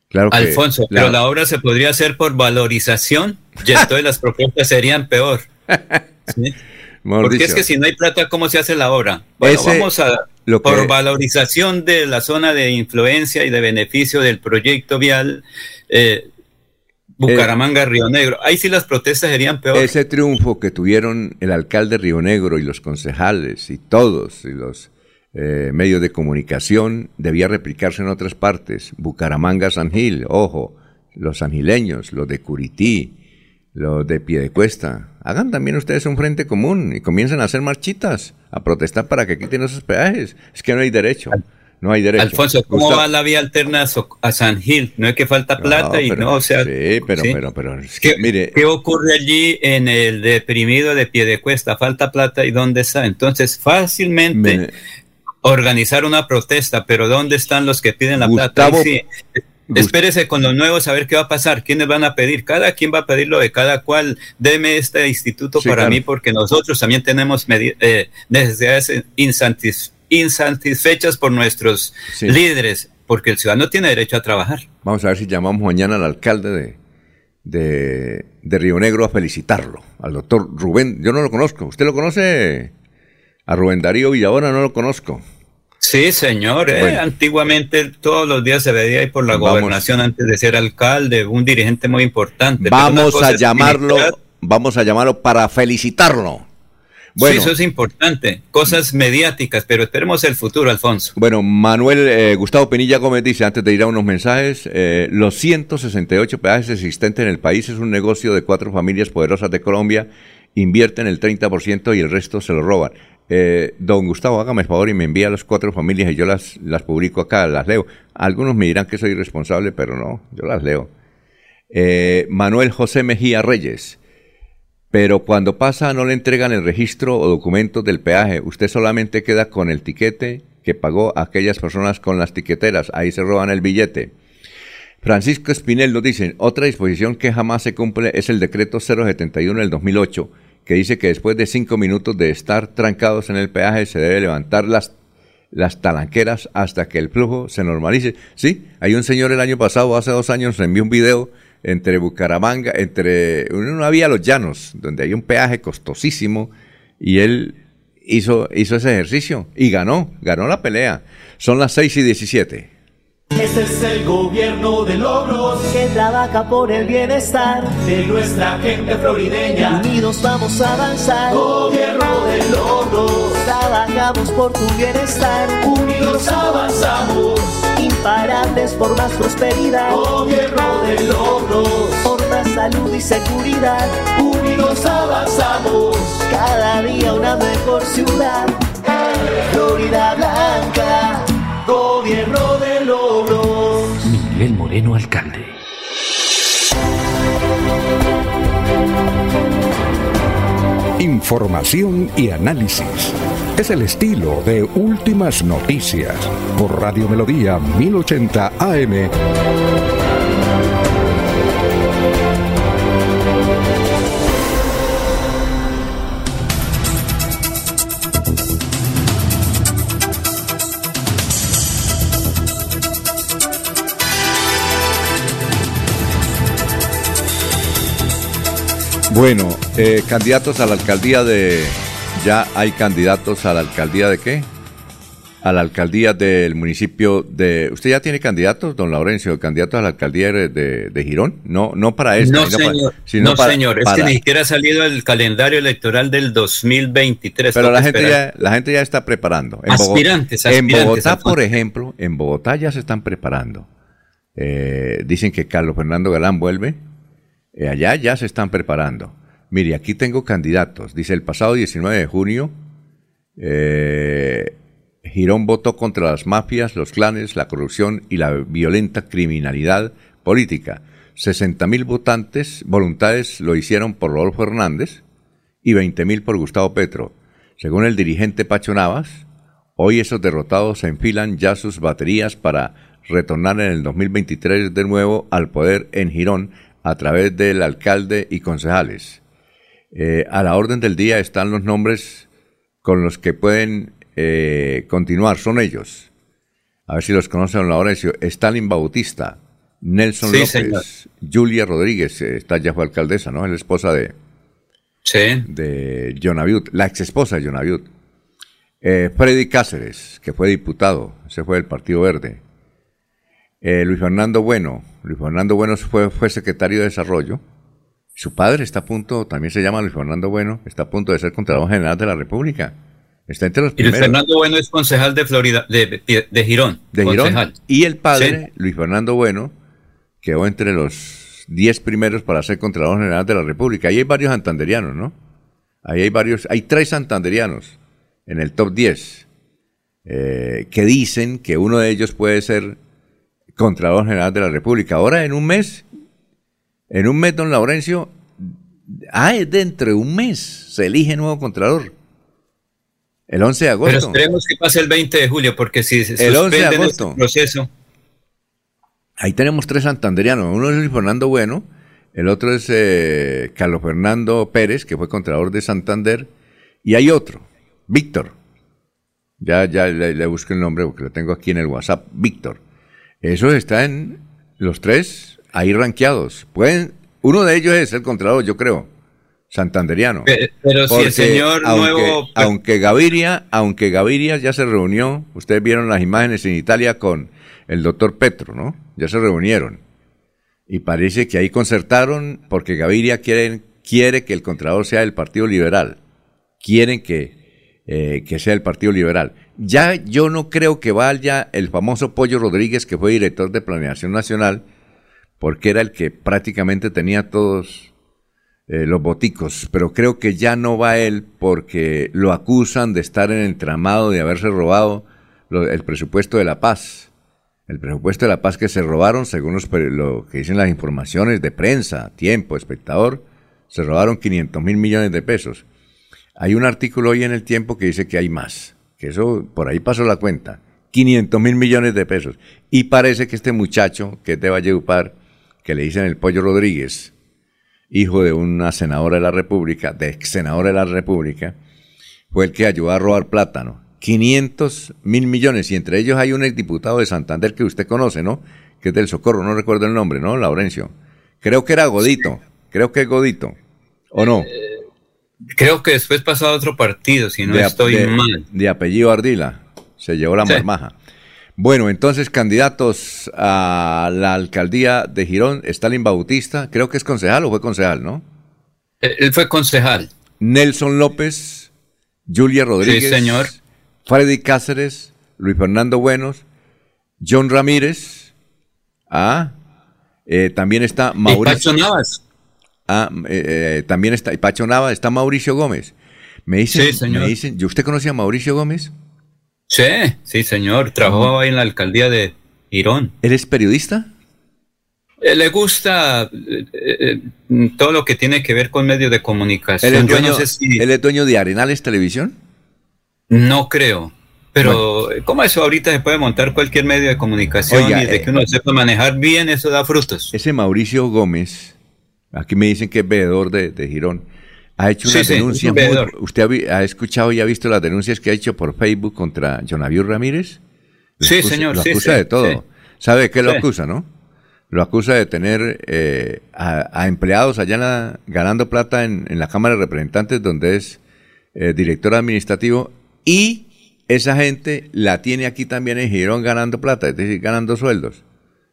Claro que Alfonso, pero la obra se podría hacer por valorización, y entonces las propuestas serían peor. Porque es que si no hay plata, ¿cómo se hace la obra? Bueno, vamos a, por valorización de la zona de influencia y de beneficio del proyecto vial, eh, Bucaramanga, Río Negro. Ahí sí las protestas serían peores. Ese triunfo que tuvieron el alcalde de Río Negro y los concejales y todos y los eh, medios de comunicación debía replicarse en otras partes. Bucaramanga, San Gil, ojo, los sangileños, los de Curití, los de Piedecuesta. Hagan también ustedes un frente común y comiencen a hacer marchitas, a protestar para que quiten esos peajes. Es que no hay derecho. No hay derecho. Alfonso, ¿cómo va la vía alterna a San Gil? No es que falta plata y no, o sea. Sí, pero, pero, pero. ¿Qué, mire. ¿Qué ocurre allí en el deprimido de pie de cuesta? Falta plata y ¿dónde está? Entonces, fácilmente organizar una protesta, pero ¿dónde están los que piden la plata? Espérese con los nuevos a ver qué va a pasar, quiénes van a pedir, cada quien va a pedir lo de cada cual, deme este instituto para mí porque nosotros también tenemos eh, necesidades insatisfechas insatisfechas por nuestros líderes, porque el ciudadano tiene derecho a trabajar. Vamos a ver si llamamos mañana al alcalde de, de, Río Negro a felicitarlo, al doctor Rubén. Yo no lo conozco. ¿Usted lo conoce? A Rubén Darío Villabona no lo conozco. Sí, señor. Eh, antiguamente todos los días se veía ahí por la gobernación antes de ser alcalde, un dirigente muy importante. Vamos a llamarlo, vamos a llamarlo para felicitarlo sí, eso es importante. Cosas mediáticas, pero esperemos el futuro, Alfonso. Bueno, Manuel eh, Gustavo Penilla Gómez dice, antes de ir a unos mensajes, eh, los 168 peajes existentes en el país es un negocio de cuatro familias poderosas de Colombia, invierten el 30% y el resto se lo roban. Eh, don Gustavo, hágame el favor y me envía a las cuatro familias y yo las, las publico acá, las leo. Algunos me dirán que soy irresponsable, pero no, yo las leo. Manuel José Mejía Reyes pero cuando pasa no le entregan el registro o documentos del peaje, usted solamente queda con el tiquete que pagó aquellas personas con las tiqueteras, ahí se roban el billete. Francisco Espinel nos dice, otra disposición que jamás se cumple es el decreto 071 del 2008, que dice que después de cinco minutos de estar trancados en el peaje se debe levantar las, las talanqueras hasta que el flujo se normalice. Sí, hay un señor el año pasado, hace dos años, envió un video entre Bucaramanga, entre una vía Los Llanos, donde hay un peaje costosísimo, y él hizo, hizo ese ejercicio y ganó, ganó la pelea. Son las 6 y 17. Este es el gobierno de logros que trabaja por el bienestar de nuestra gente florideña. Unidos vamos a avanzar. Gobierno de logros. Trabajamos por tu bienestar. Unidos avanzamos. Imparables por más prosperidad. Gobierno de logros. Por más salud y seguridad. Unidos avanzamos. Cada día una mejor ciudad. Florida Blanca. Gobierno de logros. Miguel Moreno, alcalde. Información y análisis. Es el estilo de Últimas Noticias por Radio Melodía 1080 AM. Bueno, eh, candidatos a la alcaldía de... Ya hay candidatos a la alcaldía de qué? A la alcaldía del municipio de... ¿Usted ya tiene candidatos, don Laurencio, candidatos a la alcaldía de, de Girón? No, no para esto. No, señor, no, señor. es que ni siquiera ha salido el calendario electoral del 2023. Pero la gente, ya, la gente ya está preparando. En aspirantes, En Bogotá, por ejemplo, en Bogotá ya se están preparando. Eh, dicen que Carlos Fernando Galán vuelve eh, allá ya se están preparando. Mire, aquí tengo candidatos. Dice, el pasado 19 de junio, eh, Girón votó contra las mafias, los clanes, la corrupción y la violenta criminalidad política. 60.000 votantes, voluntades lo hicieron por Rodolfo Hernández y 20.000 por Gustavo Petro. Según el dirigente Pacho Navas, hoy esos derrotados enfilan ya sus baterías para retornar en el 2023 de nuevo al poder en Girón a través del alcalde y concejales. Eh, a la orden del día están los nombres con los que pueden eh, continuar. Son ellos. A ver si los conocen, Laurencio. Stalin Bautista, Nelson López, Julia Rodríguez, eh, está ya fue alcaldesa, ¿no? Es la esposa de, sí. de Jonaviut, la ex esposa de Jonaviut. Freddy Cáceres, que fue diputado, se fue del Partido Verde. Eh, Luis Fernando Bueno. Luis Fernando Bueno fue, fue secretario de Desarrollo. Su padre está a punto, también se llama Luis Fernando Bueno, está a punto de ser Contralor General de la República. Está entre los y Luis Fernando Bueno es concejal de Florida, de, de, Girón. De Girón. Y el padre, Luis Fernando Bueno, quedó entre los 10 primeros para ser Contralor General de la República. Ahí hay varios santanderianos, ¿no? Ahí hay varios, hay tres santanderianos en el top 10 eh, que dicen que uno de ellos puede ser Contralor General de la República. Ahora en un mes, en un mes, don Laurencio, ah, es dentro de un mes, se elige nuevo Contralor. El 11 de agosto. Pero esperemos que pase el 20 de julio, porque si se el 11 de este proceso. Ahí tenemos tres santanderianos. Uno es Luis Fernando Bueno, el otro es eh, Carlos Fernando Pérez, que fue Contralor de Santander, y hay otro, Víctor. Ya, ya le, le busco el nombre porque lo tengo aquí en el WhatsApp, Víctor esos están los tres ahí ranqueados. Pueden, uno de ellos es el Contralor, yo creo, santanderiano. Pero, si el señor aunque, nuevo... Aunque Gaviria, aunque Gaviria ya se reunió, ustedes vieron las imágenes en Italia con el doctor Petro, ¿no? Ya se reunieron. Y parece que ahí concertaron porque Gaviria quiere, quiere que el Contralor sea del Partido Liberal. quieren que, eh, que sea el Partido Liberal. Ya yo no creo que vaya el famoso Pollo Rodríguez, que fue director de Planeación Nacional, porque era el que prácticamente tenía todos eh, los boticos, pero creo que ya no va él porque lo acusan de estar en el tramado de haberse robado el presupuesto de la paz. El presupuesto de la paz que se robaron, según los lo que dicen las informaciones de prensa, tiempo, espectador, se robaron 500 mil millones de pesos. Hay un artículo hoy en el tiempo que dice que hay más, que eso por ahí pasó la cuenta, 500 mil millones de pesos. Y parece que este muchacho, que es de Valledupar, que le dicen el Pollo Rodríguez, hijo de una senadora de la República, de ex senadora de la República, fue el que ayudó a robar plátano. 500 mil millones, y entre ellos hay un exdiputado de Santander que usted conoce, ¿no? Que es del Socorro, no recuerdo el nombre, ¿no? Laurencio. Creo que era Godito, creo que es Godito, ¿o no? Creo que después pasó a otro partido, si no de, estoy de- mal. de apellido Ardila, se llevó la Sí. marmaja. Bueno, entonces candidatos a la alcaldía de Girón, Stalin Bautista, creo que es concejal o fue concejal, ¿no? Eh, Él fue concejal. Nelson López, Julia Rodríguez, señor. Freddy Cáceres, Luis Fernando Buenos, John Ramírez, ah, eh, también está Y Mauricio. Pacho Navas. Ah, eh, eh, también está, y Pacho Nava, está Mauricio Gómez. Me dicen, Sí, señor. me dicen, ¿y ¿usted conocía a Mauricio Gómez? Sí, sí, señor. Trabajó ahí en la alcaldía de Girón. ¿Él es periodista? Eh, le gusta eh, eh, todo lo que tiene que ver con medios de comunicación. ¿Él es, dueño, no sé si. ¿Él es dueño de Arenales Televisión? No creo. Pero, ¿cómo eso ahorita se puede montar cualquier medio de comunicación Oiga, y de que uno sepa manejar bien, eso da frutos? Ese Mauricio Gómez, aquí me dicen que es veedor de, de Girón, ha hecho una sí, denuncia. muy-. ¿Usted ha, escuchado y ha visto las denuncias que ha hecho por Facebook contra Jonaviu Ramírez? Lo Sí, acusa- señor, Lo acusa sí, de todo. ¿Sabe qué lo acusa, no? Lo acusa de tener eh, a, a empleados allá la- ganando plata en, en la Cámara de Representantes, donde es eh, director administrativo, y esa gente la tiene aquí también en Girón ganando plata, es decir, ganando sueldos.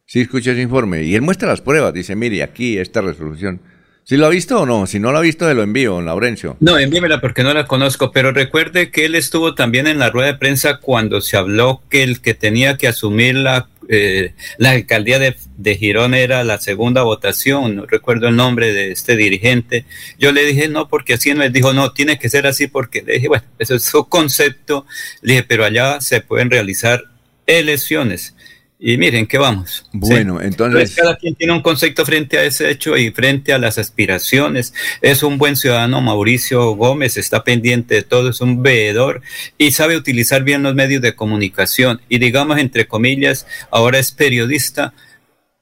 Sí, escuché ese informe. Y él muestra las pruebas. Dice, mire, aquí esta resolución. ¿Sí lo ha visto o no? Si no lo ha visto, se lo envío, Laurencio. No, envíemela porque no la conozco, pero recuerde que él estuvo también en la rueda de prensa cuando se habló que el que tenía que asumir la, eh, alcaldía de, de Girón era la segunda votación, no recuerdo el nombre de este dirigente. Yo le dije, no, porque así no, él dijo, no, tiene que ser así porque le dije, bueno, eso es su concepto. Le dije, pero allá se pueden realizar elecciones. Y miren, ¿qué vamos? Bueno, entonces- cada quien tiene un concepto frente a ese hecho y frente a las aspiraciones. Es un buen ciudadano, Mauricio Gómez, está pendiente de todo, es un veedor y sabe utilizar bien los medios de comunicación. Y digamos, entre comillas, ahora es periodista,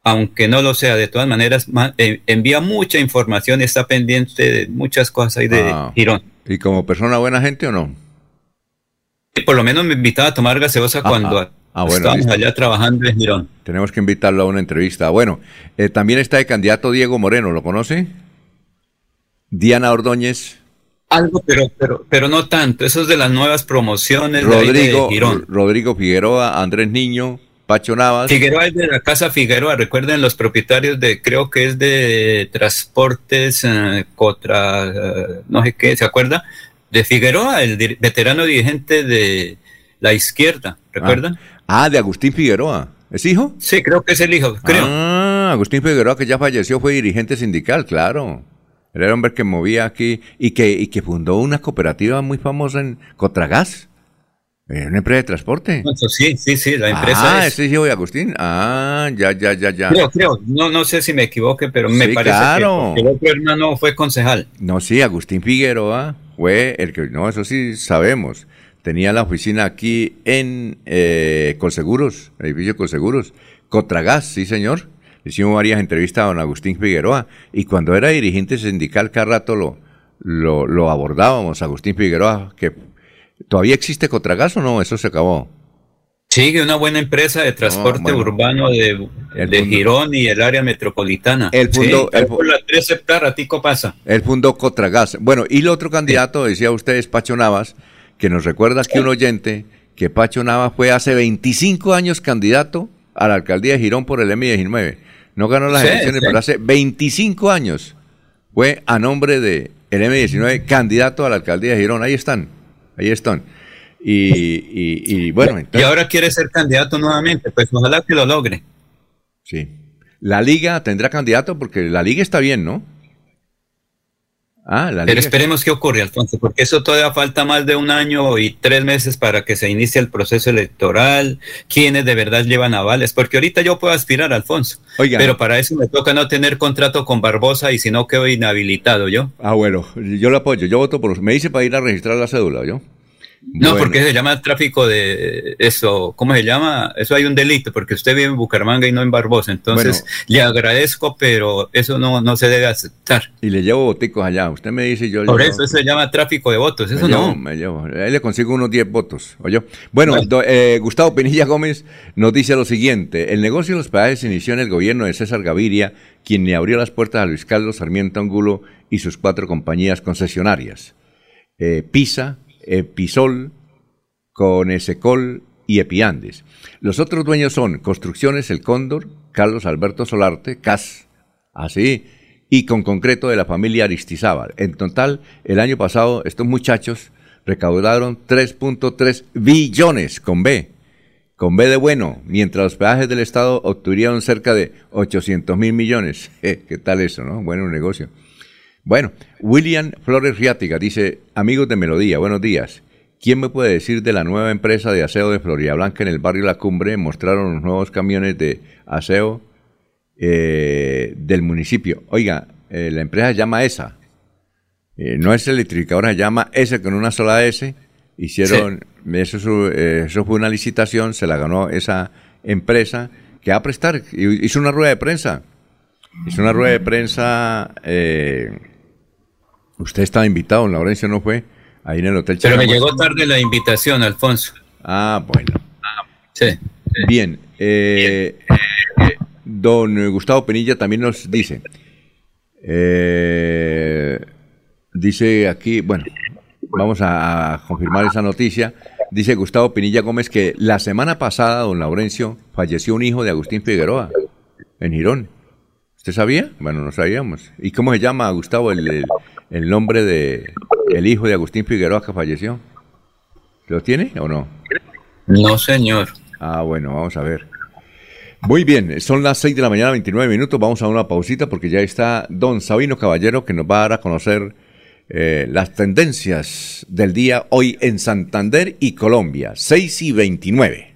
aunque no lo sea, de todas maneras, ma- eh, envía mucha información, está pendiente de muchas cosas ahí de Ah. Girón. ¿Y como persona buena gente o no? Y por lo menos me invitaba a tomar gaseosa Ajá. cuando Ah, bueno, listo. allá trabajando en Girón. Tenemos que invitarlo a una entrevista. Bueno, eh, también está el candidato Diego Moreno, ¿lo conoce? Diana Ordóñez, Algo, pero, pero, pero no tanto. Eso es de las nuevas promociones de, ahí de Rodrigo, Girón. Rodrigo Figueroa, Andrés Niño, Pacho Navas. Figueroa es de la casa Figueroa. Recuerden los propietarios de, creo que es de Transportes eh, contra, eh, no sé qué, ¿se acuerda? De Figueroa, el veterano dirigente de la izquierda. ¿Recuerdan? Ah, de Agustín Figueroa. ¿Es hijo? Sí, creo que es el hijo, creo. Ah, Agustín Figueroa, que ya falleció, fue dirigente sindical, claro. Era el hombre que movía aquí y que, y que fundó una cooperativa muy famosa en Cotragas. Eh, una empresa de transporte. Eso Sí, sí, sí, la empresa ah, es. ese es hijo de Agustín. Ah, ya, ya, ya, ya. Creo, creo. No, no sé si me equivoque, pero me Sí, parece claro. que el otro hermano fue concejal. No, sí, Agustín Figueroa fue el que, no, eso sí sabemos. Tenía la oficina aquí en eh, Colseguros, el edificio Colseguros. Cotragas, sí, señor. Hicimos varias entrevistas a don Agustín Figueroa. Y cuando era dirigente sindical, cada rato lo, lo, lo abordábamos. Agustín Figueroa, que todavía existe Cotragas o no, eso se acabó. Sigue una buena empresa de transporte bueno. urbano de, El de Girón y el área metropolitana. El fondo- sí, el por la 13 hectáreas, ratico pasa. Él fundó Cotragas. Bueno, y el otro candidato, decía usted, es Pacho Navas, que nos recuerda aquí un oyente que Pacho Navas fue hace 25 años candidato a la alcaldía de Girón por el M19. No ganó las Sí, elecciones, sí. pero hace 25 años fue a nombre de el M19, candidato a la alcaldía de Girón. Ahí están, ahí están. Y, y- y bueno, Y entonces, ahora quiere ser candidato nuevamente, pues ojalá que lo logre. sí. La liga tendrá candidato porque la liga está bien, ¿no? Ah, la Pero esperemos qué ocurre, Alfonso, porque eso todavía falta más de un año y tres meses para que se inicie el proceso electoral, quienes de verdad llevan avales, porque ahorita yo puedo aspirar, Alfonso, Oiga. pero para eso me toca no tener contrato con Barbosa y si no quedo inhabilitado yo. Ah, bueno, yo lo apoyo, yo voto por... Me dice para ir a registrar la cédula, ¿yo? No, Bueno. porque se llama tráfico de eso, ¿cómo se llama? Eso hay un delito, porque usted vive en Bucaramanga y no en Barbosa, entonces le agradezco, pero eso no, no se debe aceptar. Y le llevo boticos allá. Usted me dice, yo... Por eso eso se llama tráfico de votos, eso me llevo, no. me llevo. Ahí le consigo unos 10 votos. ¿oyó? Bueno, do- eh, Gustavo Pinilla Gómez nos dice lo siguiente. El negocio de los peajes se inició en el gobierno de César Gaviria, quien le abrió las puertas a Luis Carlos Sarmiento Angulo y sus cuatro compañías concesionarias. Eh, Pisa, Episol, Conesecol y Epiandes. Los otros dueños son Construcciones El Cóndor, Carlos Alberto Solarte, CAS, así, y con concreto de la familia Aristizábal. En total, el año pasado, estos muchachos recaudaron 3.3 billones con B, con B de bueno, mientras los peajes del Estado obtuvieron cerca de 800 mil millones. ¿Qué tal eso, no? Bueno negocio. Bueno, William Flores Riátiga dice, amigos de Melodía, buenos días. ¿Quién me puede decir de la nueva empresa de aseo de Florida Blanca en el barrio La Cumbre? Mostraron los nuevos camiones de aseo eh, del municipio. Oiga, eh, la empresa se llama ESA. Eh, no es electrificadora, se llama ESA con una sola S. Hicieron, eso, su- eh, eso fue una licitación, se la ganó esa empresa que va a prestar. Hizo una rueda de prensa. Hizo una rueda de prensa. eh, usted estaba invitado, Laurencio no fue, ahí en el Hotel Pero me llegó tarde la invitación, Alfonso. Ah, bueno. Sí. Bien. eh, don Gustavo Penilla también nos dice. eh, dice aquí, bueno, vamos a, a confirmar esa noticia. Dice Gustavo Pinilla Gómez que la semana pasada, don Laurencio, falleció un hijo de Agustín Figueroa en Girón. ¿Usted sabía? Bueno, no sabíamos. ¿Y cómo se llama, Gustavo, el, el- el nombre de el hijo de Agustín Figueroa que falleció? ¿Lo tiene o no? No, señor. Ah, bueno, vamos a ver. Muy bien, son las 6 de la mañana, 29 minutos. Vamos a una pausita porque ya está don Sabino Caballero que nos va a dar a conocer eh, las tendencias del día hoy en Santander y Colombia. 6 y 29.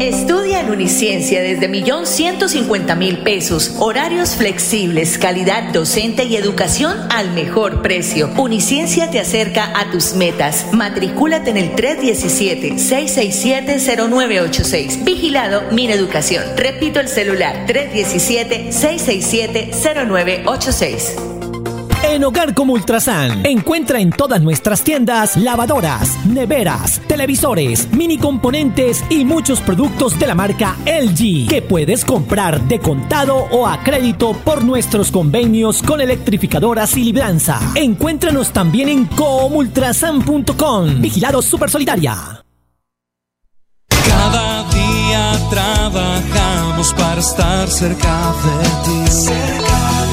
Estudia en Uniciencia desde millón ciento cincuenta mil pesos. Horarios flexibles, calidad docente y educación al mejor precio. Uniciencia te acerca a tus metas. Matricúlate en el 317-667-0986. Vigilado Mineducación. Repito el celular 317-667-0986. En Hogar como Ultrasan, encuentra en todas nuestras tiendas lavadoras, neveras, televisores, mini componentes y muchos productos de la marca LG que puedes comprar de contado o a crédito por nuestros convenios con electrificadoras y libranza. Encuéntranos también en comultrasan.com. Vigilado Super Solidaria. Cada día trabajamos para estar cerca de ti.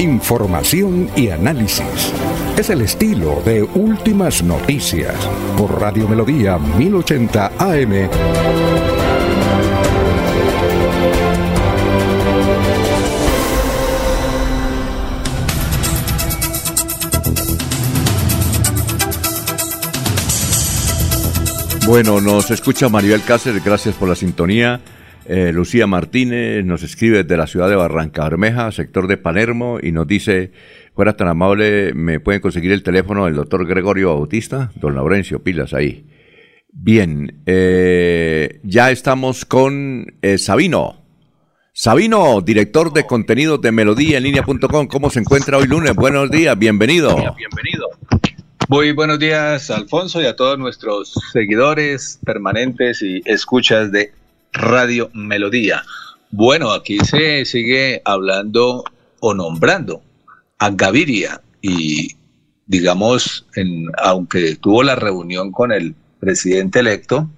Información y análisis. Es el estilo de Últimas Noticias por Radio Melodía 1080 AM. Bueno, nos escucha Maribel Cáceres, gracias por la sintonía. Eh, Lucía Martínez nos escribe desde la ciudad de Barranca Bermeja, sector de Palermo, y nos dice, fuera tan amable, ¿me pueden conseguir el teléfono del doctor Gregorio Bautista? Don Laurencio, pilas ahí. Bien, eh, ya estamos con eh, Sabino. Sabino, director de contenidos de Melodía en línea.com. ¿Cómo se encuentra hoy lunes? Buenos días, bienvenido. Bienvenido. Muy buenos días, Alfonso, y a todos nuestros seguidores permanentes y escuchas de Radio Melodía. Bueno, aquí se sigue hablando o nombrando a Gaviria y digamos, en, aunque tuvo la reunión con el presidente electo,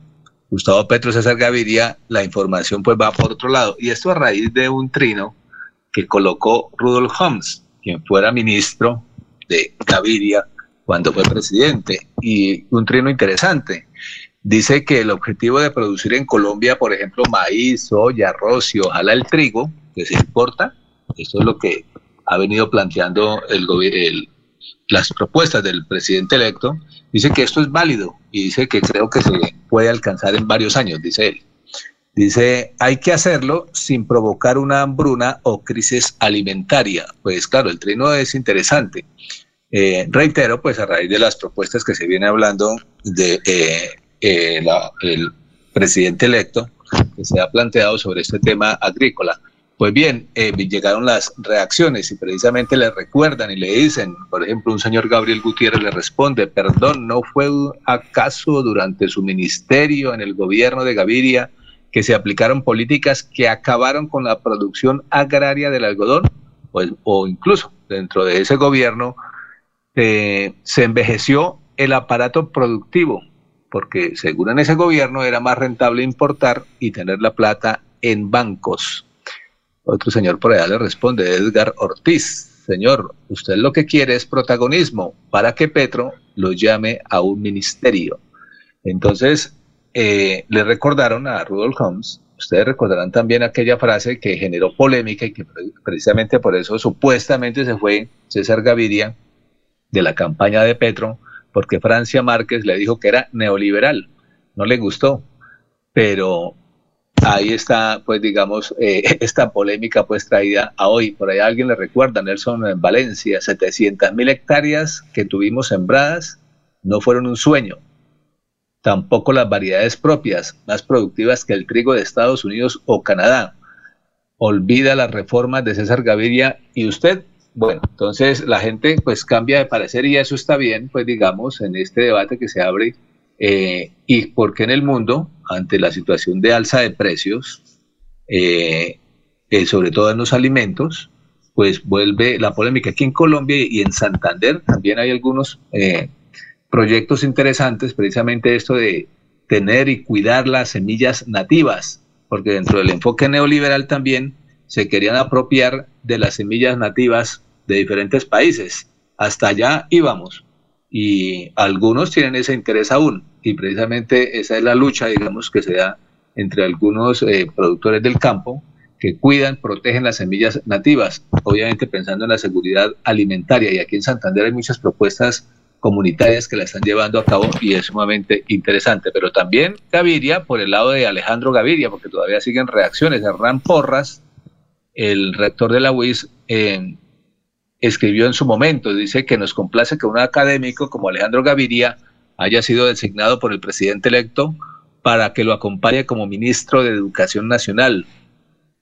Gustavo Petro César Gaviria, la información pues va por otro lado. Y esto a raíz de un trino que colocó Rudolf Holmes, quien fuera ministro de Gaviria cuando fue presidente. Y un trino interesante. Dice que el objetivo de producir en Colombia, por ejemplo, maíz, soya, arroz y ojalá el trigo, que se importa, esto es lo que ha venido planteando el, el, las propuestas del presidente electo, dice que esto es válido y dice que creo que se puede alcanzar en varios años, dice él. Dice, hay que hacerlo sin provocar una hambruna o crisis alimentaria. Pues claro, el trino es interesante. Eh, reitero, pues a raíz de las propuestas que se viene hablando de eh, eh, la, el presidente electo, que se ha planteado sobre este tema agrícola. Pues bien, eh, llegaron las reacciones y precisamente le recuerdan y le dicen, por ejemplo, un señor Gabriel Gutiérrez le responde, perdón, ¿no fue acaso durante su ministerio en el gobierno de Gaviria que se aplicaron políticas que acabaron con la producción agraria del algodón? Pues, o incluso dentro de ese gobierno eh, se envejeció el aparato productivo, porque según en ese gobierno era más rentable importar y tener la plata en bancos otro señor por allá le responde, Edgar Ortiz, señor, usted lo que quiere es protagonismo para que Petro lo llame a un ministerio. Entonces, eh, le recordaron a Rudolf Holmes, ustedes recordarán también aquella frase que generó polémica y que precisamente por eso supuestamente se fue César Gaviria de la campaña de Petro, porque Francia Márquez le dijo que era neoliberal. No le gustó, pero ahí está, pues digamos, eh, esta polémica pues traída a hoy. Por ahí alguien le recuerda, Nelson en Valencia, 700 mil hectáreas que tuvimos sembradas no fueron un sueño. Tampoco las variedades propias, más productivas que el trigo de Estados Unidos o Canadá. Olvida las reformas de César Gaviria y usted, bueno, entonces la gente pues cambia de parecer y eso está bien, pues digamos, en este debate que se abre eh, y porque en el mundo, ante la situación de alza de precios, eh, eh, sobre todo en los alimentos, pues vuelve la polémica. Aquí en Colombia y en Santander también hay algunos proyectos interesantes, precisamente esto de tener y cuidar las semillas nativas, porque dentro del enfoque neoliberal también se querían apropiar de las semillas nativas de diferentes países. Hasta allá íbamos y algunos tienen ese interés aún y precisamente esa es la lucha, digamos, que se da entre algunos eh, productores del campo que cuidan, protegen las semillas nativas, obviamente pensando en la seguridad alimentaria. Y aquí en Santander hay muchas propuestas comunitarias que la están llevando a cabo y es sumamente interesante. Pero también Gaviria, por el lado de Alejandro Gaviria, porque todavía siguen reacciones. Hernán Porras, el rector de la UIS, escribió en su momento, dice que nos complace que un académico como Alejandro Gaviria haya sido designado por el presidente electo para que lo acompañe como ministro de Educación Nacional.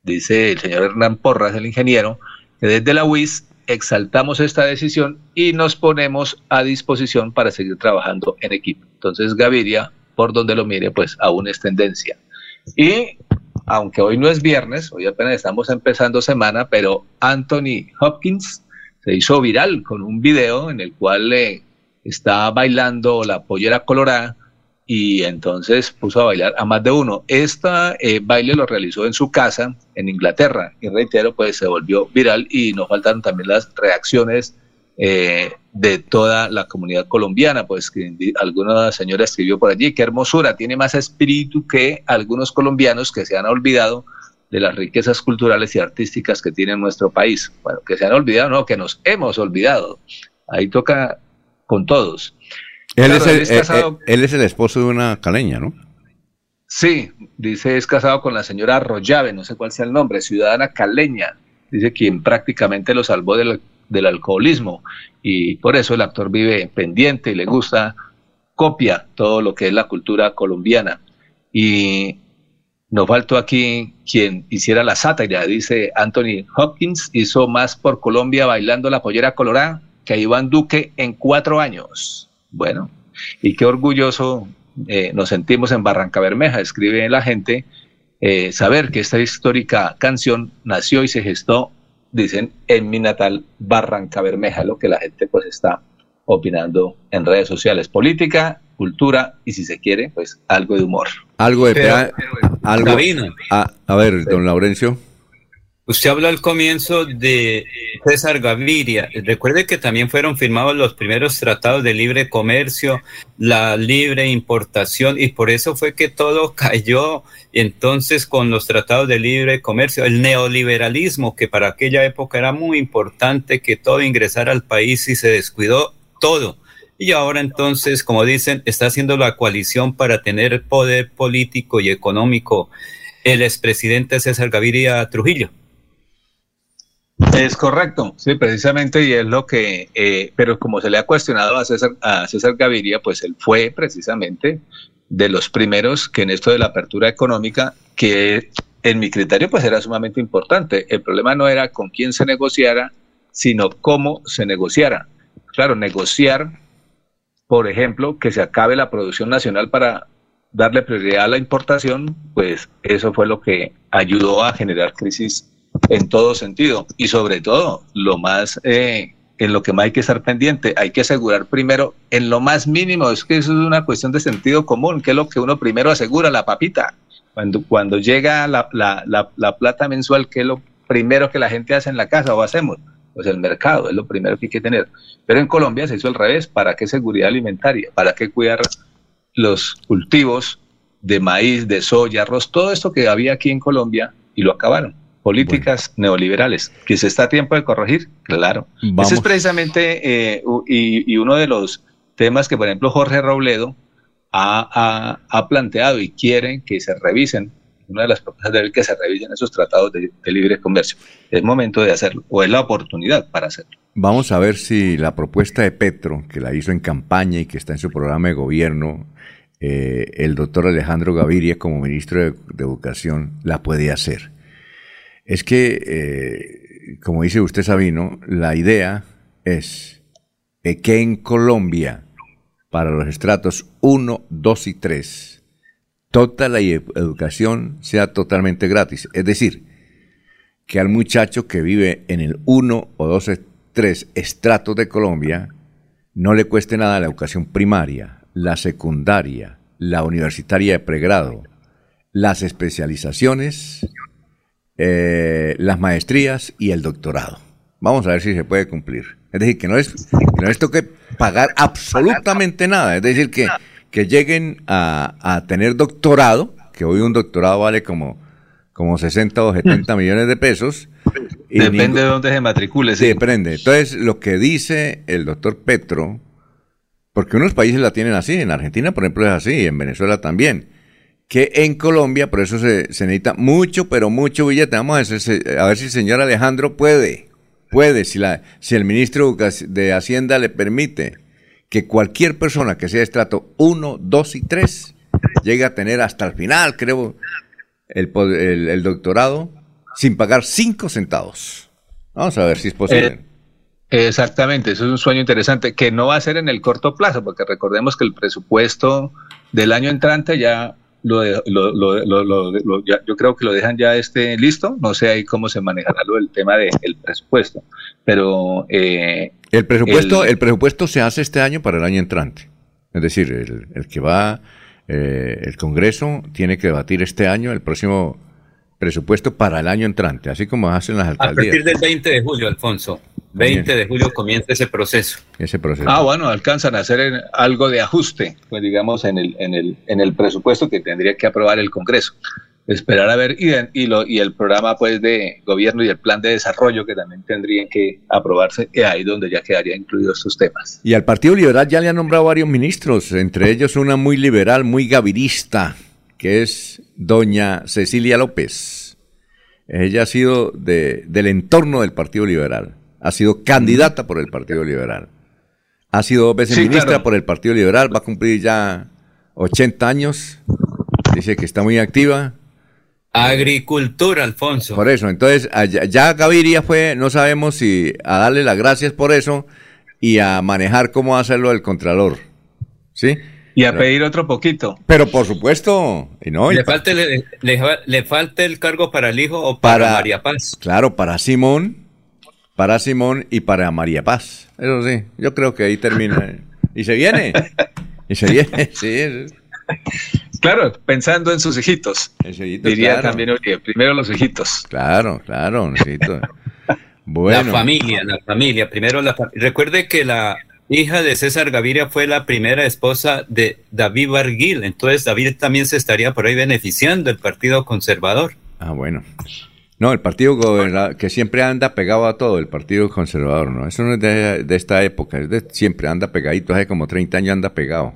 Dice el señor Hernán Porras, el ingeniero, que desde la UIS exaltamos esta decisión y nos ponemos a disposición para seguir trabajando en equipo. Entonces, Gaviria, por donde lo mire, pues aún es tendencia. Y aunque hoy no es viernes, hoy apenas estamos empezando semana, pero Anthony Hopkins se hizo viral con un video en el cual le está bailando la pollera colorada y entonces puso a bailar a más de uno. Este baile lo realizó en su casa en Inglaterra y reitero, pues se volvió viral y nos faltaron también las reacciones eh, de toda la comunidad colombiana, pues que alguna señora escribió por allí, qué hermosura, tiene más espíritu que algunos colombianos que se han olvidado de las riquezas culturales y artísticas que tiene nuestro país. Bueno, que se han olvidado, no, que nos hemos olvidado. Ahí toca con todos. Él, Claro, es el, él es eh, casado- eh, él es el esposo de una caleña, ¿no? Sí, dice es casado con la señora Arroyave, no sé cuál sea el nombre, ciudadana caleña, dice quien prácticamente lo salvó del, del alcoholismo y por eso el actor vive pendiente y le gusta, copia todo lo que es la cultura colombiana. Y nos faltó aquí quien hiciera la sátira, dice Anthony Hopkins, hizo más por Colombia bailando la pollera colorada que Iván Duque en cuatro años. Bueno, y qué orgulloso eh, nos sentimos en Barranca Bermeja, escribe la gente, eh, saber que esta histórica canción nació y se gestó, dicen, en mi natal Barranca Bermeja, lo que la gente pues está opinando en redes sociales, política, cultura y si se quiere, pues algo de humor. Algo de... Pero- pea- algo, a, a ver, don Laurencio. Usted habló al comienzo de César Gaviria. Recuerde que también fueron firmados los primeros tratados de libre comercio, la libre importación, y por eso fue que todo cayó entonces con los tratados de libre comercio. El neoliberalismo, que para aquella época era muy importante que todo ingresara al país y se descuidó todo. Y ahora entonces, como dicen, está haciendo la coalición para tener poder político y económico el expresidente César Gaviria Trujillo. Es correcto, sí, precisamente, y es lo que, eh, pero como se le ha cuestionado a César, a César Gaviria, pues él fue precisamente de los primeros que en esto de la apertura económica, que en mi criterio pues era sumamente importante. El problema no era con quién se negociara, sino cómo se negociara. Claro, negociar, por ejemplo, que se acabe la producción nacional para darle prioridad a la importación, pues eso fue lo que ayudó a generar crisis en todo sentido. Y sobre todo lo más eh, en lo que más hay que estar pendiente hay que asegurar primero en lo más mínimo es que eso es una cuestión de sentido común que es lo que uno primero asegura la papita. Cuando cuando llega la, la, la, la plata mensual que es lo primero que la gente hace en la casa o hacemos pues el mercado es lo primero que hay que tener. Pero en Colombia se hizo al revés para qué seguridad alimentaria para qué cuidar los cultivos de maíz de soya arroz todo esto que había aquí en Colombia y lo acabaron políticas neoliberales, que se está a tiempo de corregir, claro. Vamos. Ese es precisamente eh, y, y uno de los temas que, por ejemplo, Jorge Robledo ha, ha- ha planteado y quiere que se revisen, una de las propuestas de él, que se revisen esos tratados de, de libre comercio. Es momento de hacerlo, o es la oportunidad para hacerlo. Vamos a ver si la propuesta de Petro, que la hizo en campaña y que está en su programa de gobierno, eh, el doctor Alejandro Gaviria como ministro de, de Educación, la puede hacer. Es que, eh, como dice usted Sabino, la idea es que en Colombia, para los estratos 1, 2 y 3, toda la e- educación sea totalmente gratis. Es decir, que al muchacho que vive en el 1 o 2 3 estratos de Colombia no le cueste nada la educación primaria, la secundaria, la universitaria de pregrado, las especializaciones, eh, las maestrías y el doctorado. Vamos a ver si se puede cumplir. Es decir, que no es que no les toque pagar absolutamente nada. Es decir, que, que lleguen a, a tener doctorado, que hoy un doctorado vale como, como 60 o 70 millones de pesos. y Depende ningún- de dónde se matricule. Sí, depende. Entonces, lo que dice el doctor Petro, porque unos países la tienen así, en Argentina, por ejemplo, es así, en Venezuela también, que en Colombia, por eso se, necesita mucho, pero mucho billete. Vamos a, a ver si el señor Alejandro puede, puede, si, la, si el ministro de Hacienda le permite que cualquier persona que sea estrato 1, 2 y 3 llegue a tener hasta el final, creo, el, el- el doctorado sin pagar 5 centavos. Vamos a ver si es posible. Eh, Exactamente, eso es un sueño interesante que no va a ser en el corto plazo, porque recordemos que el presupuesto del año entrante ya lo, de- lo- lo- lo- lo- lo- ya- yo creo que lo dejan ya este listo, no sé ahí cómo se manejará lo del tema del presupuesto, pero eh, El presupuesto, el- el, presupuesto se hace este año para el año entrante. Es decir, el, el que va, eh, el Congreso tiene que debatir este año el próximo presupuesto para el año entrante, así como hacen las A alcaldías. partir del 20 de julio, Alfonso. 20 de julio comienza ese proceso. Ese proceso. Ah, bueno, alcanzan a hacer algo de ajuste, pues digamos, en el, en el, en el presupuesto que tendría que aprobar el Congreso. esperar a ver y, y, lo, y el programa pues de gobierno y el plan de desarrollo que también tendrían que aprobarse y ahí donde ya quedarían incluidos estos temas. Y al Partido Liberal ya le han nombrado varios ministros, entre ellos una muy liberal, muy gavirista, que es doña Cecilia López. Ella ha sido de, del entorno del Partido Liberal, ha sido candidata por el Partido Liberal, ha sido dos veces ministra por el Partido Liberal, va a cumplir ya 80 años, dice que está muy activa, Agricultura, Alfonso. Por eso, entonces ya Gaviria fue, no sabemos si a darle las gracias por eso y a manejar cómo hacerlo el Contralor. ¿Sí? Y a pedir otro poquito. Pero por supuesto. Y no, le, falta, le, le, falta el cargo para el hijo o para, María Paz. Claro, para Simón, para Simón y para María Paz. Eso sí, yo creo que ahí termina. y se viene. y se viene, sí. Claro, pensando en sus hijitos. Diría también, oye, primero los hijitos. Claro, claro, Bueno. La familia, la familia. Primero la Recuerde que la hija de César Gaviria fue la primera esposa de David Barguil. Entonces David también se estaría por ahí beneficiando el Partido Conservador. Ah, bueno. No, el partido que siempre anda pegado a todo, el partido conservador, ¿no? Eso no es de, esta época, es de siempre anda pegadito, hace como 30 años anda pegado.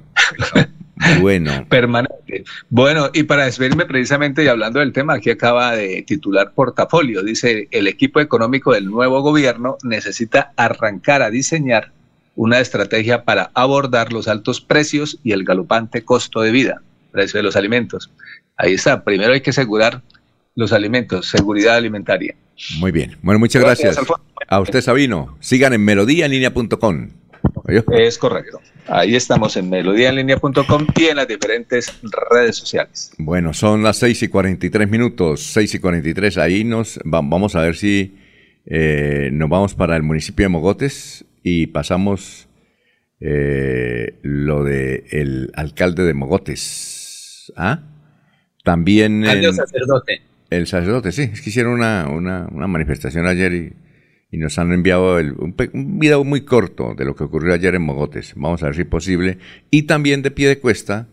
Bueno. Permanente. Bueno, y para despedirme precisamente y hablando del tema, aquí acaba de titular portafolio. Dice, el equipo económico del nuevo gobierno necesita arrancar a diseñar una estrategia para abordar los altos precios y el galopante costo de vida, precio de los alimentos. Ahí está, primero hay que asegurar los alimentos, seguridad alimentaria. Muy bien. Bueno, muchas gracias. a usted, Sabino. Sigan en melodíaenlínea.com. Es correcto. Ahí estamos en melodíaenlínea.com y en las diferentes redes sociales. Bueno, son las 6 y 43 minutos, 6 y 43. Ahí nos vamos a ver si eh, nos vamos para el municipio de Mogotes y pasamos eh, lo de el alcalde de Mogotes. ¿Ah? También. El sacerdote. El sacerdote, sí. Es que hicieron una, una, una manifestación ayer y y nos han enviado un, video muy corto de lo que ocurrió ayer en Mogotes. Vamos a ver si es posible. Y también de pie de cuesta,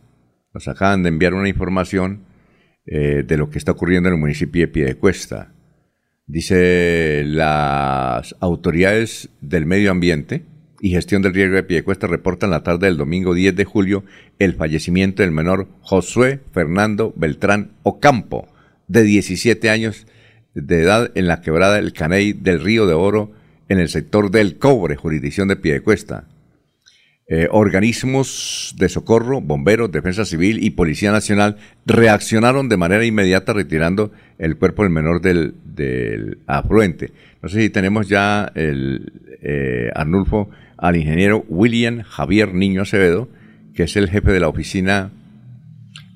nos acaban de enviar una información eh, de lo que está ocurriendo en el municipio de Piedecuesta. Dice las autoridades del medio ambiente y gestión del riesgo de Piedecuesta reportan la tarde del domingo 10 de julio el fallecimiento del menor Josué Fernando Beltrán Ocampo, de 17 años, de edad en la quebrada El Caney del Río de Oro en el sector del cobre, jurisdicción de Piedecuesta. Eh, organismos de socorro, bomberos, defensa civil y policía nacional reaccionaron de manera inmediata retirando el cuerpo del menor del, afluente. No sé si tenemos ya el eh, Arnulfo al ingeniero William Javier Niño Acevedo, que es el jefe de la oficina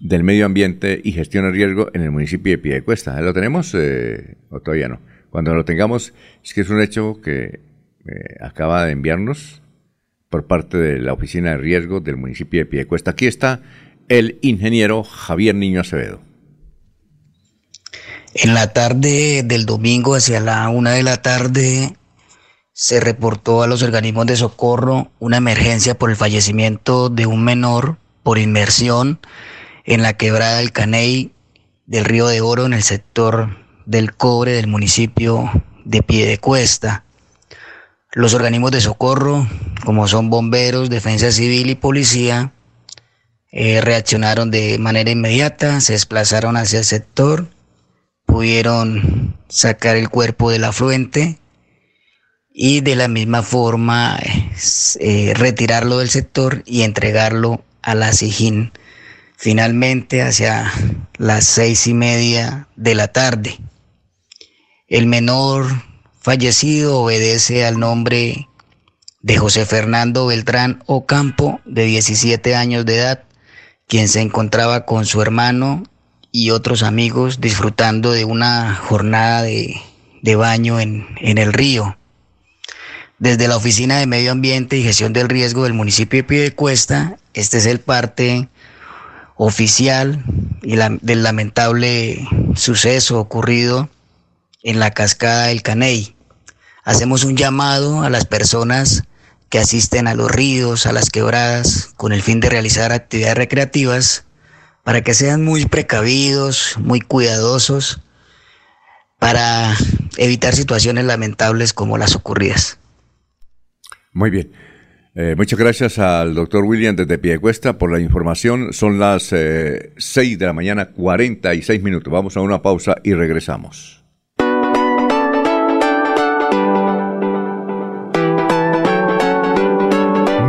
del Medio Ambiente y Gestión de Riesgo en el municipio de Piedecuesta. ¿Lo tenemos eh, o todavía no? Cuando lo tengamos, es que es un hecho que eh, acaba de enviarnos por parte de la Oficina de Riesgo del municipio de Piedecuesta. Aquí está el ingeniero Javier Niño Acevedo. En la tarde del domingo, hacia la una de la tarde, se reportó a los organismos de socorro una emergencia por el fallecimiento de un menor por inmersión en la quebrada del Caney del Río de Oro en el sector del cobre del municipio de Piedecuesta. Los organismos de socorro, como son bomberos, defensa civil y policía, eh, reaccionaron de manera inmediata, se desplazaron hacia el sector, pudieron sacar el cuerpo del afluente y de la misma forma eh, retirarlo del sector y entregarlo a la SIGIN finalmente hacia las seis y media de la tarde. El menor fallecido obedece al nombre de José Fernando Beltrán Ocampo, de 17 años de edad, quien se encontraba con su hermano y otros amigos disfrutando de una jornada de, baño en, el río. Desde la Oficina de Medio Ambiente y Gestión del Riesgo del municipio de Piedecuesta, este es el parte oficial y del lamentable suceso ocurrido en la cascada del Caney. Hacemos un llamado a las personas que asisten a los ríos, a las quebradas, con el fin de realizar actividades recreativas, para que sean muy precavidos, muy cuidadosos, para evitar situaciones lamentables como las ocurridas. Muy bien. Eh, muchas gracias al doctor William desde Piedecuesta por la información. Son las eh, 6 de la mañana, 46 minutos. Vamos a una pausa y regresamos.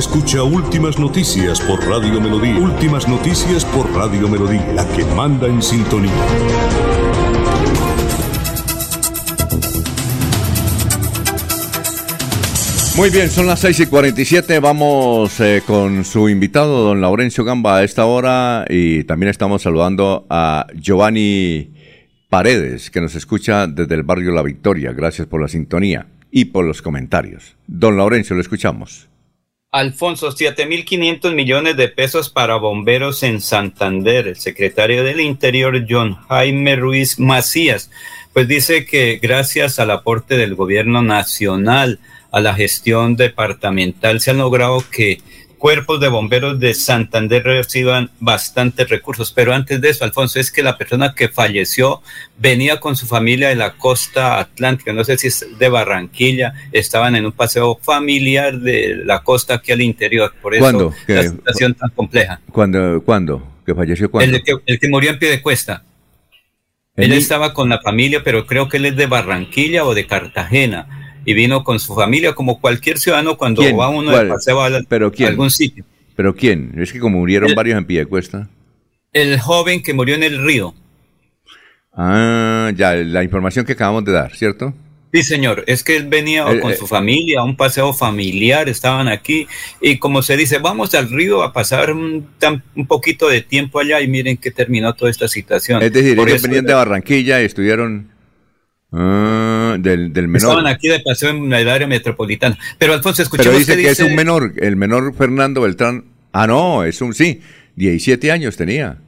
Escucha Últimas Noticias por Radio Melodía. Últimas Noticias por Radio Melodía, la que manda en sintonía. Muy bien, son las 6 y 47. Vamos eh, con su invitado, don Laurencio Gamba, a esta hora. Y también estamos saludando a Giovanni Paredes, que nos escucha desde el barrio La Victoria. Gracias por la sintonía y por los comentarios. Don Laurencio, lo escuchamos. Alfonso, 7.500 millones de pesos para bomberos en Santander. El secretario del Interior, John Jaime Ruiz Macías, pues dice que gracias al aporte del gobierno nacional, a la gestión departamental, se han logrado que cuerpos de bomberos de Santander reciban bastantes recursos. Pero antes de eso, Alfonso, es que la persona que falleció venía con su familia de la costa atlántica, no sé si es de Barranquilla, estaban en un paseo familiar de la costa aquí al interior. Por eso ¿Cuándo? la situación tan compleja. ¿Cuándo? ¿Cuándo? ¿Que falleció cuándo? El que, el que murió en pie de cuesta. Él estaba con la familia, pero creo que él es de Barranquilla o de Cartagena. Y vino con su familia, como cualquier ciudadano cuando ¿Quién? va uno de paseo a, la- ¿Pero quién? a algún sitio. ¿Pero quién? Es que como murieron El- varios en Piedecuesta. El joven que murió en el río. Ah, ya, la información que acabamos de dar, ¿cierto? Sí, señor, es que él venía con eh. su familia, a un paseo familiar, estaban aquí, y como se dice, vamos al río a pasar un, tan- un poquito de tiempo allá y miren que terminó toda esta situación. Es decir, Por ellos eso venían de Barranquilla y estudiaron ah, del, del menor. Estaban aquí de paseo en el área metropolitana. Pero Alfonso, Pero escuchemos dice qué que es un menor, el menor Fernando Beltrán. Ah, no, es un sí, 17 años tenía.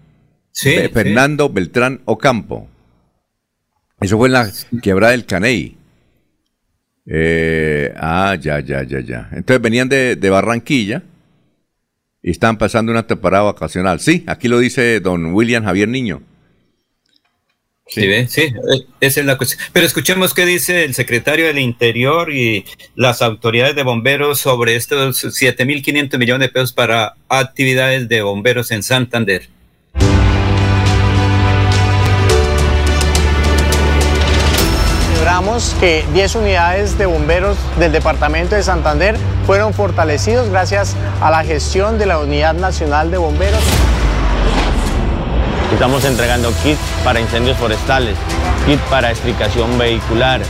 Sí, Be- sí. Fernando Beltrán Ocampo. Eso fue en la quebrada del Caney. Eh, ah, ya, ya, ya, ya. Entonces venían de, de Barranquilla y estaban pasando una temporada vacacional. Sí, aquí lo dice don William Javier Niño. Sí, ve, sí, eh, esa es la cuestión. Pero escuchemos qué dice el secretario del Interior y las autoridades de bomberos sobre estos 7.500 millones de pesos para actividades de bomberos en Santander. Celebramos que 10 unidades de bomberos del departamento de Santander fueron fortalecidos gracias a la gestión de la Unidad Nacional de Bomberos. Estamos entregando kits para incendios forestales, kit para explicación vehicular,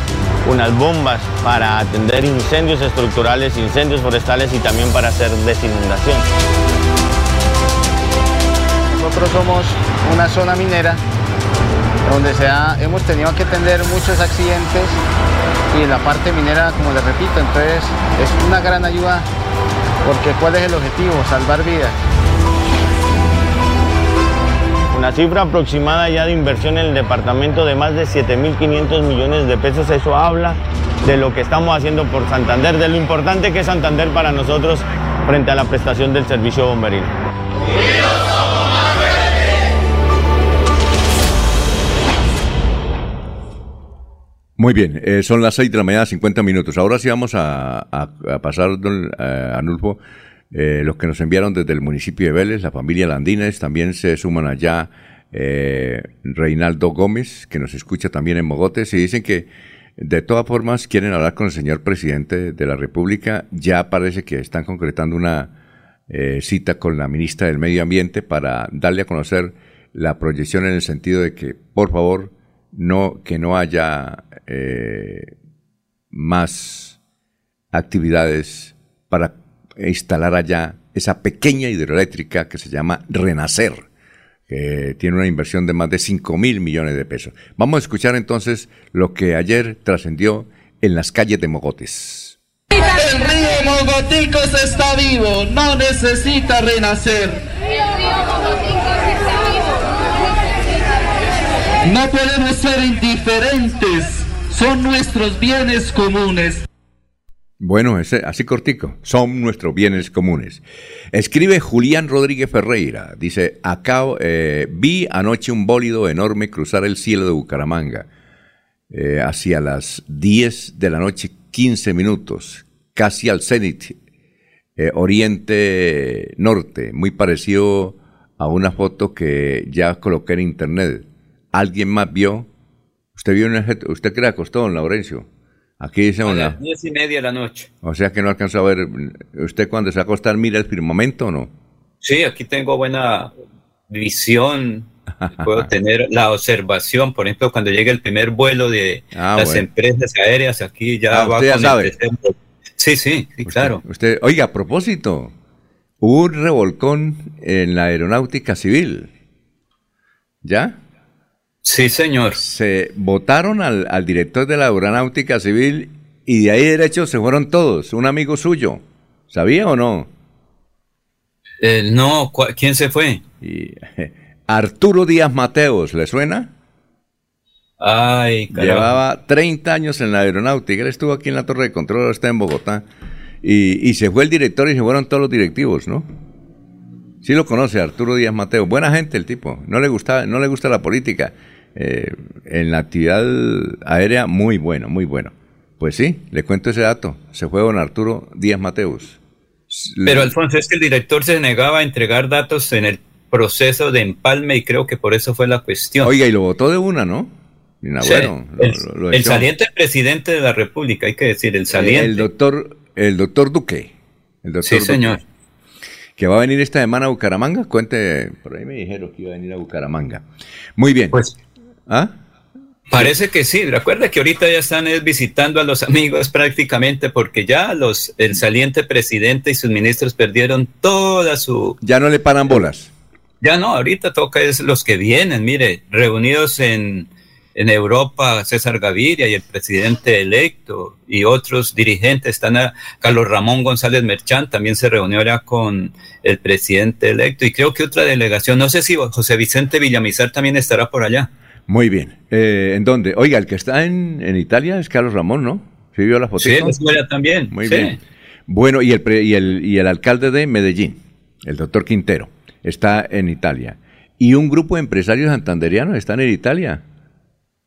unas bombas para atender incendios estructurales, incendios forestales y también para hacer desinundación. Nosotros somos una zona minera donde se ha- hemos tenido que atender muchos accidentes y en la parte minera, como les repito, entonces es una gran ayuda porque ¿cuál es el objetivo? Salvar vidas. Una cifra aproximada ya de inversión en el departamento de más de 7.500 millones de pesos. Eso habla de lo que estamos haciendo por Santander, de lo importante que es Santander para nosotros frente a la prestación del servicio bomberil. Muy bien, eh, son las 6 de la mañana, 50 minutos. Ahora sí vamos a, a- a pasar, eh, eh, los que nos enviaron desde el municipio de Vélez, la familia Landines, también se suman allá eh, Reinaldo Gómez, que nos escucha también en Mogotes, y dicen que de todas formas quieren hablar con el señor presidente de la República. Ya parece que están concretando una eh, cita con la ministra del Medio Ambiente para darle a conocer la proyección en el sentido de que, por favor, no, que no haya eh, más actividades para instalar allá esa pequeña hidroeléctrica que se llama Renacer. que tiene una inversión de más de 5 mil millones de pesos. Vamos a escuchar entonces lo que ayer trascendió en las calles de Mogotes. El río Mogoticos está vivo, no necesita renacer. No podemos ser indiferentes, son nuestros bienes comunes. Bueno, ese, así cortico, son nuestros bienes comunes. Escribe Julián Rodríguez Ferreira, dice, acá eh, vi anoche un bólido enorme cruzar el cielo de Bucaramanga eh, hacia las 10 de la noche, 15 minutos, casi al cenit, eh, oriente norte, muy parecido a una foto que ya coloqué en internet. ¿Alguien más vio? ¿Usted vio una, usted cree acostó, don Laurencio? Aquí dice A las diez y media de la noche. O sea que no alcanzó a ver. ¿Usted cuando se va a acostar mira el firmamento o no? Sí, aquí tengo buena visión. Puedo tener la observación, por ejemplo, cuando llegue el primer vuelo de Ah, las bueno. empresas aéreas, aquí ya Ah, va usted ya con sabe. el Sí, sí, sí, claro. Usted, oiga, a propósito, hubo un revolcón en la aeronáutica civil. ¿Ya? Sí, señor. Se votaron al, al director de la aeronáutica civil y de ahí derecho se fueron todos. Un amigo suyo. ¿Sabía o no? Eh, no, ¿cu- ¿quién se fue? Y, Arturo Díaz Mateos, ¿le suena? Ay, caramba. Llevaba 30 años en la aeronáutica. Él estuvo aquí en la Torre de Control, ahora está en Bogotá. Y, y se fue el director y se fueron todos los directivos, ¿no? Sí lo conoce, Arturo Díaz Mateo. Buena gente el tipo. No le gusta, no le gusta la política. Eh, en la actividad aérea, muy bueno, muy bueno. Pues sí, le cuento ese dato. Se fue don Arturo Díaz Mateus. Pero Alfonso, es que el director se negaba a entregar datos en el proceso de empalme y creo que por eso fue la cuestión. Oiga, y lo votó de una, ¿no? Nada, Sí, el, lo- lo el saliente presidente de la República, hay que decir, el saliente. El doctor, el doctor Duque. El doctor Sí, Duque, señor. Que va a venir esta semana a Bucaramanga. Cuente, por ahí me dijeron que iba a venir a Bucaramanga. Muy bien. Pues, ¿Ah? Parece que sí. Recuerda que ahorita ya están eh, visitando a los amigos prácticamente porque ya los el saliente presidente y sus ministros perdieron toda su. Ya no le paran bolas. Ya no, ahorita toca es los que vienen. Mire, reunidos en, en Europa, César Gaviria y el presidente electo y otros dirigentes. Están a, Carlos Ramón González Merchán también se reunió ya con el presidente electo y creo que otra delegación. No sé si José Vicente Villamizar también estará por allá. Muy bien. Eh, ¿En dónde? Oiga, el que está en, en Italia es Carlos Ramón, ¿no? ¿Sí vio la foto? Sí, también. Muy sí. bien. Bueno, y el, pre- y, el, y el alcalde de Medellín, el doctor Quintero, está en Italia. Y un grupo de empresarios santanderianos están en Italia.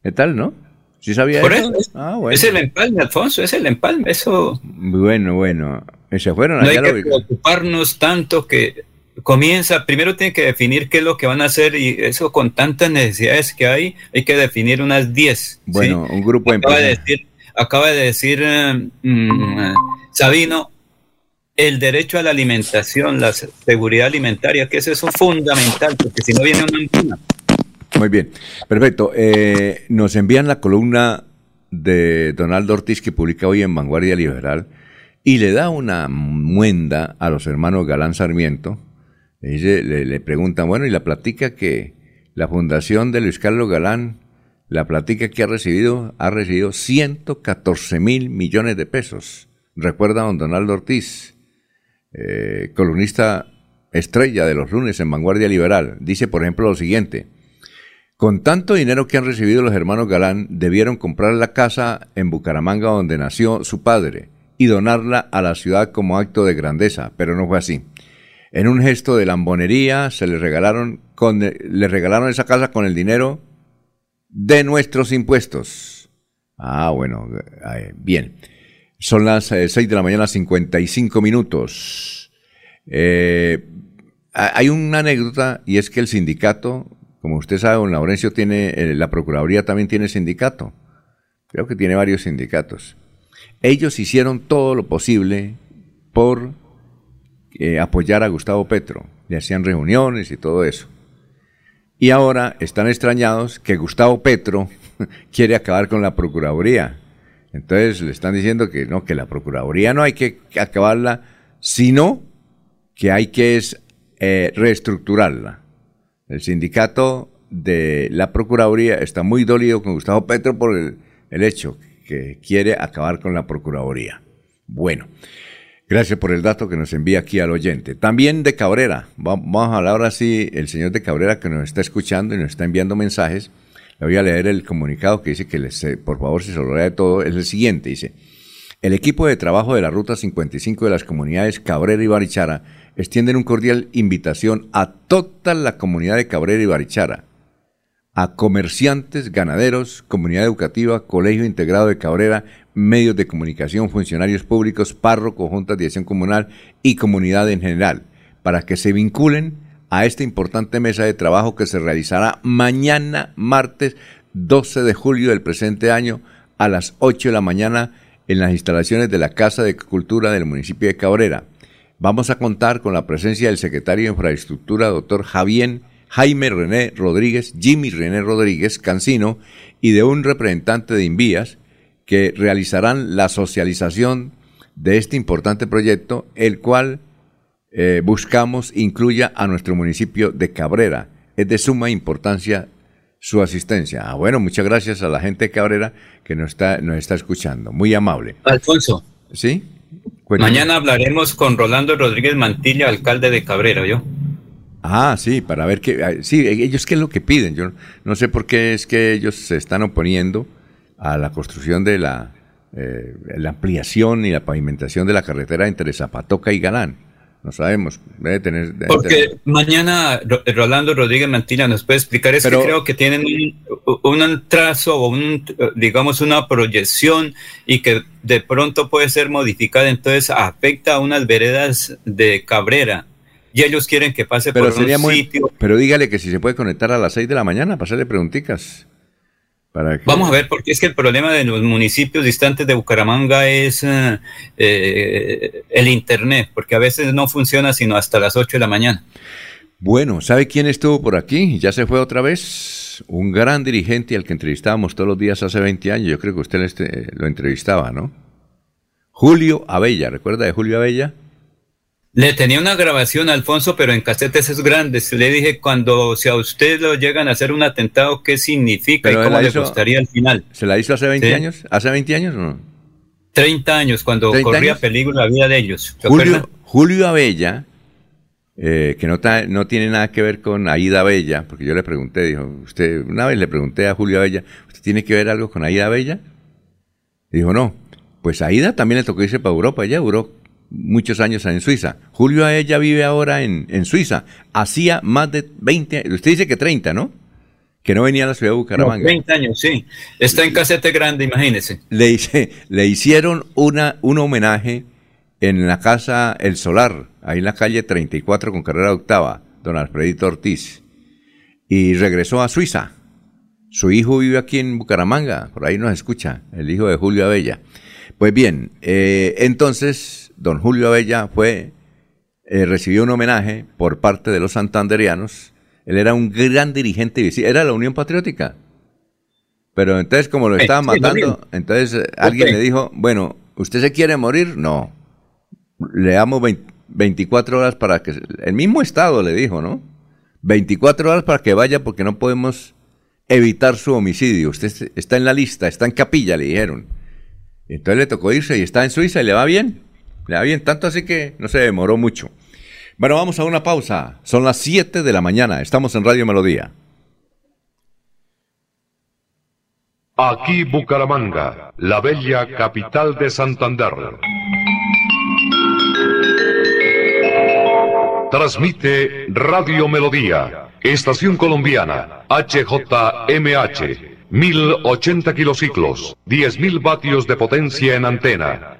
¿Qué tal, no? ¿Sí sabía Por eso? eso, es, Ah, bueno. es el empalme, Alfonso, es el empalme. Eso Bueno, bueno. Se fueron no hay que preocuparnos tanto que comienza, primero tiene que definir qué es lo que van a hacer y eso con tantas necesidades que hay, hay que definir unas 10. Bueno, un grupo de acaba de decir, acaba de decir mm, Sabino, el derecho a la alimentación, la seguridad alimentaria, que eso es fundamental, porque si no viene una hambruna. Muy bien, perfecto. Eh, nos envían la columna de Donaldo Ortiz que publica hoy en Vanguardia Liberal y le da una muenda a los hermanos Galán Sarmiento. Le, dice- le- preguntan, bueno, y la platica que la fundación de Luis Carlos Galán, la platica que ha recibido, ha recibido 114 mil millones de pesos. Recuerda don Donaldo Ortiz, eh, columnista estrella de los lunes en Vanguardia Liberal. Dice, por ejemplo, lo siguiente. Con tanto dinero que han recibido los hermanos Galán, debieron comprar la casa en Bucaramanga donde nació su padre y donarla a la ciudad como acto de grandeza, pero no fue así. En un gesto de lambonería se le regalaron, con, regalaron esa casa con el dinero de nuestros impuestos. Ah, bueno, eh, bien. Son las 6 de la mañana, 55 minutos. Eh, ha- hay una anécdota y es que el sindicato, como usted sabe, don Laurencio tiene, eh, la Procuraduría también tiene sindicato. Creo que tiene varios sindicatos. Ellos hicieron todo lo posible por eh, apoyar a Gustavo Petro. Le hacían reuniones y todo eso. Y ahora están extrañados que Gustavo Petro quiere acabar con la Procuraduría. Entonces le están diciendo que no, que la Procuraduría no hay que acabarla, sino que hay que es, eh, reestructurarla. El sindicato de la Procuraduría está muy dolido con Gustavo Petro por el, el hecho que quiere acabar con la Procuraduría. Bueno, gracias por el dato que nos envía aquí al oyente. También de Cabrera, vamos a hablar ahora sí, el señor de Cabrera que nos está escuchando y nos está enviando mensajes. Le voy a leer el comunicado que dice que les, por favor se lo de todo. Es el siguiente, dice. El equipo de trabajo de la Ruta 55 de las comunidades Cabrera y Barichara extienden un cordial invitación a toda la comunidad de Cabrera y Barichara, a comerciantes, ganaderos, comunidad educativa, colegio integrado de Cabrera, medios de comunicación, funcionarios públicos, párrocos, juntas de acción comunal y comunidad en general, para que se vinculen a esta importante mesa de trabajo que se realizará mañana, martes 12 de julio del presente año, a las 8 de la mañana, en las instalaciones de la Casa de Cultura del municipio de Cabrera. Vamos a contar con la presencia del secretario de Infraestructura, doctor Javier Jaime René Rodríguez, Jimmy René Rodríguez Cancino, y de un representante de Invías, que realizarán la socialización de este importante proyecto, el cual eh, buscamos incluya a nuestro municipio de Cabrera. Es de suma importancia su asistencia. Ah, bueno, muchas gracias a la gente de Cabrera que nos está, nos está escuchando. Muy amable. Alfonso. ¿Sí? Mañana hablaremos con Rolando Rodríguez Mantilla, alcalde de Cabrera, ¿yo? Ah, sí, para ver qué. Sí, ellos qué es lo que piden. Yo no sé por qué es que ellos se están oponiendo a la construcción de la, eh, la ampliación y la pavimentación de la carretera entre Zapatoca y Galán. No sabemos, debe tener... Porque mañana Rolando Rodríguez Mantilla nos puede explicar, es que creo que tienen un, un, trazo o un, digamos, una proyección y que de pronto puede ser modificada, entonces afecta a unas veredas de Cabrera y ellos quieren que pase pero por un sitio. Pero dígale que si se puede conectar a las 6 de la mañana, pasarle preguntitas. Vamos a ver, porque es que el problema de los municipios distantes de Bucaramanga es eh, eh, el Internet, porque a veces no funciona sino hasta las 8 de la mañana. Bueno, ¿sabe quién estuvo por aquí? Ya se fue otra vez. Un gran dirigente al que entrevistábamos todos los días hace 20 años. Yo creo que usted este, lo entrevistaba, ¿no? Julio Abella, ¿recuerda de Julio Abella? Le tenía una grabación, Alfonso, pero en casetes es grandes. Le dije, cuando si a usted lo llegan a hacer un atentado, ¿qué significa y cómo le gustaría al final? ¿Se la hizo hace 20 años? ¿Hace 20 años o no? 30 años, cuando corría peligro la vida de ellos. Julio, Julio Abella, eh, que no, no tiene nada que ver con Aida Abella, porque yo le pregunté, dijo, usted, una vez le pregunté a Julio Abella, ¿usted tiene que ver algo con Aida Abella? dijo, no. Pues Aida también le tocó irse para Europa, ella duró muchos años en Suiza. Julio a ella vive ahora en, en Suiza. Hacía más de 20, usted dice que 30, ¿no? Que no venía a la ciudad de Bucaramanga. No, 20 años, sí. Está en casete grande, imagínese. Le, hice, le hicieron una, un homenaje en la casa El Solar, ahí en la calle 34 con carrera octava, don Alfredito Ortiz. Y regresó a Suiza. Su hijo vive aquí en Bucaramanga, por ahí nos escucha, el hijo de Julio Abella. Pues bien, eh, entonces don Julio Abella fue, eh, recibió un homenaje por parte de los santanderianos. Él era un gran dirigente, era la Unión Patriótica. Pero entonces, como lo estaban matando, entonces eh, alguien le dijo, bueno, ¿usted se quiere morir? No. Le damos 24 horas para que... El mismo Estado le dijo, ¿no? 24 horas para que vaya porque no podemos evitar su homicidio. Usted está en la lista, está en capilla, le dijeron. Entonces le tocó irse y está en Suiza y le va bien. Le bien, tanto así que no se demoró mucho. Bueno, vamos a una pausa. Son las 7 de la mañana. Estamos en Radio Melodía. Aquí Bucaramanga, la bella capital de Santander. Transmite Radio Melodía, Estación Colombiana, HJMH. 1080 kilociclos, 10.000 vatios de potencia en antena,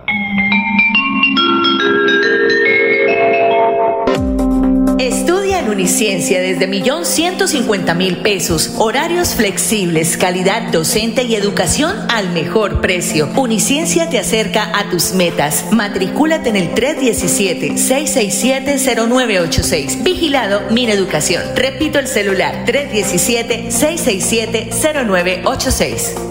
Uniciencia desde millón ciento cincuenta mil pesos. Horarios flexibles, calidad docente y educación al mejor precio. Uniciencia te acerca a tus metas. Matricúlate en el 317-667-0986. Vigilado Mineducación. Repito el celular 317-667-0986.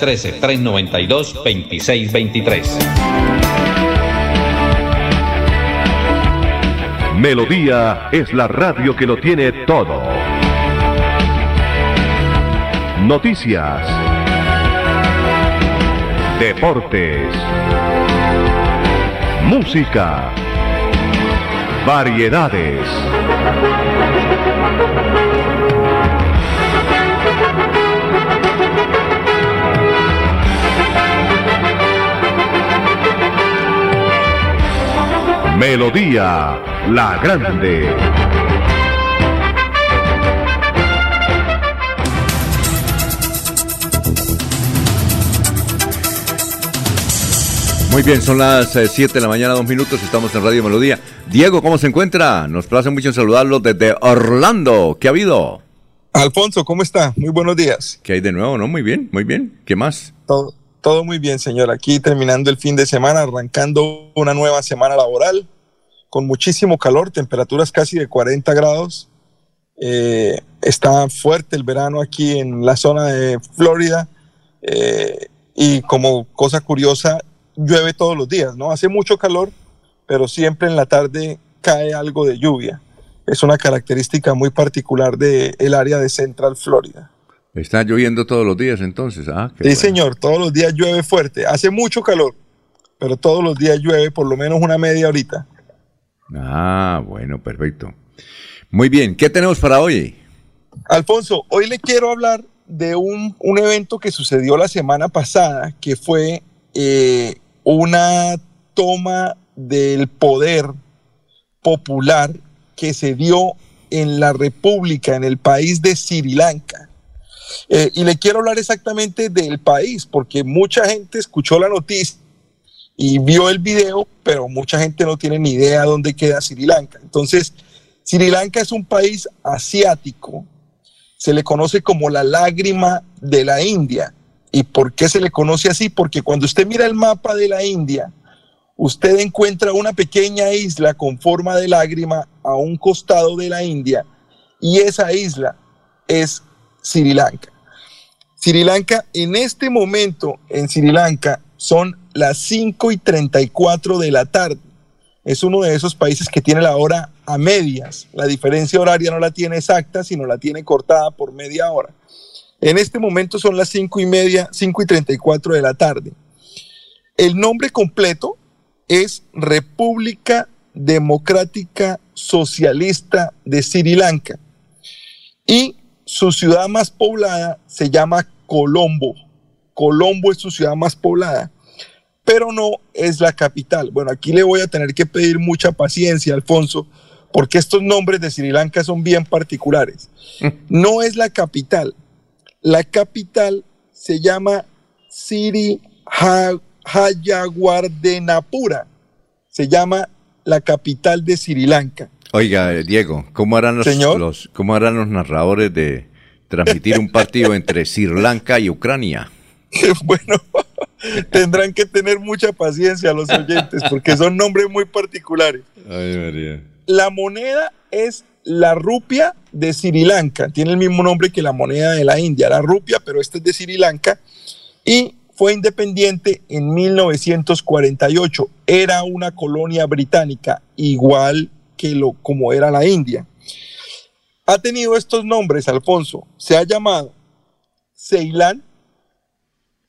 313-392-2623. Melodía es la radio que lo tiene todo. Noticias. Deportes. Música. Variedades. Melodía La Grande. Muy bien, son las 7 de la mañana, dos minutos, estamos en Radio Melodía. Diego, ¿cómo se encuentra? Nos place mucho saludarlo desde Orlando. ¿Qué ha habido? Alfonso, ¿cómo está? Muy buenos días. ¿Qué hay de nuevo? ¿No? Muy bien, muy bien. ¿Qué más? Todo, todo muy bien, señor. Aquí terminando el fin de semana, arrancando una nueva semana laboral, con muchísimo calor, temperaturas casi de 40 grados. Eh, está fuerte el verano aquí en la zona de Florida. Eh, y como cosa curiosa, llueve todos los días, ¿no? Hace mucho calor, pero siempre en la tarde cae algo de lluvia. Es una característica muy particular del el área de Central Florida. Está lloviendo todos los días entonces. Ah, sí, señor, todos los días llueve fuerte. Hace mucho calor, pero todos los días llueve por lo menos una media horita. Ah, bueno, perfecto. Muy bien, ¿qué tenemos para hoy? Alfonso, hoy le quiero hablar de un, un evento que sucedió la semana pasada, que fue eh, una toma del poder popular que se dio en la República, en el país de Sri Lanka. Eh, y le quiero hablar exactamente del país, porque mucha gente escuchó la noticia y vio el video, pero mucha gente no tiene ni idea dónde queda Sri Lanka. Entonces, Sri Lanka es un país asiático, se le conoce como la lágrima de la India. ¿Y por qué se le conoce así? Porque cuando usted mira el mapa de la India, usted encuentra una pequeña isla con forma de lágrima a un costado de la India y esa isla es Sri Lanka. Sri Lanka, en este momento en Sri Lanka son las 5 y 34 de la tarde. Es uno de esos países que tiene la hora a medias. La diferencia horaria no la tiene exacta, sino la tiene cortada por media hora. En este momento son las 5 y media, 5 y 34 de la tarde. El nombre completo es República Democrática Socialista de Sri Lanka. Y su ciudad más poblada se llama Colombo. Colombo es su ciudad más poblada, pero no es la capital. Bueno, aquí le voy a tener que pedir mucha paciencia, Alfonso, porque estos nombres de Sri Lanka son bien particulares. No es la capital. La capital se llama Siri Hayawardenapura. Se llama la capital de Sri Lanka. Oiga, Diego, ¿cómo harán los, los, ¿cómo harán los narradores de transmitir un partido entre Sri Lanka y Ucrania? bueno, tendrán que tener mucha paciencia los oyentes porque son nombres muy particulares. Ay, María. La moneda es la rupia de Sri Lanka. Tiene el mismo nombre que la moneda de la India, la rupia, pero esta es de Sri Lanka. Y fue independiente en 1948. Era una colonia británica, igual que lo, como era la India. Ha tenido estos nombres, Alfonso. Se ha llamado Ceilán,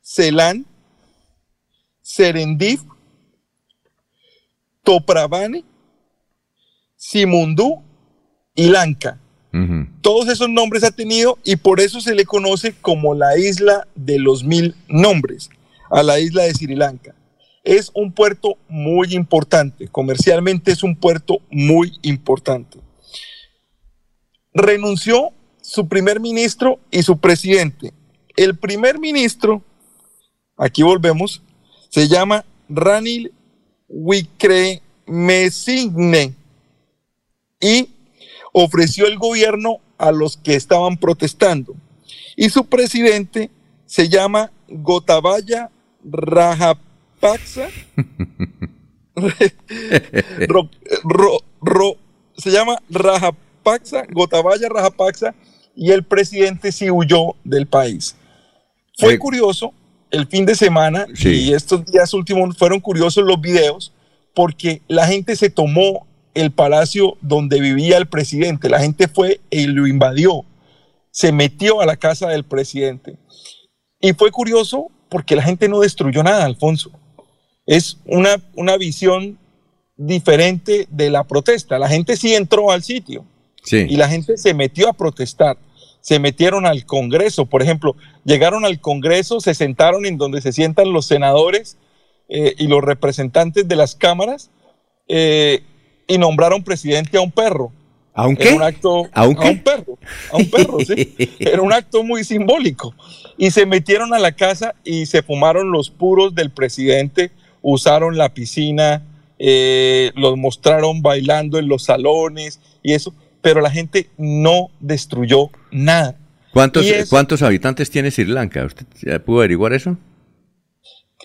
Ceilán, Serendip, Topravane, Simundú y Lanka. Todos esos nombres ha tenido y por eso se le conoce como la isla de los mil nombres, a la isla de Sri Lanka. Es un puerto muy importante, comercialmente es un puerto muy importante. Renunció su primer ministro y su presidente. El primer ministro aquí volvemos, se llama Ranil Wickremesinghe y ofreció el gobierno a los que estaban protestando. Y su presidente se llama Gotabaya Rajapaksa. Ro- ro- ro- se llama Rajapaksa, Gotabaya Rajapaksa, y el presidente sí huyó del país. Fue curioso el fin de semana Sí. y estos días últimos fueron curiosos los videos porque la gente se tomó el palacio donde vivía el presidente. La gente fue y lo invadió. Se metió a la casa del presidente. Y fue curioso porque la gente no destruyó nada, Alfonso. Es una, una visión diferente de la protesta. La gente sí entró al sitio Sí. y la gente se metió a protestar. Se metieron al Congreso, por ejemplo, llegaron al Congreso, se sentaron en donde se sientan los senadores eh, y los representantes de las cámaras eh, y nombraron presidente a un perro. ¿A un Era qué? un acto, ¿A un qué? perro, a un perro, sí. Era un acto muy simbólico. Y se metieron a la casa y se fumaron los puros del presidente, usaron la piscina, eh, los mostraron bailando en los salones y eso, pero la gente no destruyó nada. ¿Cuántos, Y eso- ¿Cuántos habitantes tiene Sri Lanka? ¿Usted pudo averiguar eso?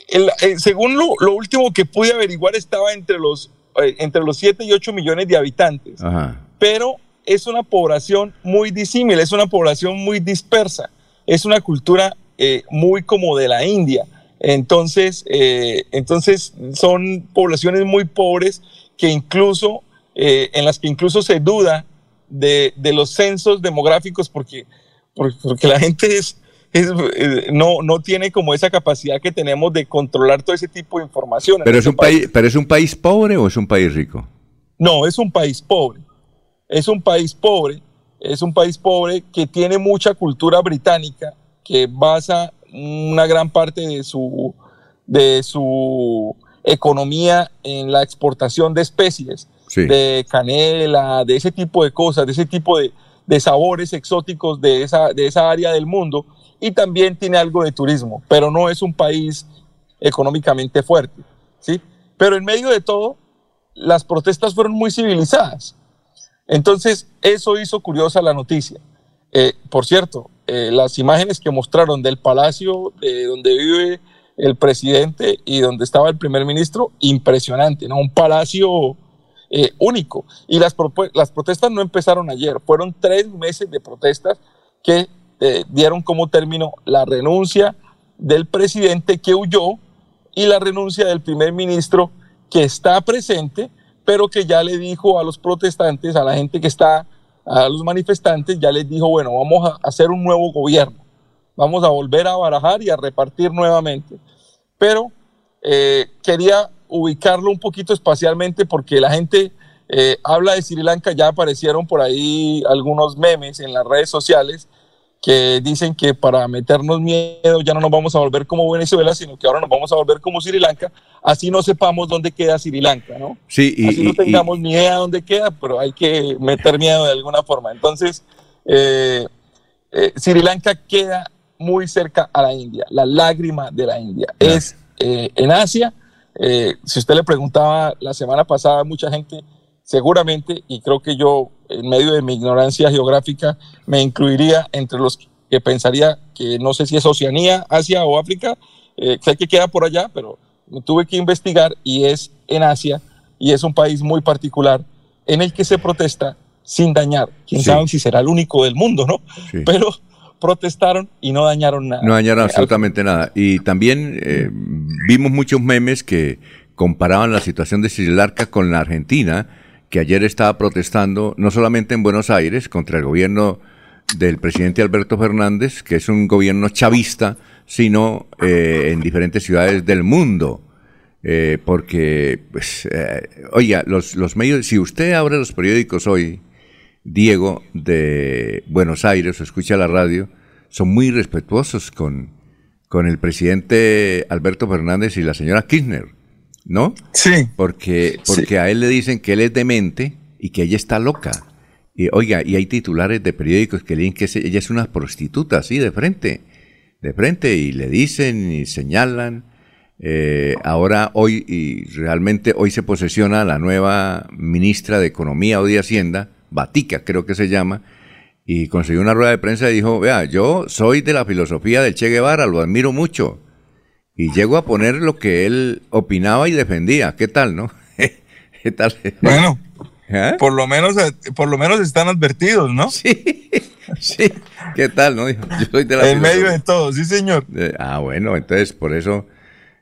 El- eh, según lo, lo último que pude averiguar, estaba entre los, eh, entre los 7 y 8 millones de habitantes. Ajá. pero es una población muy disímil, es una población muy dispersa, es una cultura eh, muy como de la India. Entonces, eh, entonces son poblaciones muy pobres que incluso, eh, en las que incluso se duda de, de los censos demográficos porque, por- porque la gente es, es, eh, no, no tiene como esa capacidad que tenemos de controlar todo ese tipo de información. ¿Pero es, un país, ¿Pero es un país pobre o es un país rico? no, es un país pobre. Es un país pobre. Es un país pobre que tiene mucha cultura británica, que basa una gran parte de su, de su economía en la exportación de especies, Sí. de canela, de ese tipo de cosas, de ese tipo de, de sabores exóticos de esa, de esa área del mundo. Y también tiene algo de turismo, pero no es un país económicamente fuerte. ¿sí? Pero en medio de todo, las protestas fueron muy civilizadas. Entonces, eso hizo curiosa la noticia. Eh, por cierto, eh, las imágenes que mostraron del palacio de donde vive el presidente y donde estaba el primer ministro, impresionante, ¿no? Un palacio eh, único. Y las, las protestas no empezaron ayer, fueron tres meses de protestas que eh, dieron como término la renuncia del presidente que huyó y la renuncia del primer ministro que está presente, pero que ya le dijo a los protestantes, a la gente que está, a los manifestantes, ya les dijo, bueno, vamos a hacer un nuevo gobierno, vamos a volver a barajar y a repartir nuevamente. Pero eh, quería ubicarlo un poquito espacialmente porque la gente eh, habla de Sri Lanka, ya aparecieron por ahí algunos memes en las redes sociales que dicen que para meternos miedo ya no nos vamos a volver como Venezuela, sino que ahora nos vamos a volver como Sri Lanka, así no sepamos dónde queda Sri Lanka, ¿no? Sí, y, así no y- tengamos ni idea dónde queda, pero hay que meter miedo de alguna forma. Entonces, eh, eh, Sri Lanka queda muy cerca a la India, la lágrima de la India. Es eh, en Asia. si usted le preguntaba la semana pasada a mucha gente, seguramente, y creo que yo, en medio de mi ignorancia geográfica, me incluiría entre los que pensaría que no sé si es Oceanía, Asia o África, eh, sé que queda por allá, pero tuve que investigar y es en Asia y es un país muy particular en el que se protesta sin dañar. Quién Sí. sabe si será el único del mundo, ¿no? Pero protestaron y no dañaron nada. No dañaron absolutamente nada. Y también eh, vimos muchos memes que comparaban la situación de Sri Lanka con la Argentina, que ayer estaba protestando no solamente en Buenos Aires contra el gobierno del presidente Alberto Fernández, que es un gobierno chavista, sino eh, en diferentes ciudades del mundo. Eh, porque, pues, eh, oiga, los, los medios, si usted abre los periódicos hoy, Diego, de Buenos Aires, o escucha la radio, son muy respetuosos con, con el presidente Alberto Fernández y la señora Kirchner, ¿no? Sí. Porque, porque a él le dicen que él es demente y que ella está loca. Y, oiga, y hay titulares de periódicos que leen que ella es una prostituta, así de frente. de frente y le dicen y señalan. Eh, ahora, hoy, y realmente hoy se posesiona la nueva ministra de Economía o de Hacienda, Batica creo que se llama, y consiguió una rueda de prensa y dijo, vea, yo soy de la filosofía del Che Guevara, lo admiro mucho. Y llego a poner lo que él opinaba y defendía. ¿Qué tal, no? ¿Qué tal? Bueno, por lo menos por lo menos están advertidos, ¿no? Sí, sí. ¿Qué tal, no? Yo soy de la En medio de todo, sí, señor. ah, bueno, entonces por eso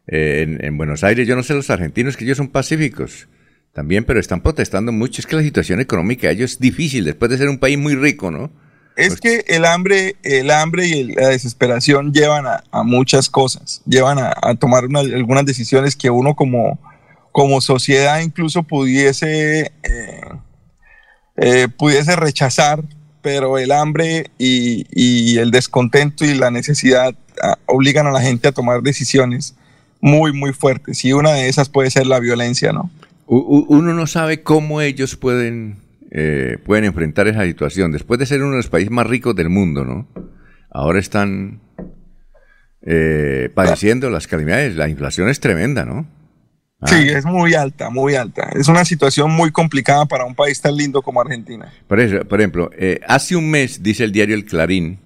eh, en, en, Buenos Aires, yo no sé los argentinos que ellos son pacíficos también, pero están protestando mucho. Es que la situación económica de ellos es difícil después de ser un país muy rico, ¿no? Es que el hambre, el hambre y la desesperación llevan a, muchas cosas, llevan a, tomar algunas decisiones que uno como, como sociedad incluso pudiese, eh, eh, pudiese rechazar, pero el hambre y, y, el descontento y la necesidad ah, obligan a la gente a tomar decisiones muy, muy fuertes. Y una de esas puede ser la violencia, ¿no? uno no sabe cómo ellos pueden, eh, pueden enfrentar esa situación. Después de ser uno de los países más ricos del mundo, ¿no? Ahora están eh, padeciendo las calamidades. La inflación es tremenda, ¿no? Ah. Sí, es muy alta, muy alta. Es una situación muy complicada para un país tan lindo como Argentina. Por, eso, por ejemplo, eh, hace un mes, dice el diario El Clarín,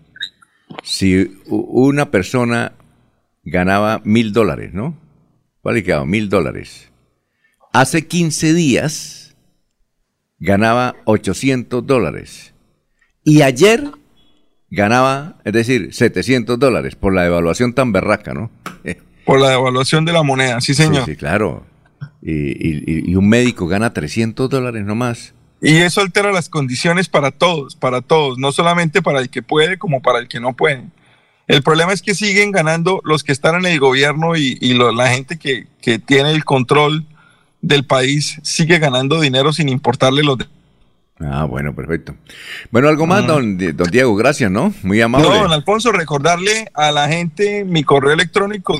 si una persona ganaba mil dólares, ¿no? ¿Cuál quedado? Mil dólares hace 15 días ganaba 800 dólares. Y ayer ganaba, es decir, 700 dólares por la devaluación tan berraca, ¿no? Por la devaluación de la moneda, sí, señor. Sí, claro. Y, un médico gana 300 dólares nomás. Y eso altera las condiciones para todos, para todos, no solamente para el que puede como para el que no puede. El problema es que siguen ganando los que están en el gobierno y, la gente que, que tiene el control del país sigue ganando dinero sin importarle los... Ah, bueno, perfecto. Bueno, algo más, don, don, Diego, gracias, ¿no? Muy amable. No, don Alfonso, recordarle a la gente mi correo electrónico,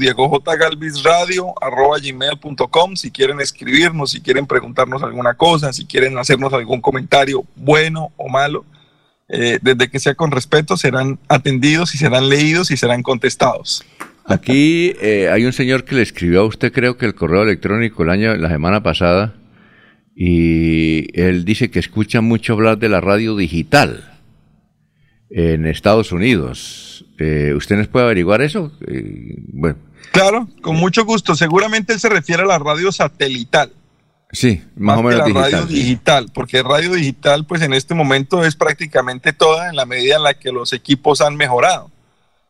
gmail.com si quieren escribirnos, si quieren preguntarnos alguna cosa, si quieren hacernos algún comentario bueno o malo, eh, desde que sea con respeto, serán atendidos y serán leídos y serán contestados. Aquí eh, hay un señor que le escribió a usted, creo que el correo electrónico el año, la semana pasada, y él dice que escucha mucho hablar de la radio digital en Estados Unidos. Eh, ¿Usted nos puede averiguar eso? Eh, bueno. Claro, con mucho gusto. Seguramente él se refiere a la radio satelital. Sí, más, o menos que la radio digital, porque radio digital, pues en este momento es prácticamente toda en la medida en la que los equipos han mejorado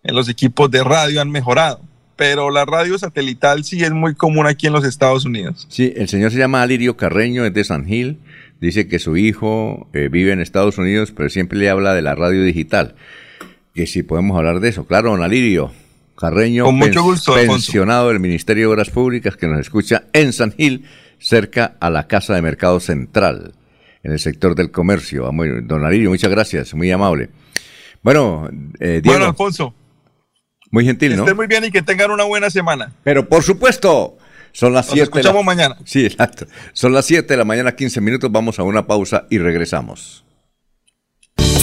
en los equipos de radio han mejorado, pero la radio satelital sí es muy común aquí en los Estados Unidos. Sí, el señor se llama Alirio Carreño, es de San Gil, dice que su hijo eh, vive en Estados Unidos, pero siempre le habla de la radio digital, que si podemos hablar de eso. Claro, don Alirio Carreño, Con mucho gusto, pensionado del Ministerio de Obras Públicas, que nos escucha en San Gil, cerca a la Casa de Mercado Central, en el sector del comercio. Don Alirio, muchas gracias, muy amable. Bueno, eh, Diego. Bueno, Alfonso. Muy gentil, ¿no? Estén muy bien y que tengan una buena semana. Pero por supuesto, son las 7. Nos escuchamos mañana. Sí, exacto. Son las 7 de la mañana, 15 minutos. Vamos a una pausa y regresamos.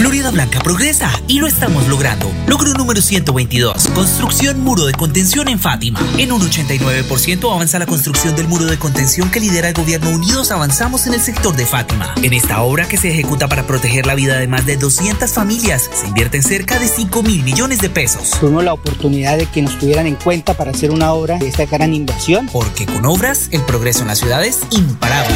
Florida Blanca progresa y lo estamos logrando. Logro número 122. Construcción muro de contención en Fátima. En un 89% avanza la construcción del muro de contención que lidera el gobierno Unidos. Avanzamos en el sector de Fátima. En esta obra que se ejecuta para proteger la vida de más de 200 familias, se invierten cerca de 5 mil millones de pesos. Tuvimos la oportunidad de que nos tuvieran en cuenta para hacer una obra de esta gran inversión. Porque con obras, el progreso en la ciudad es imparable.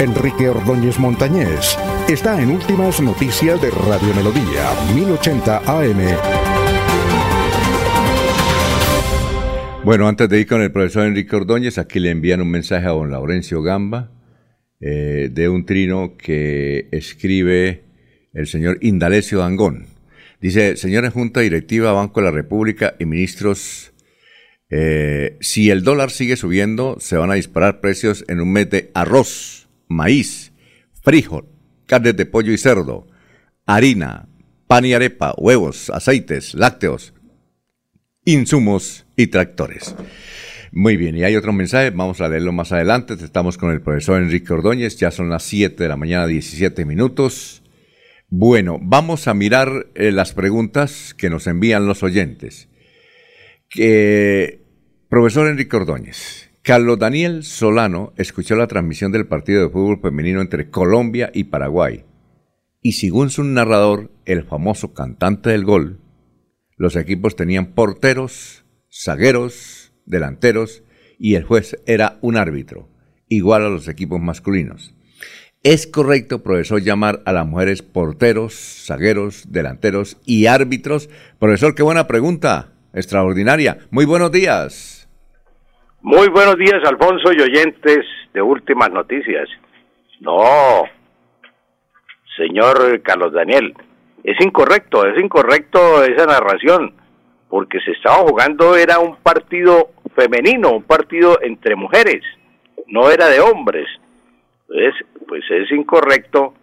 Enrique Ordóñez Montañés está en Últimas Noticias de Radio Melodía, 1080 AM. Bueno, antes de ir con el profesor Enrique Ordóñez, aquí le envían un mensaje a don Laurencio Gamba eh, de un trino que escribe el señor Indalecio Dangón. Dice, señores Junta Directiva, Banco de la República y ministros, eh, si el dólar sigue subiendo, se van a disparar precios en un mes de arroz, maíz, frijol, carnes de pollo y cerdo, harina, pan y arepa, huevos, aceites, lácteos, insumos y tractores. Muy bien, y hay otro mensaje, vamos a leerlo más adelante. Estamos con el profesor Enrique Ordóñez, ya son las 7 de la mañana, 17 minutos. Bueno, vamos a mirar eh, las preguntas que nos envían los oyentes. Profesor Enrique Ordóñez, Carlos Daniel Solano escuchó la transmisión del partido de fútbol femenino entre Colombia y Paraguay. Y según su narrador, el famoso cantante del gol, los equipos tenían porteros, zagueros, delanteros y el juez era un árbitro, igual a los equipos masculinos. ¿Es correcto, profesor, llamar a las mujeres porteros, zagueros, delanteros y árbitros? Profesor, qué buena pregunta, extraordinaria. Muy buenos días. Muy buenos días, Alfonso y oyentes de Últimas Noticias. No, señor Carlos Daniel, es incorrecto, es incorrecto esa narración, porque se estaba jugando, era un partido femenino, un partido entre mujeres, no era de hombres. Entonces, pues es incorrecto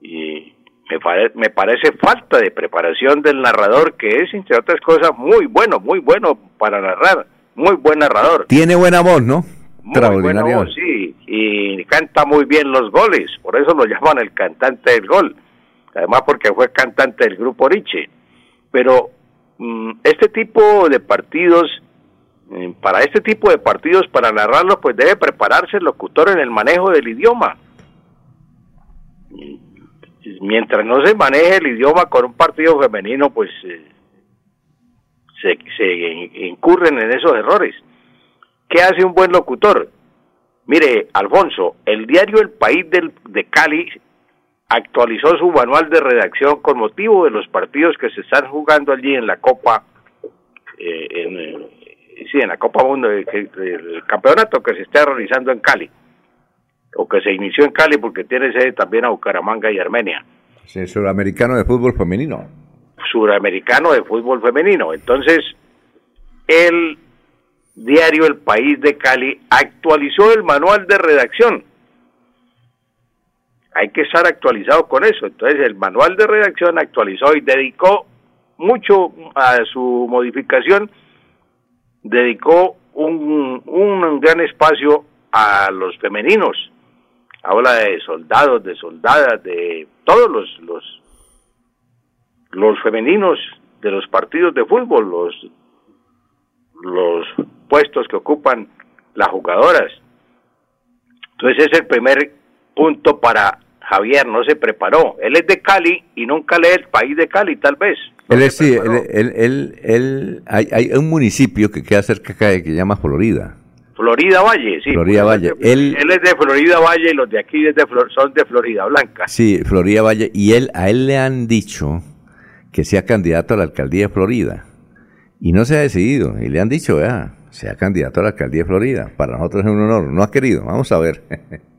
y me, me parece falta de preparación del narrador, que es, entre otras cosas, muy bueno, muy bueno para narrar, muy buen narrador. Tiene buena voz, ¿no? Muy buena voz, sí, y canta muy bien los goles, por eso lo llaman el cantante del gol además porque fue cantante del grupo Riche. Pero mm, este tipo de partidos, mm, para este tipo de partidos, para narrarlos, pues debe prepararse el locutor en el manejo del idioma. Mientras no se maneje el idioma con un partido femenino, pues eh, se, se incurren en esos errores. ¿Qué hace un buen locutor? Mire, Alfonso, el diario El País del, de Cali actualizó su manual de redacción con motivo de los partidos que se están jugando allí en la Copa, eh, en, eh, sí, en la Copa Mundo, el, campeonato que se está realizando en Cali, o que se inició en Cali porque tiene sede también a Bucaramanga y Armenia. Sí, suramericano de fútbol femenino. Suramericano de fútbol femenino. Entonces, el diario El País de Cali actualizó el manual de redacción hay que estar actualizado con eso. Entonces el manual de redacción actualizó y dedicó mucho a su modificación, dedicó un, un gran espacio a los femeninos. Habla de soldados, de soldadas, de todos los, los, los femeninos de los partidos de fútbol, los, los puestos que ocupan las jugadoras. Entonces es el primer punto para Javier, no se preparó. Él es de Cali y nunca lee el país de Cali, tal vez. él es, sí, él, él, él, hay, hay, un municipio que queda cerca acá que se llama Florida. Florida Valle, sí. Florida Valle. Él, él, es de Florida Valle y los de aquí son de Florida Blanca. Sí, Florida Valle. Y él, a él le han dicho que sea candidato a la alcaldía de Florida. Y no se ha decidido. Y le han dicho, sea candidato a la alcaldía de Florida. Para nosotros es un honor. No ha querido. Vamos a ver.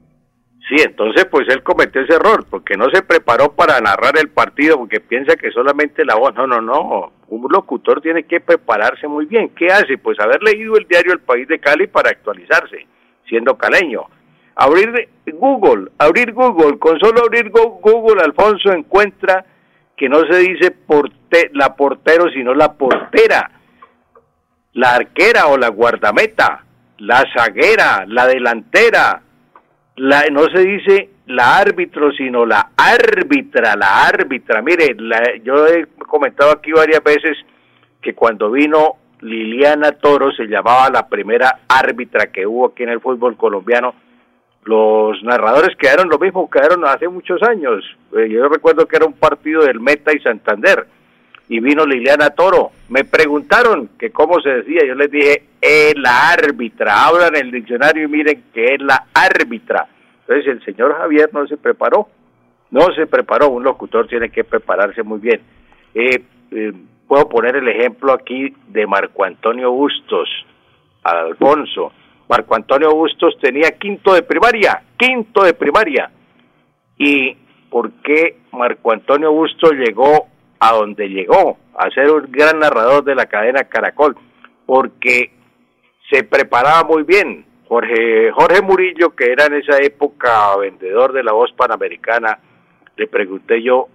Sí, entonces pues él cometió ese error, porque no se preparó para narrar el partido, porque piensa que solamente la voz, no, no, no, un locutor tiene que prepararse muy bien. ¿Qué hace? Pues haber leído el diario El País de Cali para actualizarse, siendo caleño. Abrir Google, abrir Google, con solo abrir Google, Alfonso encuentra que no se dice porte, la portero, sino la portera, la arquera o la guardameta, la zaguera, la delantera, la, no se dice la árbitro, sino la árbitra, la árbitra. Mire, yo he comentado aquí varias veces que cuando vino Liliana Toro se llamaba la primera árbitra que hubo aquí en el fútbol colombiano. Los narradores quedaron lo mismo, quedaron hace muchos años. Eh, yo recuerdo que era un partido del Meta y Santander y vino Liliana Toro. Me preguntaron que cómo se decía, yo les dije, es la árbitra, hablan en el diccionario y miren que es la árbitra. Entonces el señor Javier no se preparó, no se preparó, un locutor tiene que prepararse muy bien. Eh, eh, puedo poner el ejemplo aquí de Marco Antonio Bustos, Alfonso. Marco Antonio Bustos tenía quinto de primaria, quinto de primaria. ¿Y por qué Marco Antonio Bustos llegó a donde llegó? A ser un gran narrador de la cadena Caracol. Porque se preparaba muy bien. Jorge, Jorge Murillo, que era en esa época vendedor de la voz panamericana, le pregunté yo,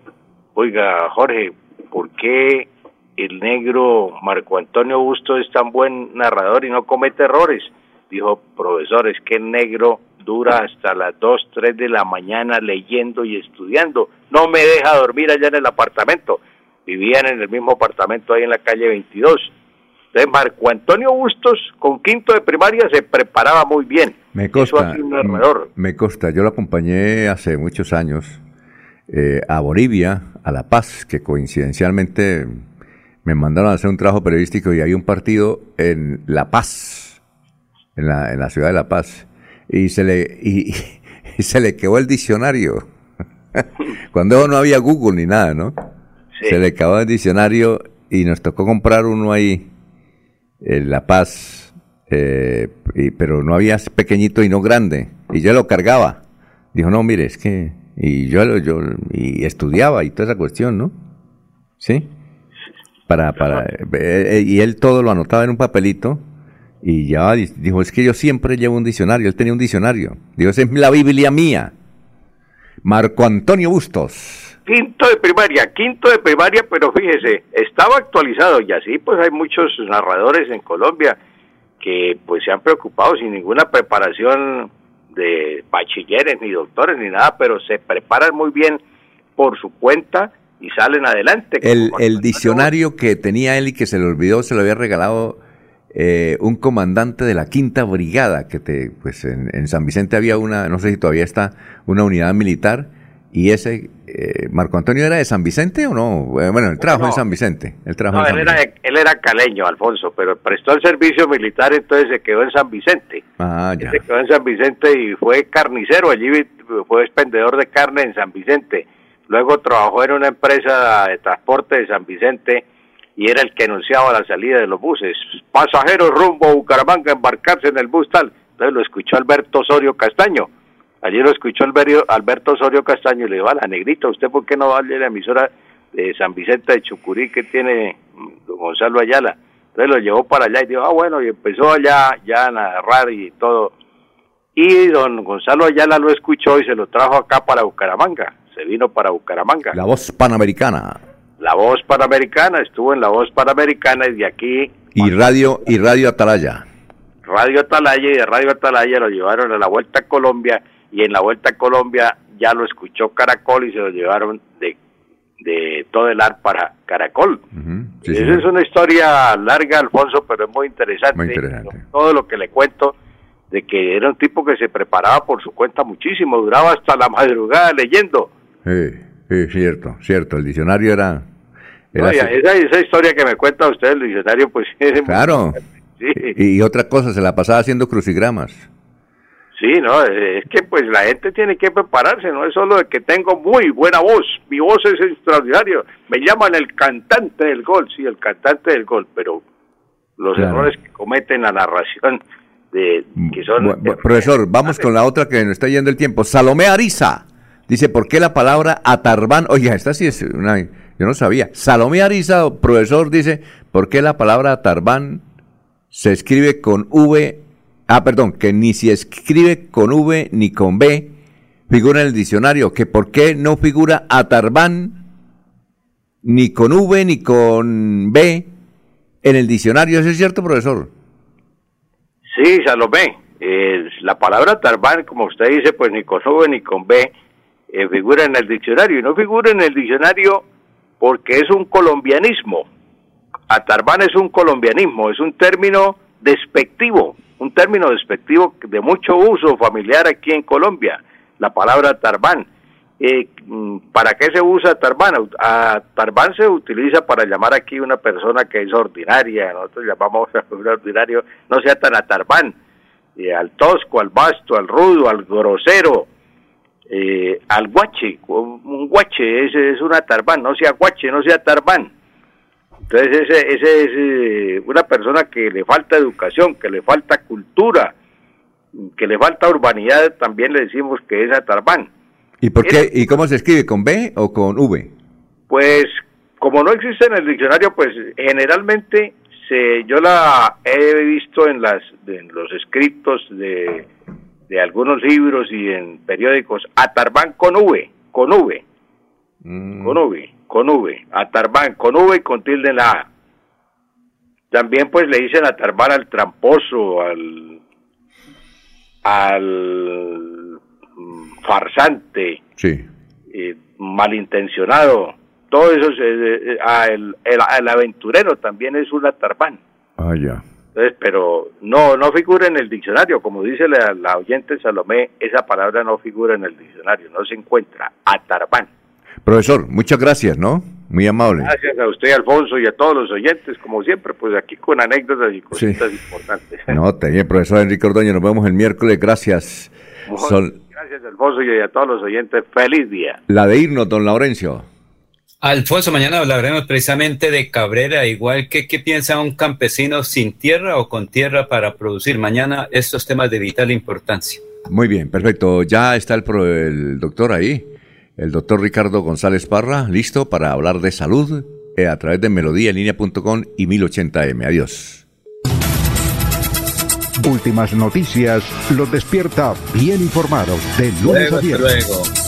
oiga Jorge, ¿por qué el negro Marco Antonio Bustos es tan buen narrador y no comete errores? Dijo, profesor, es que el negro dura hasta las 2, 3 de la mañana leyendo y estudiando. No me deja dormir allá en el apartamento. Vivían en el mismo apartamento ahí en la calle 22. Entonces, Marco Antonio Bustos, con quinto de primaria, se preparaba muy bien. Me consta, me consta. Yo lo acompañé hace muchos años eh, a Bolivia, a La Paz, que coincidencialmente me mandaron a hacer un trabajo periodístico y hay un partido en La Paz en la, en la ciudad de La Paz, y se le, y, se le quedó el diccionario. Cuando no había Google ni nada, ¿no? Se le quedó el diccionario y nos tocó comprar uno ahí, en La Paz, eh, pero no había pequeñito y no grande, y yo lo cargaba. Dijo, no, mire, es que... Y yo, yo y estudiaba y toda esa cuestión, ¿no? ¿Sí? Para, para, eh, eh, y él todo lo anotaba en un papelito y ya dijo, es que yo siempre llevo un diccionario, él tenía un diccionario. Dijo, esa es la Biblia mía. Marco Antonio Bustos. Quinto de primaria, quinto de primaria, pero fíjese, estaba actualizado y así pues hay muchos narradores en Colombia que pues se han preocupado sin ninguna preparación de bachilleres ni doctores ni nada, pero se preparan muy bien por su cuenta y salen adelante. El, el diccionario que tenía él y que se le olvidó, se lo había regalado eh, un comandante de la quinta brigada, que te, pues en, San Vicente había una, no sé si todavía está, una unidad militar, y ese, eh, Marco Antonio era de San Vicente o no? Eh, bueno, él trabajó en San Vicente. Él, no, él, era, él era caleño, Alfonso, pero prestó el servicio militar, entonces se quedó en San Vicente. Ah, ya. Se quedó en San Vicente y fue carnicero, allí fue expendedor de carne en San Vicente. Luego trabajó en una empresa de transporte de San Vicente y era el que anunciaba la salida de los buses. Pasajeros rumbo a Bucaramanga, embarcarse en el bus tal. Entonces lo escuchó Alberto Osorio Castaño. Allí lo escuchó Alberto Osorio Castaño y le dijo, a la negrita, ¿usted por qué no va a la emisora de San Vicente de Chucurí que tiene Gonzalo Ayala? Entonces lo llevó para allá y dijo, ah, bueno, y empezó allá ya a narrar y todo. Y don Gonzalo Ayala lo escuchó y se lo trajo acá para Bucaramanga. Se vino para Bucaramanga. La voz panamericana la Voz Panamericana, estuvo en La Voz Panamericana y de aquí... Y Radio, y Radio Atalaya. Radio Atalaya y de Radio Atalaya lo llevaron a la Vuelta a Colombia y en la Vuelta a Colombia ya lo escuchó Caracol y se lo llevaron de, de todo el ar para Caracol. Esa es una historia larga, Alfonso, pero es muy interesante. Muy interesante. Todo lo que le cuento de que era un tipo que se preparaba por su cuenta muchísimo, duraba hasta la madrugada leyendo. Sí. Sí, cierto, cierto. El diccionario era. esa, historia que me cuenta usted, el diccionario, pues. Claro. Y, otra cosa, se la pasaba haciendo crucigramas. Sí, no, es que pues la gente tiene que prepararse, no es solo de que tengo muy buena voz, mi voz es extraordinario, me llaman el cantante del gol, sí, el cantante del gol, pero los errores que cometen la narración de que son... profesor, vamos con la otra que nos está yendo el tiempo. Salomé Ariza. Dice, ¿por qué la palabra atarbán? Oiga, esta sí es una... Yo no sabía. Salomé Ariza, profesor, dice, ¿por qué la palabra atarbán se escribe con V? Ah, perdón, que ni se escribe con V ni con B figura en el diccionario. Que ¿por qué no figura atarbán ni con V ni con B en el diccionario? ¿Eso es cierto, profesor? Sí, Salomé. la palabra tarbán, como usted dice, pues ni con V ni con B eh, figura en el diccionario y no figura en el diccionario porque es un colombianismo. Atarbán es un colombianismo, es un término despectivo, un término despectivo de mucho uso familiar aquí en Colombia, la palabra tarbán. Eh, mm, ¿Para qué se usa tarbán? A tarbán se utiliza para llamar aquí una persona que es ordinaria, nosotros llamamos a un ordinario, no sea tan atarbán, eh, al tosco, al vasto, al rudo, al grosero, eh, al guache, un guache es, es una tarbán, no sea guache, no sea tarbán. Entonces ese, ese es eh, una persona que le falta educación, que le falta cultura, que le falta urbanidad, también le decimos que es Atarbán. ¿Y por qué? ¿Y cómo se escribe? ¿Con B o con V? Pues como no existe en el diccionario, pues generalmente se, yo la he visto en, las, en los escritos de, de algunos libros y en periódicos, Atarbán con V, con V, Mm. con V, con V, Atarbán, con V y con tilde en la A. También pues le dicen Atarbán al tramposo, al, al mm, farsante, Sí. eh, malintencionado, todo eso, es, eh, eh, a el, el- al aventurero también es un Atarbán. Ah, ya. Entonces, pero no, no figura en el diccionario, como dice la, la oyente Salomé, esa palabra no figura en el diccionario, no se encuentra, Atarbán. Profesor, muchas gracias, ¿no? Muy amable. Gracias a usted, Alfonso, y a todos los oyentes, como siempre, pues aquí con anécdotas y cositas importantes. No, bien, profesor Enrique Ordóñez. Nos vemos el miércoles. Gracias. Son Gracias, Alfonso, y a todos los oyentes, feliz día. la de irnos, don Laurencio. Alfonso, mañana hablaremos precisamente de Cabrera, igual que qué piensa un campesino sin tierra o con tierra para producir. Mañana estos temas de vital importancia. Muy bien, perfecto. Ya está el, pro- el doctor ahí, el doctor Ricardo González Parra, listo para hablar de salud eh, a través de melodíaenlínea.com y 1080m. Adiós. Últimas noticias los despierta bien informados de lunes a viernes.